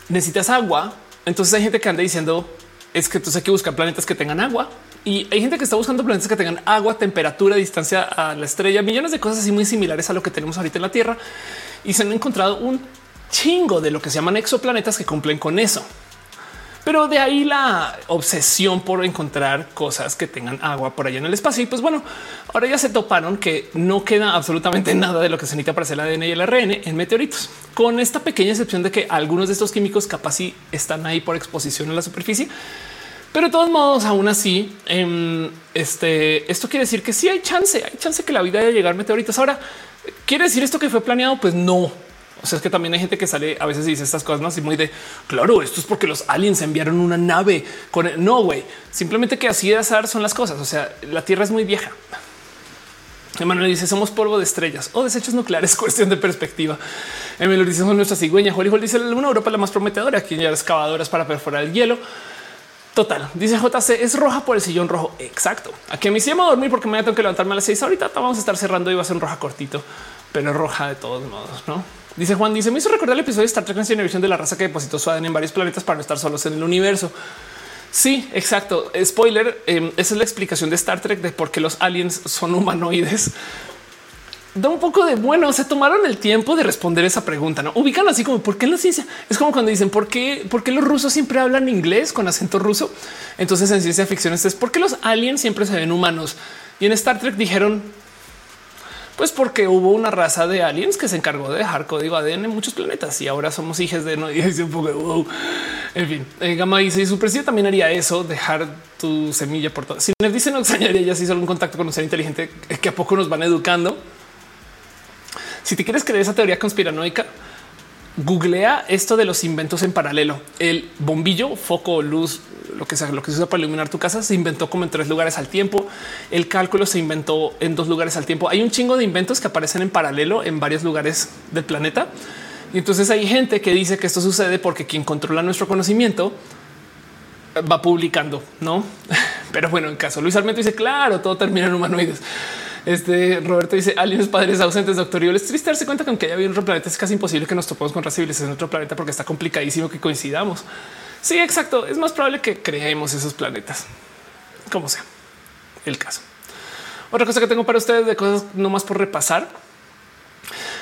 Necesitas agua. Entonces hay gente que anda diciendo es que tú hay que buscar planetas que tengan agua y hay gente que está buscando planetas que tengan agua, temperatura, distancia a la estrella, millones de cosas así muy similares a lo que tenemos ahorita en la Tierra y se han encontrado un chingo de lo que se llaman exoplanetas que cumplen con eso. Pero de ahí la obsesión por encontrar cosas que tengan agua por allá en el espacio. Y pues bueno, ahora ya se toparon que no queda absolutamente nada de lo que se necesita para hacer el ADN y el ARN en meteoritos, con esta pequeña excepción de que algunos de estos químicos capaz sí están ahí por exposición en la superficie. Pero de todos modos, aún así, em, este, esto quiere decir que sí hay chance, hay chance que la vida haya llegar meteoritos. Ahora, ¿quiere decir esto que fue planeado? Pues no, o sea, es que también hay gente que sale a veces y dice estas cosas, no así muy de claro, esto es porque los aliens enviaron una nave con el... no, güey, simplemente que así de azar son las cosas. O sea, la Tierra es muy vieja. Emanuel dice somos polvo de estrellas o desechos nucleares, cuestión de perspectiva. Emilio dice somos nuestra cigüeña. Hollywood dice la luna Europa la más prometedora. Aquí ya excavadoras para perforar el hielo. Total, dice JC es roja por el sillón rojo. Exacto. Aquí a mí se llama a dormir porque me tengo que levantarme a las seis. Ahorita vamos a estar cerrando y va a ser un roja cortito, pero roja de todos modos, no? Dice Juan, dice, me hizo recordar el episodio de Star Trek Next Generation de la raza que depositó su ADN en varios planetas para no estar solos en el universo. Sí, exacto. Spoiler. Em, esa es la explicación de Star Trek de por qué los aliens son humanoides. Da un poco de bueno, se tomaron el tiempo de responder esa pregunta. No ubican así como por qué en la ciencia es como cuando dicen por qué, por qué los rusos siempre hablan inglés con acento ruso. Entonces en ciencia ficción es por qué los aliens siempre se ven humanos y en Star Trek dijeron Pues porque hubo una raza de aliens que se encargó de dejar código ADN en muchos planetas y ahora somos hijos de no dice un poco wow. En fin, eh, Gama dice su presidente también haría eso, dejar tu semilla por todo. Si nos dice no extrañaría ya si hizo algún contacto con un ser inteligente que a poco nos van educando. Si te quieres creer esa teoría conspiranoica, googlea esto de los inventos en paralelo. El bombillo, foco, luz, lo que sea, lo que se usa para iluminar tu casa se inventó como en tres lugares al tiempo. El cálculo se inventó en dos lugares al tiempo. Hay un chingo de inventos que aparecen en paralelo en varios lugares del planeta. Y entonces hay gente que dice que esto sucede porque quien controla nuestro conocimiento va publicando, no? Pero bueno, en caso Luis Armento dice claro, todo termina en humanoides. Este Roberto dice aliens padres ausentes, doctor. Y es triste darse cuenta que aunque haya habido otro planeta, es casi imposible que nos topemos con raza en otro planeta porque está complicadísimo que coincidamos. Sí, exacto. Es más probable que creemos esos planetas, como sea el caso. Otra cosa que tengo para ustedes de cosas no más por repasar.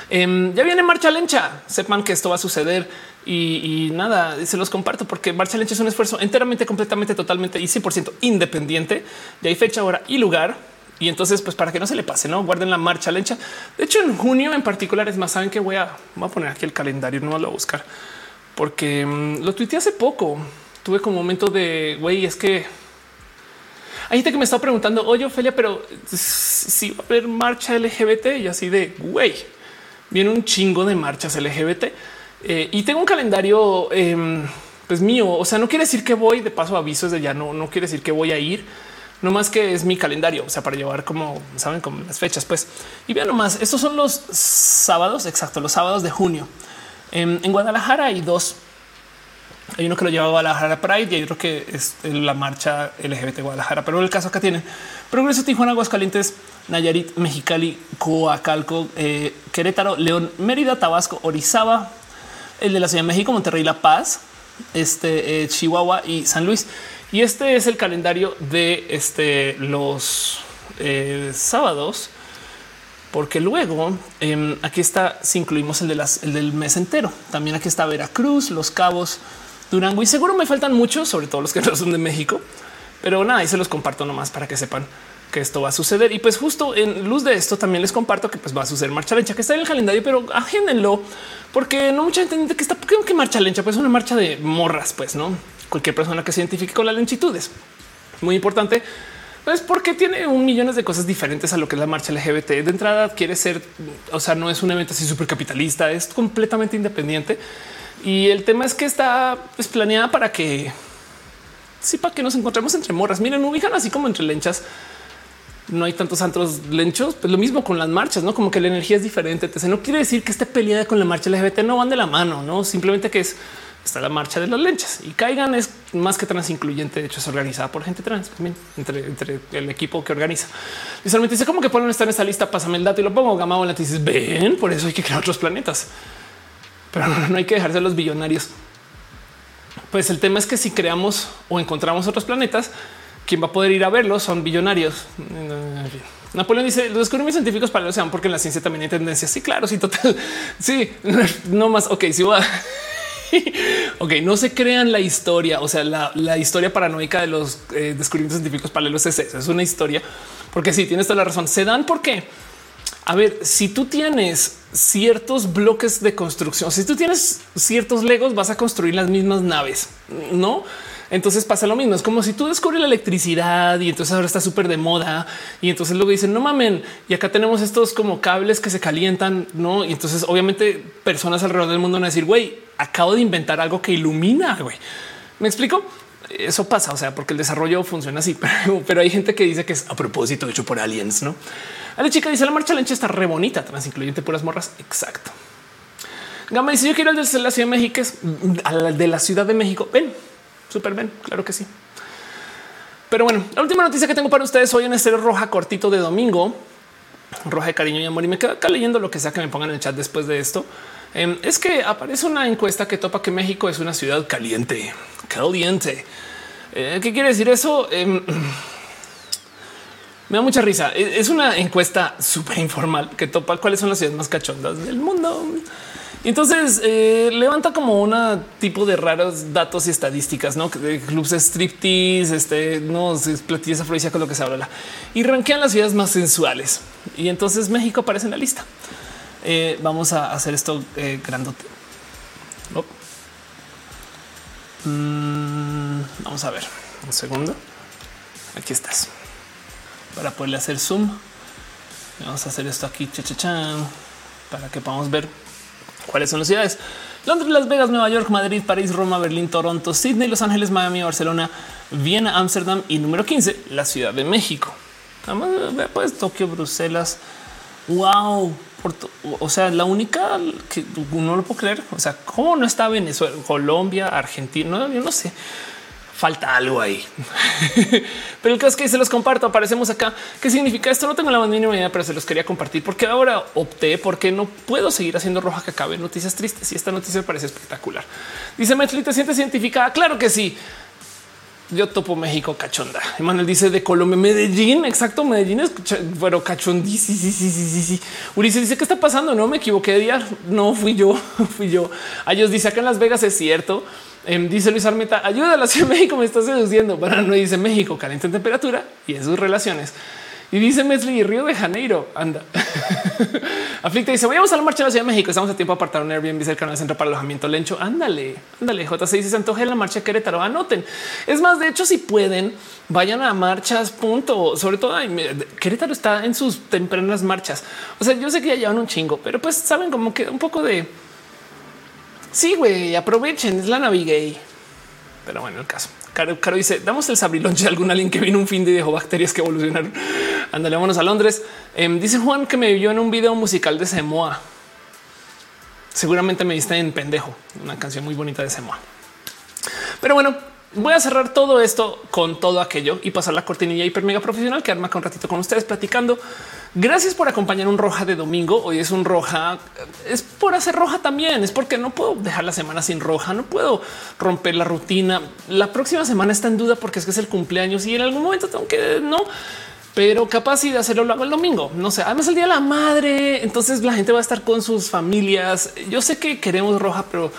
Em, ya viene marcha lencha. Sepan que esto va a suceder y, nada, se los comparto porque marcha lencha es un esfuerzo enteramente, completamente, totalmente y 100% independiente. Ya hay fecha, hora y lugar. Y entonces, pues para que no se le pase, no guarden la marcha lencha. De hecho, en junio en particular, es más, saben que voy a, a poner aquí el calendario, no lo voy a buscar porque mm, lo tuiteé hace poco. Tuve como momento de güey, es que hay gente que me está preguntando, oye, Ophelia, pero si va a haber marcha LGBT y así de güey, viene un chingo de marchas LGBT eh, y tengo un calendario em, pues mío. O sea, no quiere decir que voy de paso aviso de ya no, no quiere decir que voy a ir, no más que es mi calendario, o sea, para llevar como saben, como las fechas, pues y vean nomás. Estos son los sábados, exacto, los sábados de junio. En, Guadalajara hay dos. Hay uno que lo lleva a Guadalajara Pride y hay otro que es la marcha LGBT Guadalajara. Pero el caso acá tiene Progreso Tijuana, Aguascalientes, Nayarit, Mexicali, Coacalco, eh, Querétaro, León, Mérida, Tabasco, Orizaba, el de la Ciudad de México, Monterrey, La Paz, este eh, Chihuahua y San Luis. Y este es el calendario de este, los eh, sábados porque luego em, aquí está, si incluimos el, de las, el del mes entero, también aquí está Veracruz, Los Cabos, Durango. Y seguro me faltan muchos, sobre todo los que no son de México, pero nada, ahí se los comparto nomás para que sepan que esto va a suceder. Y pues justo en luz de esto también les comparto que pues va a suceder marcha lencha, que está en el calendario, pero agéndenlo porque no mucha gente entiende que está que marcha lencha, pues una marcha de morras, pues no cualquier persona que se identifique con las lentitudes. Muy importante pues porque tiene un millones de cosas diferentes a lo que es la marcha LGBT. De entrada quiere ser, o sea, no es un evento así súper capitalista, es completamente independiente. Y el tema es que está pues, planeada para que sí, para que nos encontremos entre morras. Miren, ubican así como entre lenchas. No hay tantos antros lenchos, pues lo mismo con las marchas, no como que la energía es diferente. no quiere decir que esté peleada con la marcha LGBT, no van de la mano, no simplemente que es está la marcha de las lenchas y caigan es más que trans incluyente. De hecho, es organizada por gente trans también entre, el equipo que organiza. Y solamente dice cómo que ponen estar en esta lista. Pásame el dato y lo pongo. Gama la dices ven, por eso hay que crear otros planetas, pero no, hay que dejarse los billonarios. Pues el tema es que si creamos o encontramos otros planetas, quien va a poder ir a verlos son billonarios. Napoleón dice los descubrimientos científicos para el océano, porque en la ciencia también hay tendencias. Sí, claro, sí, total. Sí, no más. Ok, si va. ok, no se crean la historia, o sea, la, historia paranoica de los eh, descubrimientos científicos paralelos es eso, es una historia, porque si sí, tienes toda la razón, se dan porque, a ver, si tú tienes ciertos bloques de construcción, si tú tienes ciertos legos, vas a construir las mismas naves, ¿no? Entonces pasa lo mismo. Es como si tú descubres la electricidad y entonces ahora está súper de moda y entonces luego dicen no mamen. Y acá tenemos estos como cables que se calientan, no? Y entonces obviamente personas alrededor del mundo van a decir güey, acabo de inventar algo que ilumina. Güey, me explico. Eso pasa, o sea, porque el desarrollo funciona así, pero, hay gente que dice que es a propósito hecho por aliens, no? A la chica dice la marcha lencha está re bonita, trans incluyente puras morras. Exacto. Gama dice yo quiero el de la Ciudad de México, al de la Ciudad de México. Ven, Súper bien, claro que sí. Pero bueno, la última noticia que tengo para ustedes hoy en Estéreo Roja cortito de domingo, roja de cariño y amor. Y me quedo acá leyendo lo que sea que me pongan en el chat después de esto. Em, es que aparece una encuesta que topa que México es una ciudad caliente, caliente. Eh, ¿Qué quiere decir eso? Em, me da mucha risa. E, es una encuesta súper informal que topa cuáles son las ciudades más cachondas del mundo. Entonces eh, levanta como una tipo de raros datos y estadísticas, no de clubs striptease, este no platillas afrodisíacos, lo que se habla y ranquean las ciudades más sensuales. Y entonces México aparece en la lista. Eh, vamos a hacer esto eh, grandote. Oh. Mm, vamos a ver un segundo. Aquí estás para poderle hacer zoom. Vamos a hacer esto aquí cha, para que podamos ver cuáles son las ciudades. Londres, Las Vegas, Nueva York, Madrid, París, Roma, Berlín, Toronto, Sydney, Los Ángeles, Miami, Barcelona, Viena, Ámsterdam y número 15, la Ciudad de México. pues Tokio, Bruselas. Wow. o sea, la única que no lo puedo creer. O sea, cómo no está Venezuela, Colombia, Argentina. yo no sé falta algo ahí. pero el caso es que se los comparto. Aparecemos acá. ¿Qué significa esto? No tengo la más mínima idea, pero se los quería compartir porque ahora opté porque no puedo seguir haciendo roja que acabe noticias tristes y esta noticia parece espectacular. Dice Metli, ¿te sientes científica? Claro que sí. Yo topo México cachonda. Emanuel dice de Colombia, Medellín. Exacto. Medellín es pero cachondí. Sí, sí, sí, sí, sí. Ulises dice qué está pasando. No me equivoqué de día. No fui yo, fui yo. A ellos dice acá en Las Vegas es cierto. Em, dice Luis Armeta, ayuda a la Ciudad de México, me está seduciendo. Para no dice México, caliente en temperatura y en sus relaciones. Y dice Mesli Río de Janeiro. Anda. Aflicta dice: Vayamos a la marcha de la Ciudad de México. Estamos a tiempo de apartar un Airbnb cercano al centro para alojamiento lencho. Ándale, ándale. J6 dice: Se antoje la marcha de Querétaro. Anoten. Es más, de hecho, si pueden, vayan a marchas. Punto. Sobre todo, Querétaro está en sus tempranas marchas. O sea, yo sé que ya llevan un chingo, pero pues saben como que un poco de Sí, güey, aprovechen, es la navigay. Pero bueno, el caso. Caro, Caro dice, damos el sabrilonche a algún alguien que vino un fin de dejó bacterias que evolucionaron. Ándale, vámonos a Londres. Em, dice Juan que me vio en un video musical de Semoa. Seguramente me viste en Pendejo, una canción muy bonita de Semoa. Pero bueno, voy a cerrar todo esto con todo aquello y pasar la cortinilla hiper mega profesional que arma con un ratito con ustedes platicando. Gracias por acompañar un roja de domingo. Hoy es un roja, es por hacer roja también. Es porque no puedo dejar la semana sin roja, no puedo romper la rutina. La próxima semana está en duda porque es que es el cumpleaños y en algún momento tengo que no pero capaz de hacerlo lo hago el domingo. No sé, además el día de la madre. Entonces la gente va a estar con sus familias. Yo sé que queremos roja, pero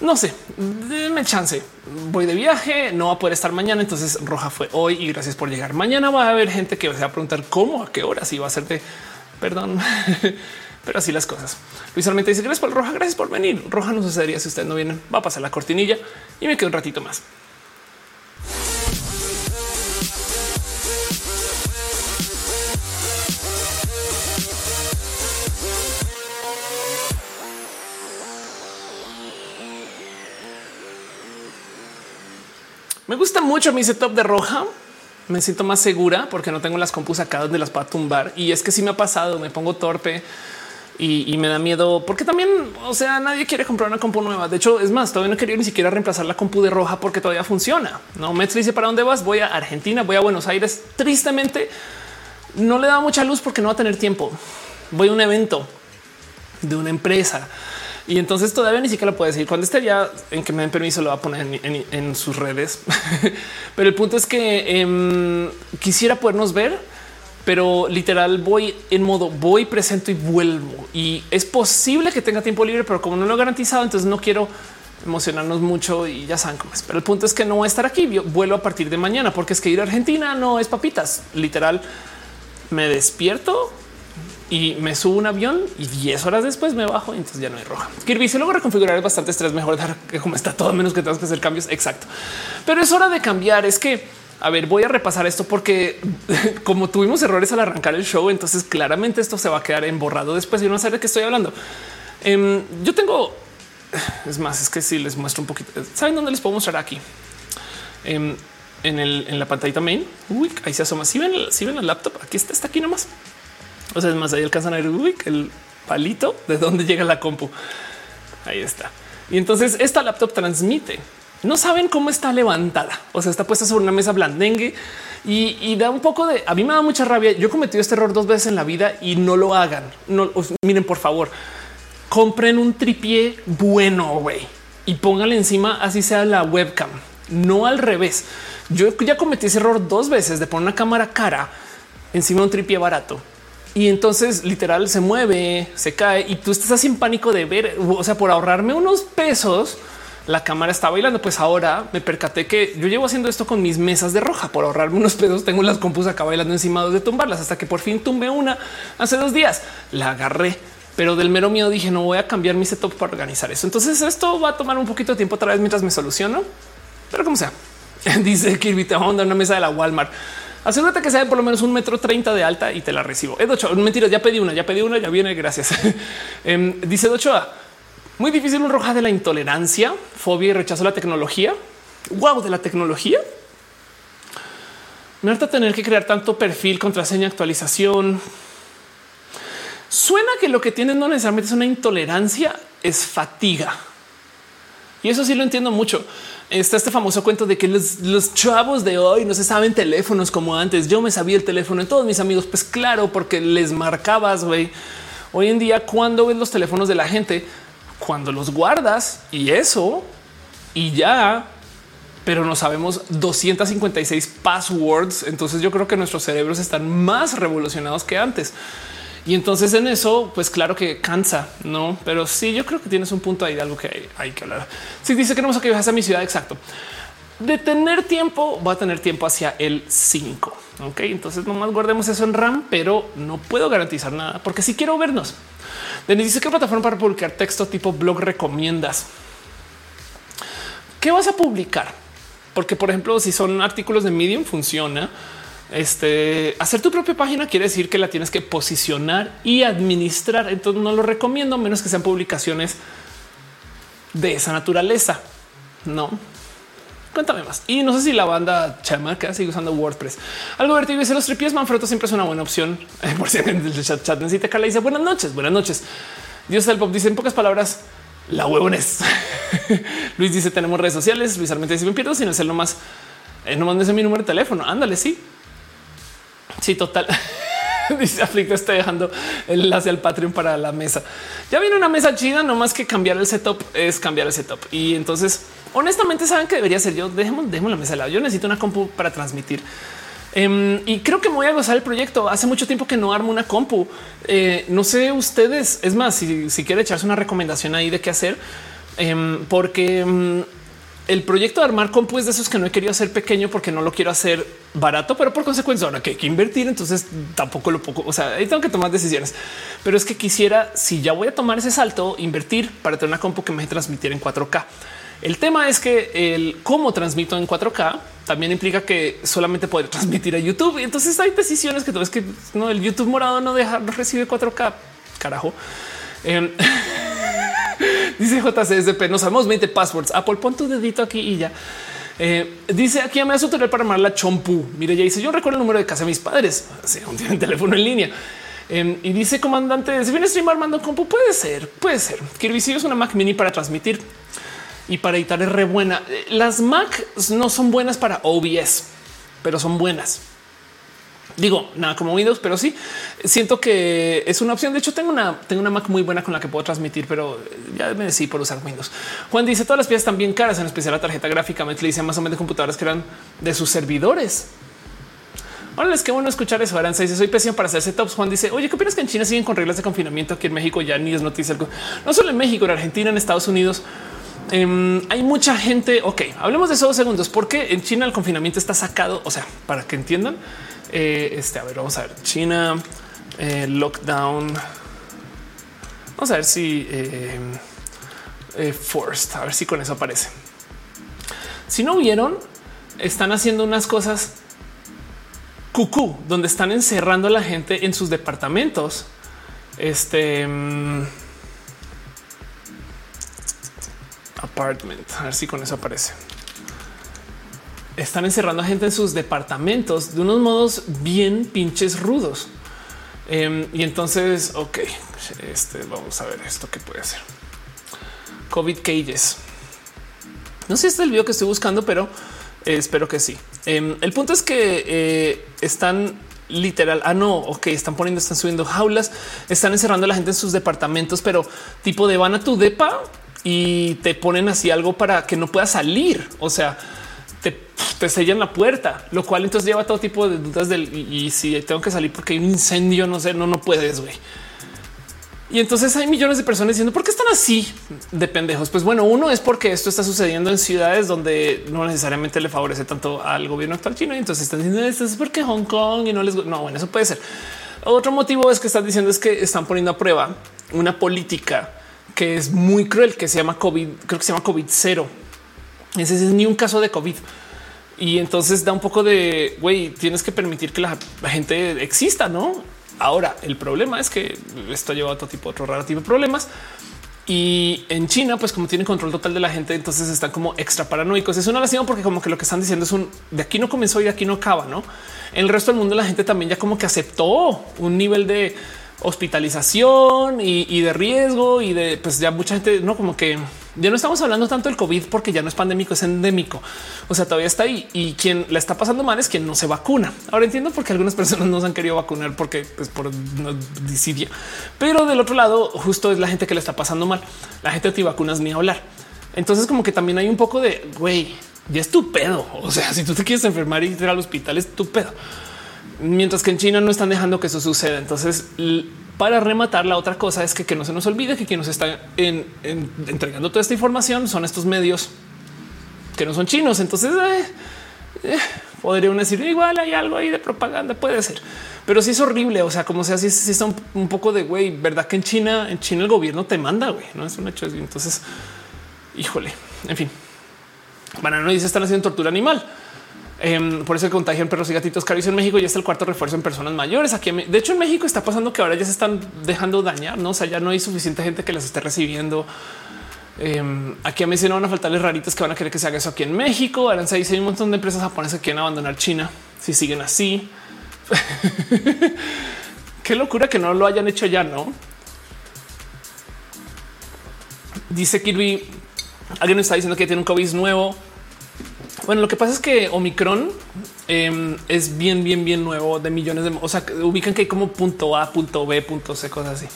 no sé, denme chance. Voy de viaje, no va a poder estar mañana. Entonces Roja fue hoy y gracias por llegar. Mañana va a haber gente que va a preguntar cómo, a qué hora, si va a de perdón, pero así las cosas. Luis Armenta dice gracias por Roja, gracias por venir. Roja no sucedería si ustedes no vienen. Va a pasar la cortinilla y me quedo un ratito más. Me gusta mucho mi setup de roja. Me siento más segura porque no tengo las compus acá donde las puedo tumbar. Y es que si me ha pasado, me pongo torpe y, me da miedo porque también, o sea, nadie quiere comprar una compu nueva. De hecho, es más, todavía no quería ni siquiera reemplazar la compu de roja porque todavía funciona. No me dice para dónde vas. Voy a Argentina, voy a Buenos Aires. Tristemente, no le da mucha luz porque no va a tener tiempo. Voy a un evento de una empresa y entonces todavía ni siquiera lo puede decir. Cuando esté ya en que me den permiso, lo va a poner en, sus redes. pero el punto es que em, quisiera podernos ver, pero literal voy en modo voy, presento y vuelvo. Y es posible que tenga tiempo libre, pero como no lo he garantizado, entonces no quiero emocionarnos mucho y ya saben cómo es. Pero el punto es que no voy a estar aquí. Yo vuelo a partir de mañana porque es que ir a Argentina no es papitas. Literal, me despierto, y me subo un avión y 10 horas después me bajo y entonces ya no hay roja. Kirby se logra reconfigurar es bastante estrés, mejor dar que como está todo menos que tengas que hacer cambios. Exacto. Pero es hora de cambiar. Es que, a ver, voy a repasar esto porque como tuvimos errores al arrancar el show, entonces claramente esto se va a quedar emborrado después y no sé de qué estoy hablando. Em, yo tengo, es más, es que si les muestro un poquito, ¿saben dónde les puedo mostrar aquí? Em, en, el, en la pantallita main. Ahí se asoma. Si ven, si ven el laptop, aquí está, está aquí nomás. O sea, es más, ahí alcanzan a ver el palito de dónde llega la compu. Ahí está. Y entonces esta laptop transmite. No saben cómo está levantada. O sea, está puesta sobre una mesa blandengue y, da un poco de. A mí me da mucha rabia. Yo he cometido este error dos veces en la vida y no lo hagan. No miren, por favor, compren un tripié bueno güey y pónganle encima, así sea la webcam, no al revés. Yo ya cometí ese error dos veces de poner una cámara cara encima de un tripié barato Y entonces literal se mueve, se cae y tú estás así en pánico de ver, o sea, por ahorrarme unos pesos, la cámara está bailando. Pues ahora me percaté que yo llevo haciendo esto con mis mesas de roja por ahorrarme unos pesos. Tengo las compus acá bailando encima de tumbarlas hasta que por fin tumbé una hace dos días. La agarré, pero del mero miedo dije no voy a cambiar mi setup para organizar eso. Entonces esto va a tomar un poquito de tiempo otra vez mientras me soluciono, pero como sea, dice Kirby, te manda una mesa de la Walmart. Asegúrate que sea por lo menos un metro treinta de alta y te la recibo. Es ocho. Mentira, ya pedí una, ya pedí una, ya viene. Gracias. Em, dice Dochoa, muy difícil un roja de la intolerancia, fobia y rechazo a la tecnología. Wow, de la tecnología. Me harta tener que crear tanto perfil, contraseña, actualización. Suena que lo que tienen no necesariamente es una intolerancia, es fatiga. Y eso sí lo entiendo mucho está este famoso cuento de que los, chavos de hoy no se saben teléfonos como antes. Yo me sabía el teléfono de todos mis amigos, pues claro, porque les marcabas. güey. Hoy en día, cuando ves los teléfonos de la gente, cuando los guardas y eso y ya, pero no sabemos 256 passwords. Entonces, yo creo que nuestros cerebros están más revolucionados que antes. Y entonces en eso, pues claro que cansa, no? Pero sí, yo creo que tienes un punto ahí de algo que hay, que hablar. Si dice que no que viajes a mi ciudad, exacto. De tener tiempo, va a tener tiempo hacia el 5. Ok, entonces nomás guardemos eso en RAM, pero no puedo garantizar nada porque si quiero vernos. Denis dice qué plataforma para publicar texto tipo blog recomiendas. ¿Qué vas a publicar? Porque, por ejemplo, si son artículos de Medium, funciona este hacer tu propia página quiere decir que la tienes que posicionar y administrar. Entonces no lo recomiendo menos que sean publicaciones de esa naturaleza. No, cuéntame más. Y no sé si la banda chamaca sigue usando WordPress. Algo vertido dice los tripies Manfrotto siempre es una buena opción. Por si en el chat, chat necesita Carla dice buenas noches, buenas noches. Dios del pop dice en pocas palabras la huevones. Luis dice tenemos redes sociales. Luis Armenta dice me pierdo sin hacerlo más. Eh, no mandes mi número de teléfono. Ándale, sí. Sí, total. Dice Aflicto, estoy dejando el enlace al Patreon para la mesa. Ya viene una mesa china, no más que cambiar el setup es cambiar el setup. Y entonces, honestamente, saben que debería ser yo. Dejemos, dejemos la mesa de lado. Yo necesito una compu para transmitir. Em, y creo que me voy a gozar el proyecto. Hace mucho tiempo que no armo una compu. Eh, no sé ustedes. Es más, si, si quiere echarse una recomendación ahí de qué hacer, em, porque em, el proyecto de armar compu es de esos que no he querido hacer pequeño porque no lo quiero hacer barato, pero por consecuencia ahora que hay que invertir, entonces tampoco lo poco. O sea, tengo que tomar decisiones, pero es que quisiera, si ya voy a tomar ese salto, invertir para tener una compu que me deje transmitir en 4K. El tema es que el cómo transmito en 4K también implica que solamente poder transmitir a YouTube. Entonces hay decisiones que tú ves que no, el YouTube morado no deja, no recibe 4K. Carajo. Em, Dice JCSP, nos sabemos 20 passwords. Apple, pon tu dedito aquí y ya. Eh, dice aquí me hace tutorial para armar la chompu. Mire, ya dice yo recuerdo el número de casa de mis padres. Hace un día en teléfono en línea. Em, y dice comandante, si viene stream armando compu, puede ser, puede ser. Kirby es una Mac mini para transmitir y para editar es re buena. Las Mac no son buenas para OBS, pero son buenas. Digo nada como Windows, pero sí siento que es una opción. De hecho, tengo una, tengo una Mac muy buena con la que puedo transmitir, pero ya me decidí por usar Windows. Juan dice todas las piezas están bien caras, en especial la tarjeta gráfica. Me dice más o menos computadoras que eran de sus servidores. Ahora es que bueno escuchar eso. Aranza dice soy pésimo para hacer setups. Juan dice oye, ¿qué opinas que en China siguen con reglas de confinamiento? Aquí en México ya ni es noticia. No solo en México, en Argentina, en Estados Unidos. Em, hay mucha gente. Ok, hablemos de eso dos segundos, porque en China el confinamiento está sacado. O sea, para que entiendan, eh, este, a ver, vamos a ver. China, eh, lockdown. Vamos a ver si eh, forced, a ver si con eso aparece. Si no vieron, están haciendo unas cosas cucú, donde están encerrando a la gente en sus departamentos. Este mm, apartment, a ver si con eso aparece están encerrando a gente en sus departamentos de unos modos bien pinches rudos. Em, y entonces, ok, este vamos a ver esto que puede hacer. COVID cages. No sé si este es el video que estoy buscando, pero eh, espero que sí. Em, el punto es que eh, están literal. Ah, no, ok, están poniendo, están subiendo jaulas, están encerrando a la gente en sus departamentos, pero tipo de van a tu depa y te ponen así algo para que no puedas salir. O sea, te sellan la puerta, lo cual entonces lleva todo tipo de dudas del y, si tengo que salir porque hay un incendio, no sé, no, no puedes, güey. Y entonces hay millones de personas diciendo por qué están así de pendejos. Pues bueno, uno es porque esto está sucediendo en ciudades donde no necesariamente le favorece tanto al gobierno actual chino. Y entonces están diciendo esto es porque Hong Kong y no les no, bueno, eso puede ser. Otro motivo es que están diciendo es que están poniendo a prueba una política que es muy cruel, que se llama COVID, creo que se llama COVID cero. Ese es ni un caso de COVID. Y entonces da un poco de güey, tienes que permitir que la, gente exista, no? Ahora, el problema es que esto lleva a otro tipo, otro raro tipo de problemas. Y en China, pues como tienen control total de la gente, entonces están como extra paranoicos. Es una lástima porque como que lo que están diciendo es un de aquí no comenzó y de aquí no acaba, ¿no? En el resto del mundo la gente también ya como que aceptó un nivel de hospitalización y, de riesgo y de pues ya mucha gente no como que ya no estamos hablando tanto del COVID porque ya no es pandémico, es endémico. O sea, todavía está ahí y quien la está pasando mal es quien no se vacuna. Ahora entiendo por qué algunas personas no han querido vacunar porque pues por disidia, pero del otro lado justo es la gente que le está pasando mal. La gente anti vacunas ni hablar. Entonces como que también hay un poco de güey, ya es tu pedo. O sea, si tú te quieres enfermar y ir al hospital es tu pedo mientras que en China no están dejando que eso suceda. Entonces, para rematar, la otra cosa es que, que no se nos olvide que quien nos está entregando toda esta información son estos medios que no son chinos. Entonces, eh, eh, podría uno decir igual hay algo ahí de propaganda, puede ser, pero sí es horrible. O sea, como sea, si sí está un, poco de güey, verdad que en China, en China el gobierno te manda, güey, no es un hecho. Entonces, híjole, en fin, bueno, no dice están haciendo tortura animal. Em, por eso contagian perros y gatitos caros en México y es el cuarto refuerzo en personas mayores. Aquí, de hecho, en México está pasando que ahora ya se están dejando dañar. No, o sea, ya no hay suficiente gente que las esté recibiendo. Eh, aquí a mí se no van a faltarles raritas que van a querer que se haga eso aquí en México. Ahora se dice hay un montón de empresas japonesas que quieren abandonar China si siguen así. Qué locura que no lo hayan hecho ya, no? Dice Kirby, alguien está diciendo que tiene un COVID nuevo. Bueno, lo que pasa es que Omicron em, es bien, bien, bien nuevo de millones de, o sea, ubican que hay como punto A, punto B, punto C, cosas así.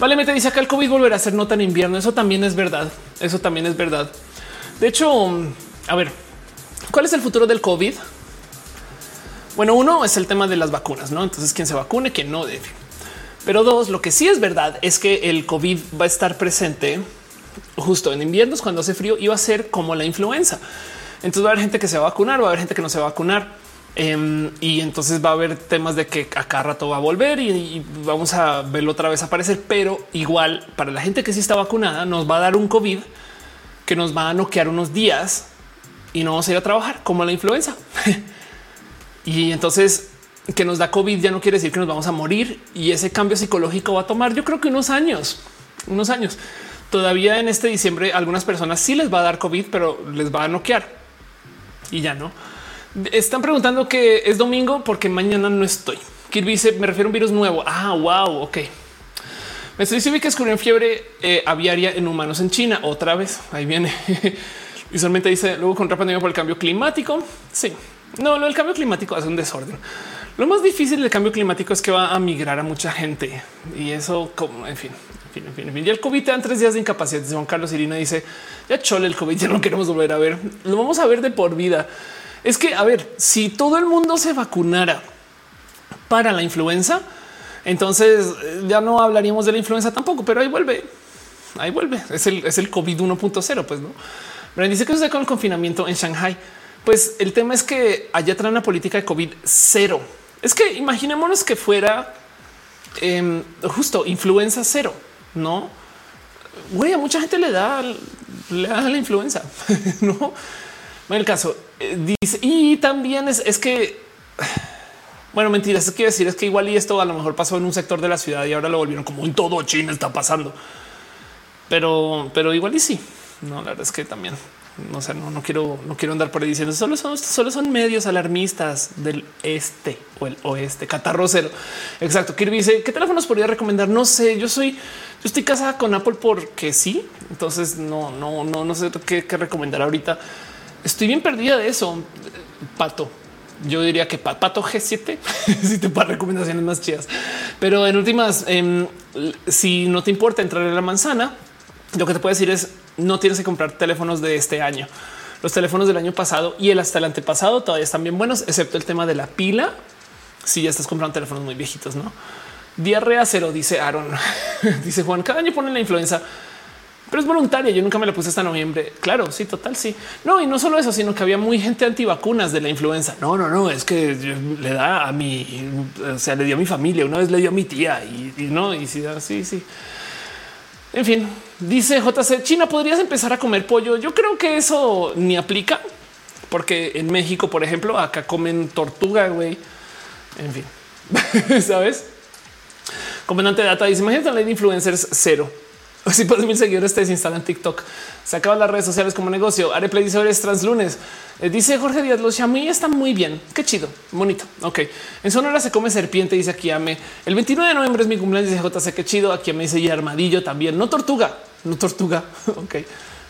Vale, me te dice acá el COVID volverá a ser nota en invierno. Eso también es verdad. Eso también es verdad. De hecho, a ver, ¿cuál es el futuro del COVID? Bueno, uno es el tema de las vacunas, no? Entonces, quién se vacune, quién no debe. Pero dos, lo que sí es verdad es que el COVID va a estar presente justo en inviernos cuando hace frío y va a ser como la influenza. Entonces va a haber gente que se va a vacunar, va a haber gente que no se va a vacunar. Em, y entonces va a haber temas de que a cada rato va a volver y, vamos a verlo otra vez aparecer. Pero igual para la gente que sí está vacunada, nos va a dar un COVID que nos va a noquear unos días y no vamos a ir a trabajar como la influenza. y entonces que nos da COVID ya no quiere decir que nos vamos a morir y ese cambio psicológico va a tomar, yo creo que unos años, unos años. Todavía en este diciembre, algunas personas sí les va a dar COVID, pero les va a noquear y ya no. Están preguntando que es domingo porque mañana no estoy. Kirby dice me refiero a un virus nuevo. Ah, wow. Ok. Me estoy diciendo que descubrieron fiebre eh, aviaria en humanos en China. Otra vez ahí viene. Visualmente dice luego contra pandemia por el cambio climático. Sí, no, lo del cambio climático es un desorden. Lo más difícil del cambio climático es que va a migrar a mucha gente y eso, como en fin, Y el COVID te dan tres días de incapacidad. Juan Carlos Irina dice ya chole el COVID, ya no queremos volver a ver. Lo vamos a ver de por vida. Es que, a ver, si todo el mundo se vacunara para la influenza, entonces eh, ya no hablaríamos de la influenza tampoco, pero ahí vuelve, ahí vuelve. Es el, es el COVID 1.0, pues no. Pero dice que sucede con el confinamiento en Shanghai. Pues el tema es que allá traen una política de COVID cero. Es que imaginémonos que fuera em, justo influenza cero, no? Güey, a mucha gente le da, le da la influenza, no? En el caso eh, dice, y también es, es que, bueno, mentiras, es que decir es que igual y esto a lo mejor pasó en un sector de la ciudad y ahora lo volvieron como en todo China está pasando. Pero, pero igual y sí, no, la verdad es que también no sé, no, no quiero, no quiero andar por ahí diciendo solo son, solo son medios alarmistas del este o el oeste, catarro cero. Exacto. Kirby dice qué teléfonos podría recomendar. No sé, yo soy, yo estoy casada con Apple porque sí. Entonces no, no, no, no sé qué, qué recomendar ahorita. Estoy bien perdida de eso. Pato, yo diría que Pato G7 si te para recomendaciones más chidas, pero en últimas, em, si no te importa entrar en la manzana, lo que te puedo decir es no tienes que comprar teléfonos de este año. Los teléfonos del año pasado y el hasta el antepasado todavía están bien buenos, excepto el tema de la pila. Si ya estás comprando teléfonos muy viejitos, no? Diarrea cero, dice Aaron. dice Juan, cada año ponen la influenza pero es voluntaria. Yo nunca me la puse hasta noviembre. Claro, sí, total, sí. No, y no solo eso, sino que había muy gente antivacunas de la influenza. No, no, no, es que le da a mi, o sea, le dio a mi familia, una vez le dio a mi tía y, no, y sí, sí, sí. En fin, dice JC, China, ¿podrías empezar a comer pollo? Yo creo que eso ni aplica, porque en México, por ejemplo, acá comen tortuga, güey. En fin, ¿sabes? Comandante data dice, imagínate la influencers cero. Si por mil seguidores te desinstalan TikTok. Se acaban las redes sociales como negocio. Areplay dice es trans lunes. Eh, dice Jorge Díaz, los chamuy están muy bien. Qué chido, bonito. Ok. En Sonora se come serpiente, dice aquí Ame. El 29 de noviembre es mi cumpleaños, dice JC, qué chido. Aquí me dice y armadillo también. No tortuga, no tortuga. ok.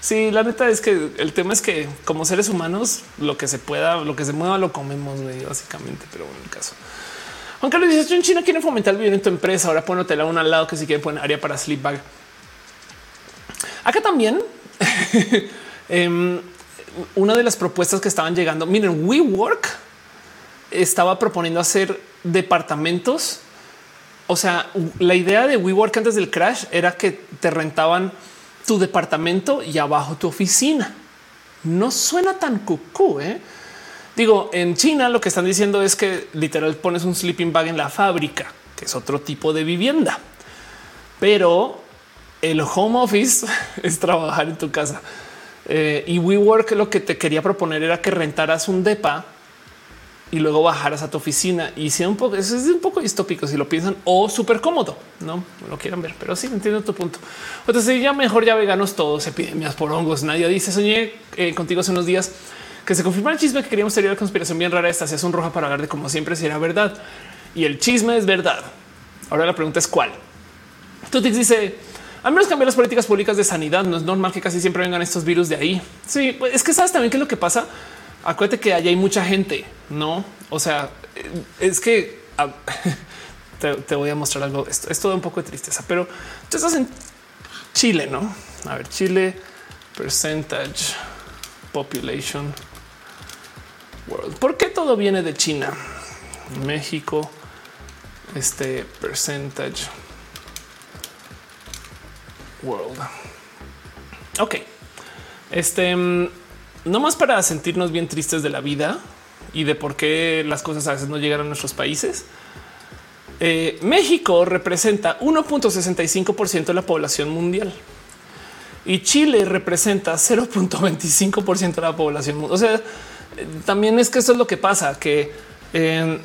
Sí, la neta es que el tema es que como seres humanos, lo que se pueda, lo que se mueva, lo comemos, básicamente. Pero en el caso. Juan Carlos dice, en China quieren fomentar el bien en tu empresa. Ahora pon hotel a al lado que si quieren poner área para sleep bag. Acá también em, una de las propuestas que estaban llegando. Miren, WeWork estaba proponiendo hacer departamentos. O sea, la idea de WeWork antes del crash era que te rentaban tu departamento y abajo tu oficina. No suena tan cucú. ¿eh? Digo, en China lo que están diciendo es que literal pones un sleeping bag en la fábrica, que es otro tipo de vivienda. Pero el home office es trabajar en tu casa. Eh, y WeWork lo que te quería proponer era que rentaras un depa y luego bajaras a tu oficina y sea un poco, es un poco distópico si lo piensan o súper cómodo, no lo quieran ver, pero sí entiendo tu punto. Entonces ya mejor ya veganos todos, epidemias por hongos. Nadie dice soñé eh, contigo hace unos días que se confirma el chisme que queríamos tener la conspiración bien rara. Esta se hace un roja para hablar de como siempre si era verdad y el chisme es verdad. Ahora la pregunta es cuál. Tú dice al menos cambiar las políticas públicas de sanidad. No es normal que casi siempre vengan estos virus de ahí. Sí, pues es que sabes también qué es lo que pasa. Acuérdate que allá hay mucha gente, no? O sea, eh, es que te, voy a mostrar algo. Esto es todo un poco de tristeza, pero tú estás en Chile, no? A ver, Chile percentage population world. ¿Por qué todo viene de China? México, este percentage World. Ok, este mm, no más para sentirnos bien tristes de la vida y de por qué las cosas a veces no llegan a nuestros países. Eh, México representa 1.65% de la población mundial y Chile representa 0.25% de la población. O sea, también es que eso es lo que pasa, que eh,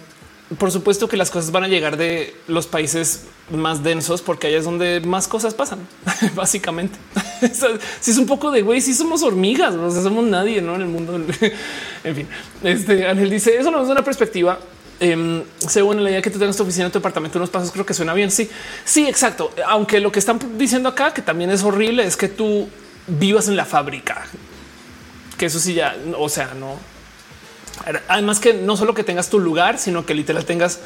por supuesto que las cosas van a llegar de los países más densos porque ahí es donde más cosas pasan, básicamente. si es un poco de güey, si somos hormigas, no somos nadie ¿no? en el mundo. en fin, este Ángel dice eso no es una perspectiva. Eh, según la idea que tú tengas tu oficina, tu departamento, unos pasos, creo que suena bien. Sí, sí, exacto. Aunque lo que están diciendo acá, que también es horrible, es que tú vivas en la fábrica, que eso sí ya, o sea, no, Además que no solo que tengas tu lugar, sino que literal tengas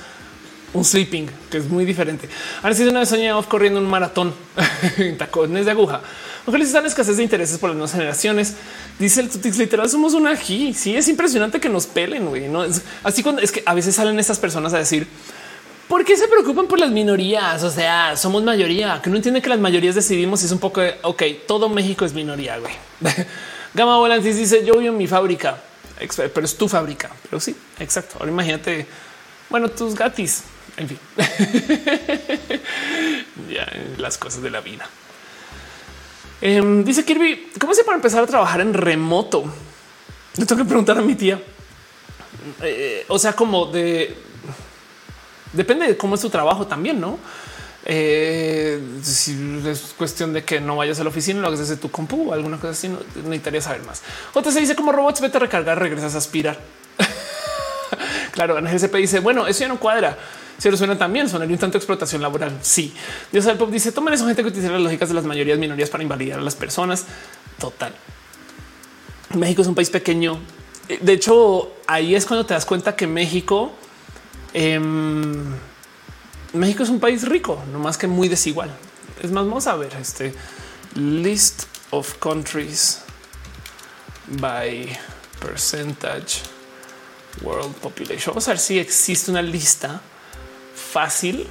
un sleeping, que es muy diferente. Ahora sí, una vez soñé corriendo un maratón en tacones de aguja. Mujeres están escasez de intereses por las nuevas generaciones. Dice el Tutix literal, somos una aquí. Sí, es impresionante que nos pelen. güey. No es así cuando es que a veces salen estas personas a decir por qué se preocupan por las minorías. O sea, somos mayoría que no entiende que las mayorías decidimos. Es un poco de ok, todo México es minoría. Güey. Gama Volantis dice yo vivo en mi fábrica pero es tu fábrica. Pero sí, exacto. Ahora imagínate, bueno, tus gatis, en fin, ya las cosas de la vida. Em, dice Kirby, ¿cómo se para empezar a trabajar en remoto? Le tengo que preguntar a mi tía. Eh, o sea, como de depende de cómo es tu trabajo también, no? Eh, si es cuestión de que no vayas a la oficina, lo hagas desde tu compu o alguna cosa así, no necesitaría saber más. Otra se dice como robots, vete a recargar, regresas a aspirar. claro, en GCP dice, bueno, eso ya no cuadra. Si lo suena también, sonaría un tanto explotación laboral. Sí. Dios del pop dice, tomen esa gente que utiliza las lógicas de las mayorías minorías para invalidar a las personas. Total. México es un país pequeño. De hecho, ahí es cuando te das cuenta que México eh, México es un país rico, no más que muy desigual. Es más, vamos a ver este list of countries by percentage world population. Vamos a ver si existe una lista fácil.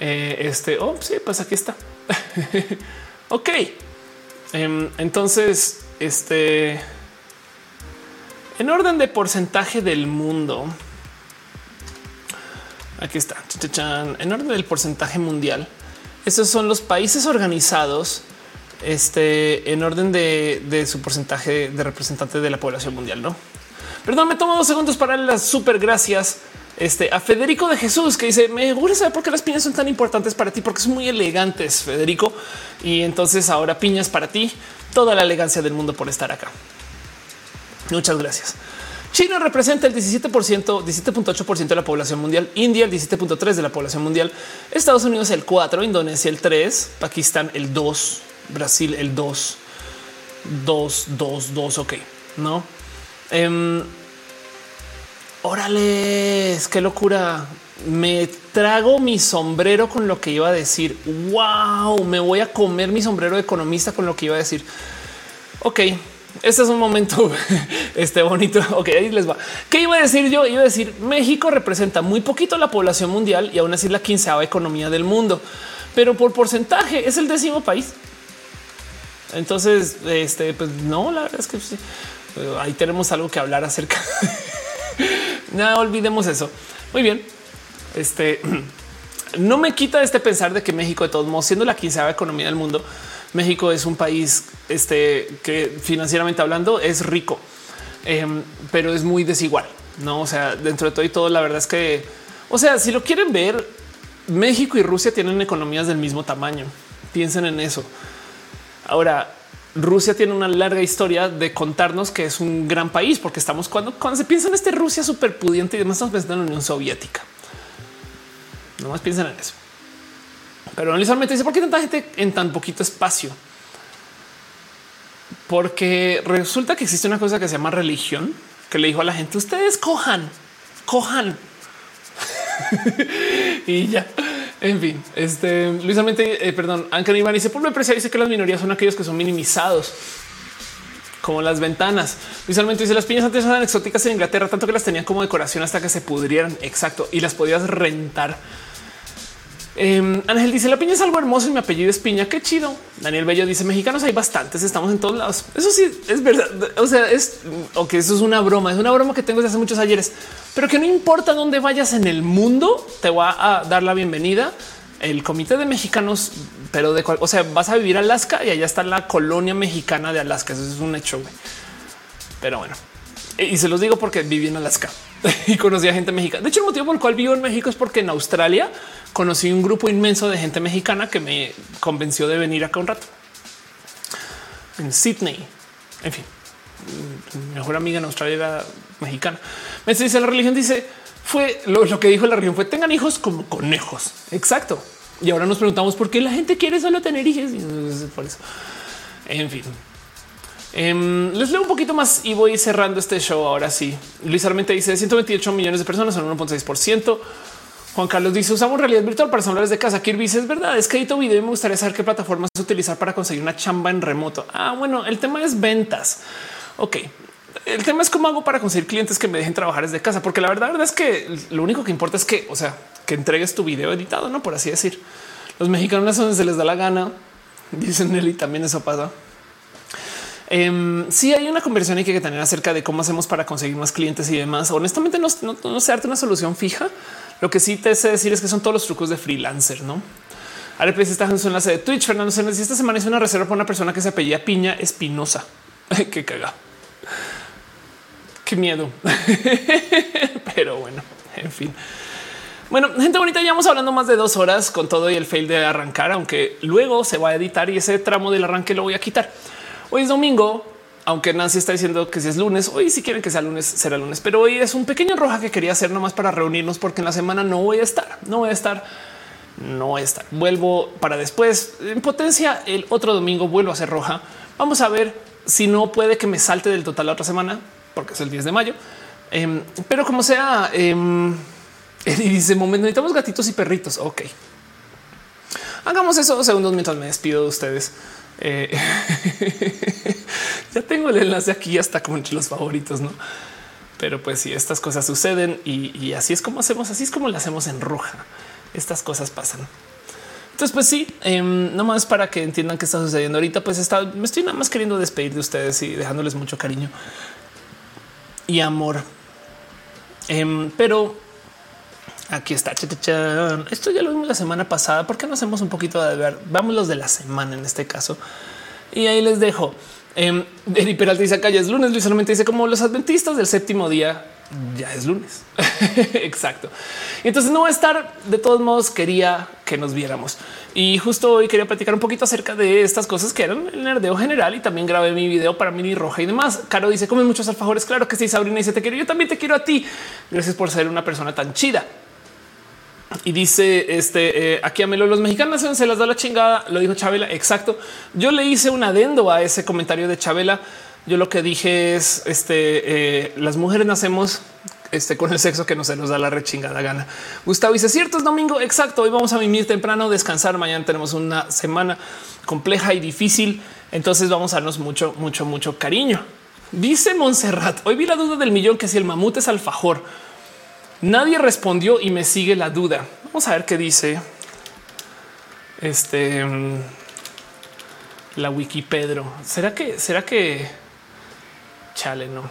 Eh, este, oh, sí, pues aquí está. ok. Em, entonces, este, en orden de porcentaje del mundo, aquí está. En orden del porcentaje mundial, estos son los países organizados este, en orden de, su porcentaje de representante de la población mundial. No, perdón, me tomo dos segundos para las super gracias este, a Federico de Jesús que dice me gusta saber por qué las piñas son tan importantes para ti, porque son muy elegantes, Federico. Y entonces ahora piñas para ti, toda la elegancia del mundo por estar acá. Muchas gracias. China representa el 17%, 17.8% de la población mundial, India el 17.3% de la población mundial, Estados Unidos el 4, Indonesia el 3, Pakistán el 2, Brasil el 2, 2, 2, 2, ok, ¿no? Um, órale, qué locura. Me trago mi sombrero con lo que iba a decir. Wow, me voy a comer mi sombrero de economista con lo que iba a decir. Ok, este es un momento este bonito. Ok, ahí les va. ¿Qué iba a decir yo? Iba a decir México representa muy poquito la población mundial y aún así la quinceava economía del mundo, pero por porcentaje es el décimo país. Entonces, este, pues no, la verdad es que ahí tenemos algo que hablar acerca. no olvidemos eso. Muy bien. Este no me quita este pensar de que México, de todos modos, siendo la quinceava economía del mundo, México es un país este, que financieramente hablando es rico, em, pero es muy desigual. No, o sea, dentro de todo y todo, la verdad es que, o sea, si lo quieren ver, México y Rusia tienen economías del mismo tamaño. Piensen en eso. Ahora, Rusia tiene una larga historia de contarnos que es un gran país, porque estamos cuando, cuando se piensa en este Rusia súper pudiente y demás, estamos pensando en la Unión Soviética. No más piensen en eso. Pero analizarmente dice por qué tanta gente en tan poquito espacio. Porque resulta que existe una cosa que se llama religión que le dijo a la gente: Ustedes cojan, cojan y ya. En fin, este Luis eh, perdón, Anker dice por precio dice que las minorías son aquellos que son minimizados como las ventanas. Visualmente dice las piñas antes eran exóticas en Inglaterra, tanto que las tenían como decoración hasta que se pudrieran. Exacto. Y las podías rentar. Eh, Ángel dice la piña es algo hermoso y mi apellido es piña. Qué chido. Daniel Bello dice mexicanos hay bastantes, estamos en todos lados. Eso sí es verdad. O sea, es o que eso es una broma, es una broma que tengo desde hace muchos ayeres, pero que no importa dónde vayas en el mundo, te va a dar la bienvenida el comité de mexicanos, pero de cual, o sea, vas a vivir Alaska y allá está la colonia mexicana de Alaska. Eso es un hecho. Pero bueno, y se los digo porque viví en Alaska y conocí a gente mexicana. De hecho, el motivo por el cual vivo en México es porque en Australia conocí un grupo inmenso de gente mexicana que me convenció de venir acá un rato. En Sydney, en fin, mi mejor amiga en Australia era mexicana. Me dice la religión, dice fue lo, que dijo la religión fue tengan hijos como conejos. Exacto. Y ahora nos preguntamos por qué la gente quiere solo tener hijos. Por eso. En fin, em, les leo un poquito más y voy cerrando este show. Ahora sí, Luis Armente dice 128 millones de personas son 1.6 por ciento. Juan Carlos dice usamos realidad virtual para celulares de casa. Kirby dice es verdad, es que edito video y me gustaría saber qué plataformas utilizar para conseguir una chamba en remoto. Ah, bueno, el tema es ventas. Ok, el tema es cómo hago para conseguir clientes que me dejen trabajar desde casa, porque la verdad, es que lo único que importa es que, o sea, que entregues tu video editado, no por así decir. Los mexicanos donde se les da la gana, dicen él y también eso pasa. Um, sí hay una conversión hay que tener acerca de cómo hacemos para conseguir más clientes y demás. Honestamente, no, no, no sé darte una solución fija, lo que sí te sé decir es que son todos los trucos de freelancer, no? Ahora pues está en su enlace de Twitch. Fernando si esta semana es una reserva para una persona que se apellida Piña Espinosa. Qué caga. Qué miedo. Pero bueno, en fin. Bueno, gente bonita, llevamos hablando más de dos horas con todo y el fail de arrancar, aunque luego se va a editar y ese tramo del arranque lo voy a quitar. Hoy es domingo, aunque Nancy está diciendo que si es lunes, hoy si quieren que sea lunes, será lunes, pero hoy es un pequeño roja que quería hacer nomás para reunirnos porque en la semana no voy a estar, no voy a estar, no voy a estar. Vuelvo para después. En potencia, el otro domingo vuelvo a hacer roja. Vamos a ver si no puede que me salte del total la otra semana, porque es el 10 de mayo. Em, pero como sea, eh, y dice momento necesitamos gatitos y perritos. Ok, hagamos eso dos segundos mientras me despido de ustedes. Eh, ya tengo el enlace aquí hasta como entre los favoritos, no? Pero pues si estas cosas suceden y, así es como hacemos, así es como lo hacemos en roja. Estas cosas pasan. Entonces, pues sí, eh, nomás para que entiendan qué está sucediendo ahorita, pues está, me estoy nada más queriendo despedir de ustedes y dejándoles mucho cariño y amor. Em, pero aquí está. Esto ya lo vimos la semana pasada. ¿Por qué no hacemos un poquito de ver? Vamos los de la semana en este caso. Y ahí les dejo. Eh, Eri Peralta dice ya es lunes. Luis solamente dice como los adventistas del séptimo día ya es lunes. Exacto. Entonces no va a estar. De todos modos, quería que nos viéramos. Y justo hoy quería platicar un poquito acerca de estas cosas que eran el nerdeo general y también grabé mi video para mini roja y demás. Caro dice comen muchos alfajores. Claro que sí. Sabrina dice te quiero. Yo también te quiero a ti. Gracias por ser una persona tan chida. Y dice este eh, aquí a Melo, los mexicanos se las da la chingada. Lo dijo Chabela. Exacto. Yo le hice un adendo a ese comentario de Chabela. Yo lo que dije es este eh, las mujeres nacemos este, con el sexo que no se nos da la rechingada gana. Gustavo dice cierto es domingo. Exacto. Hoy vamos a vivir temprano, descansar. Mañana tenemos una semana compleja y difícil. Entonces vamos a darnos mucho, mucho, mucho cariño. Dice Montserrat. Hoy vi la duda del millón que si el mamut es alfajor. Nadie respondió y me sigue la duda. Vamos a ver qué dice este mm, la Wikipedro. ¿Será que será que chale no?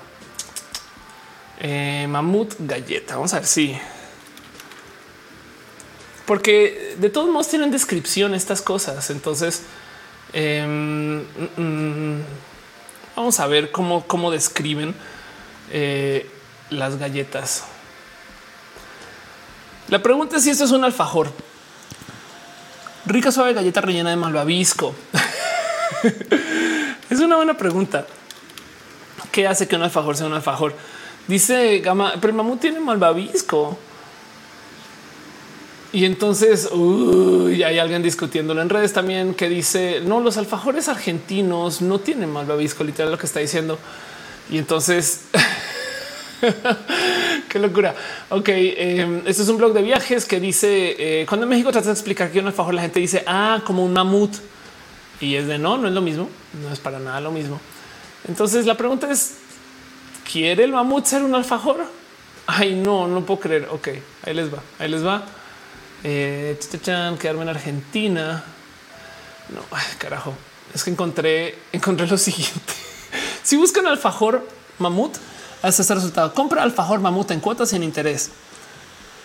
Eh, mamut galleta. Vamos a ver si porque de todos modos tienen descripción estas cosas. Entonces em, mm, mm, vamos a ver cómo, cómo describen eh, las galletas. La pregunta es si esto es un alfajor. Rica suave galleta rellena de malvavisco. es una buena pregunta. ¿Qué hace que un alfajor sea un alfajor? Dice Gama, pero el mamut tiene malvavisco. Y entonces hay alguien discutiéndolo en redes también que dice no, los alfajores argentinos no tienen malvavisco, literal lo que está diciendo. Y entonces Qué locura. Ok, eh, este es un blog de viajes que dice eh, cuando en México trata de explicar que un alfajor, la gente dice ah, como un mamut y es de no, no es lo mismo, no es para nada lo mismo. Entonces la pregunta es: ¿quiere el mamut ser un alfajor? Ay, no, no puedo creer. Ok, ahí les va, ahí les va. Eh, quedarme en Argentina. No, carajo, es que encontré, encontré lo siguiente. si buscan alfajor mamut, hasta este resultado. Compra alfajor mamut en cuotas sin interés.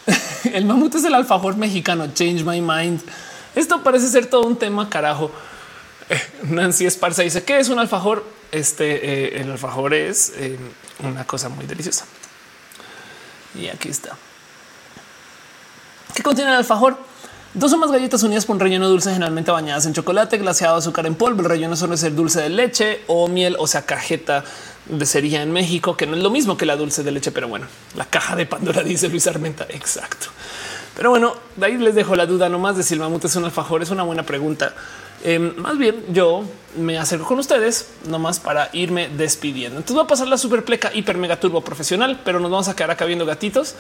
el mamut es el alfajor mexicano. Change my mind. Esto parece ser todo un tema carajo. Nancy Esparza dice que es un alfajor. Este eh, el alfajor es eh, una cosa muy deliciosa. Y aquí está. ¿Qué contiene el alfajor? Dos o más galletas unidas por un relleno dulce, generalmente bañadas en chocolate, glaseado, azúcar en polvo. El relleno suele ser dulce de leche o miel, o sea, cajeta de cería en México, que no es lo mismo que la dulce de leche, pero bueno, la caja de Pandora dice Luis Armenta. Exacto. Pero bueno, de ahí les dejo la duda nomás de si el mamut es un alfajor. Es una buena pregunta. Em, más bien yo me acerco con ustedes nomás para irme despidiendo. Entonces va a pasar la super pleca hiper mega turbo profesional, pero nos vamos a quedar acá viendo gatitos.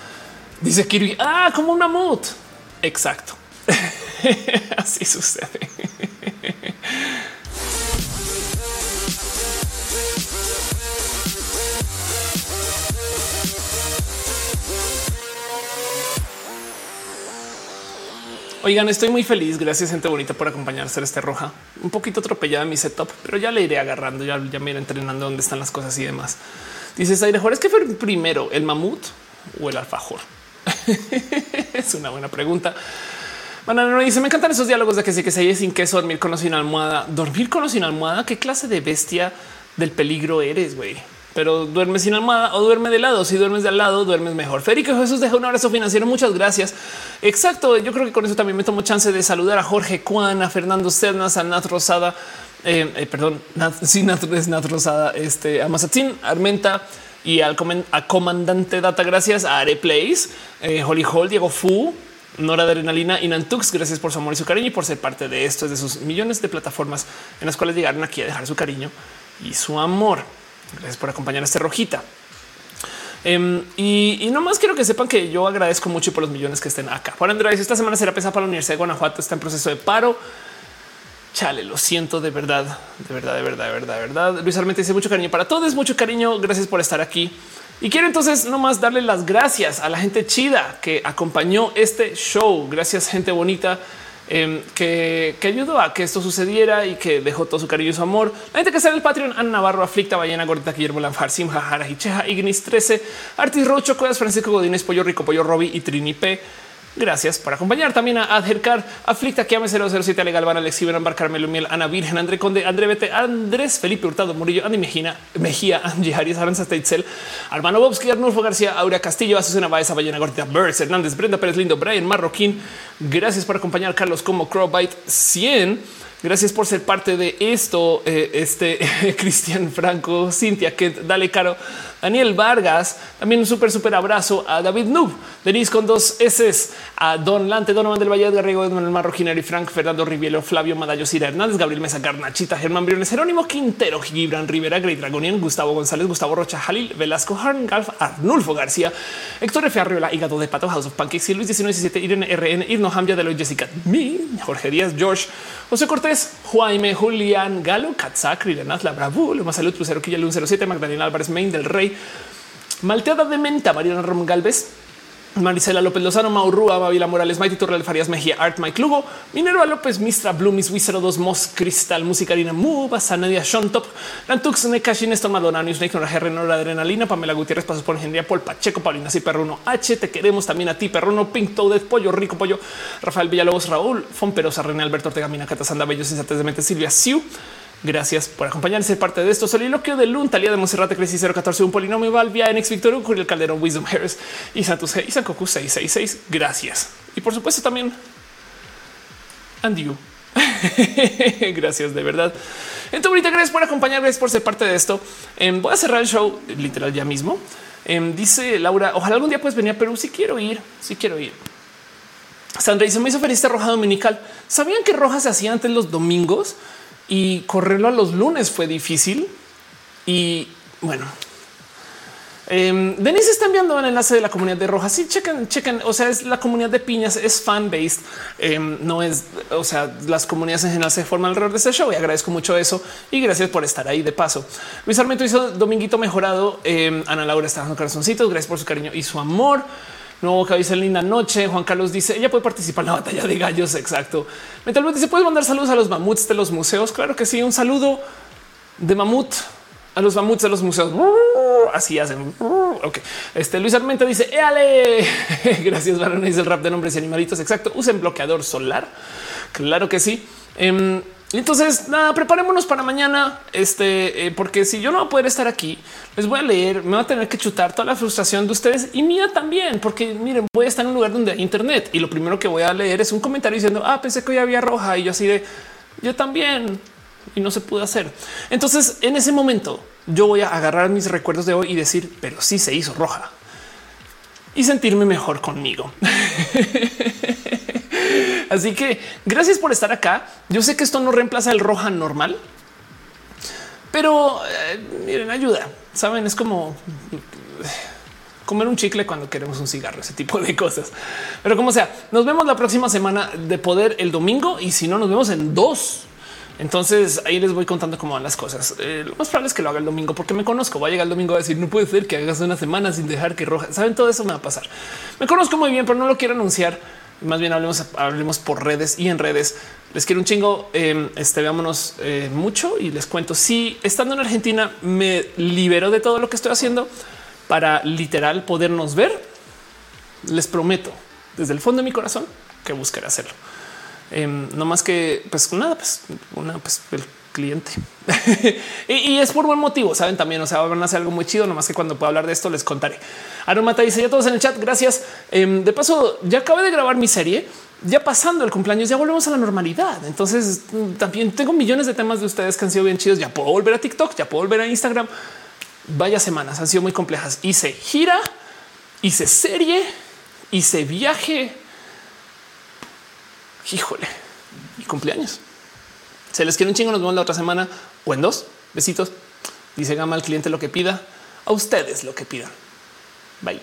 Dice Kirby, ah, como un mamut. Exacto. Así sucede. Oigan, estoy muy feliz. Gracias, gente bonita, por acompañarse a este roja. Un poquito atropellada mi setup, pero ya le iré agarrando. Ya, ya me iré entrenando dónde están las cosas y demás. Dices Aire ¿es que fue primero el mamut o el alfajor? es una buena pregunta. No dice: Me encantan esos diálogos de que sí que se sin queso, dormir con o sin almohada. Dormir con o sin almohada. ¿Qué clase de bestia del peligro eres, güey? Pero duerme sin almohada o duerme de lado. Si duermes de al lado, duermes mejor. Férico Jesús deja un abrazo financiero. Muchas gracias. Exacto. Yo creo que con eso también me tomo chance de saludar a Jorge Juan, a Fernando Cernas, a Nat Rosada, eh, eh, perdón, Nat, sí, Nat es Nat Rosada, este, a Mazatín, Armenta y al comandante Data. Gracias a Areplays, eh, Holly Hall, Diego Fu, Nora Adrenalina y Nantux. Gracias por su amor y su cariño y por ser parte de esto, de sus millones de plataformas en las cuales llegaron aquí a dejar su cariño y su amor. Gracias por acompañar a este rojita. Em, y, no más quiero que sepan que yo agradezco mucho por los millones que estén acá. Por Andrés, esta semana será pesada para la Universidad de Guanajuato. Está en proceso de paro. Chale, lo siento de verdad, de verdad, de verdad, de verdad, de verdad. Luis Armente dice mucho cariño para todos, mucho cariño. Gracias por estar aquí. Y quiero entonces nomás darle las gracias a la gente chida que acompañó este show. Gracias, gente bonita. Em, que, ayudó a que esto sucediera y que dejó todo su cariño y su amor. La gente que está en el Patreon, Ana Navarro, Aflicta, Ballena, Gordita, Guillermo Lanfar, Simja, Jara, Hicheja, Ignis 13, Artis Rocho, Cuevas, Francisco Godínez, Pollo Rico, Pollo Robbie y Trini P. Gracias por acompañar también a Adhercar, Aflicta, Kiame 007, Legal, Van, Alex Iberán, Carmelo Miel, Ana Virgen, André Conde, André Bete, Andrés, Felipe Hurtado, Murillo, Andy Mejía, Mejía, Angie Arias, Aranza Teitzel, Armano Bobsky, Arnulfo García, Aurea Castillo, Azucena Baeza, Ballena Gordita, Birds, Hernández, Brenda Pérez Lindo, Brian Marroquín. Gracias por acompañar Carlos como Crowbite 100. Gracias por ser parte de esto. Eh, este Cristian Franco, Cintia, que dale caro. Daniel Vargas, también un súper, súper abrazo a David Nub, Denise con dos S, a Don Lante, Donovan del Valle Garrigo, Marroquinero y Frank, Fernando Rivielo, Flavio Madallo, Cira Hernández, Gabriel Mesa, Garnachita, Germán Briones, Jerónimo Quintero, Gibran Rivera, Grey Dragonian, Gustavo González, Gustavo Rocha, Jalil, Velasco, Harn, Galf, Arnulfo García, Héctor F. Arriola, Hígado de Pato, House of Pancakes, Luis 1917, Irene RN, Irno Hamdia, de Jessica, mi, Jorge Díaz, George, José Cortés, Jaime, Julián, Galo, Katzak, Rirenaz, La Bravú, Luma Salud, Crucero, Quilla, 107, Magdalena Álvarez, Main del Rey, Malteada de Menta, Mariana Rom Galvez, Marisela López Lozano, Maurrua, Mavila Morales, Maiti Torreal Farías Mejía, Art Mike Lugo, Minerva López, Mistra Blue, Miss Wizard 2, Mos Cristal, Musicarina, Mu, Basanadia, Sean Top, Lantux, Nekashin, Néstor Madonna, News, G, Renora, Adrenalina, Pamela Gutiérrez, Pasos por Ingeniería, Paul Pacheco, Paulina, y Perruno H, te queremos también a ti, Perruno, Pink Toaded, Pollo, Rico Pollo, Rafael Villalobos, Raúl, Fomperosa, René Alberto Ortega, Mina, Catasanda, Bello, Sensatez de Mente, Silvia Siu, Gracias por acompañarse ser parte de esto. Soliloquio de Lun, Talía de Monserrate, Creci 014, un polinomio Valvia, Ex Victor, Curiel Calderón, Wisdom Harris y Santos G y Sankoku 666. Gracias. Y por supuesto también Andy. gracias de verdad. Entonces, ahorita gracias por acompañarme, por ser parte de esto. Em, voy a cerrar el show literal ya mismo. Em, dice Laura, ojalá algún día puedes venir a Perú. Si quiero ir, si quiero ir. Sandra dice: Me hizo feliz esta roja dominical. ¿Sabían que roja se hacía antes los domingos? Y correrlo a los lunes fue difícil. Y bueno, eh, Denise está enviando el enlace de la comunidad de Rojas. Sí, chequen, chequen. O sea, es la comunidad de piñas, es fan based. Em, no es, o sea, las comunidades en general se forman alrededor de este show y agradezco mucho eso. Y gracias por estar ahí de paso. Luis Armento hizo Dominguito mejorado. Em, Ana Laura está dando corazoncitos. Gracias por su cariño y su amor. No, que dice linda noche. Juan Carlos dice ella puede participar en la batalla de gallos. Exacto. Metal dice puedes mandar saludos a los mamuts de los museos. Claro que sí. Un saludo de mamut a los mamuts de los museos. Así hacen. Ok. Este Luis Armenta dice éale. Gracias, varones. El rap de nombres y animalitos. Exacto. Usen bloqueador solar. Claro que sí. Em, entonces, nada, preparémonos para mañana. Este, eh, porque si yo no voy a poder estar aquí, les voy a leer, me va a tener que chutar toda la frustración de ustedes y mía también, porque miren, voy a estar en un lugar donde hay internet y lo primero que voy a leer es un comentario diciendo, ah, pensé que hoy había roja y yo así de yo también y no se pudo hacer. Entonces, en ese momento, yo voy a agarrar mis recuerdos de hoy y decir, pero sí se hizo roja y sentirme mejor conmigo. Así que gracias por estar acá. Yo sé que esto no reemplaza el roja normal, pero eh, miren, ayuda. Saben, es como comer un chicle cuando queremos un cigarro, ese tipo de cosas. Pero como sea, nos vemos la próxima semana de poder el domingo y si no, nos vemos en dos. Entonces ahí les voy contando cómo van las cosas. Eh, lo más probable es que lo haga el domingo porque me conozco. Va a llegar el domingo a decir no puede ser que hagas una semana sin dejar que roja. Saben, todo eso me va a pasar. Me conozco muy bien, pero no lo quiero anunciar más bien hablemos, hablemos por redes y en redes. Les quiero un chingo. Em, este veámonos eh, mucho y les cuento si estando en Argentina me libero de todo lo que estoy haciendo para literal podernos ver. Les prometo desde el fondo de mi corazón que buscaré hacerlo. Em, no más que pues nada, pues una, pues el cliente y, es por buen motivo. Saben también, o sea, van a hacer algo muy chido. No más que cuando pueda hablar de esto les contaré. Aromata dice ya todos en el chat. Gracias. Em, de paso, ya acabé de grabar mi serie. Ya pasando el cumpleaños, ya volvemos a la normalidad. Entonces también tengo millones de temas de ustedes que han sido bien chidos. Ya puedo volver a TikTok, ya puedo volver a Instagram. Vaya semanas han sido muy complejas. Hice gira, hice serie, hice viaje. Híjole, y cumpleaños. Se les quiere un chingo. Nos vemos la otra semana o en dos. Besitos. Dice Gama al cliente lo que pida. A ustedes lo que pidan. Bye.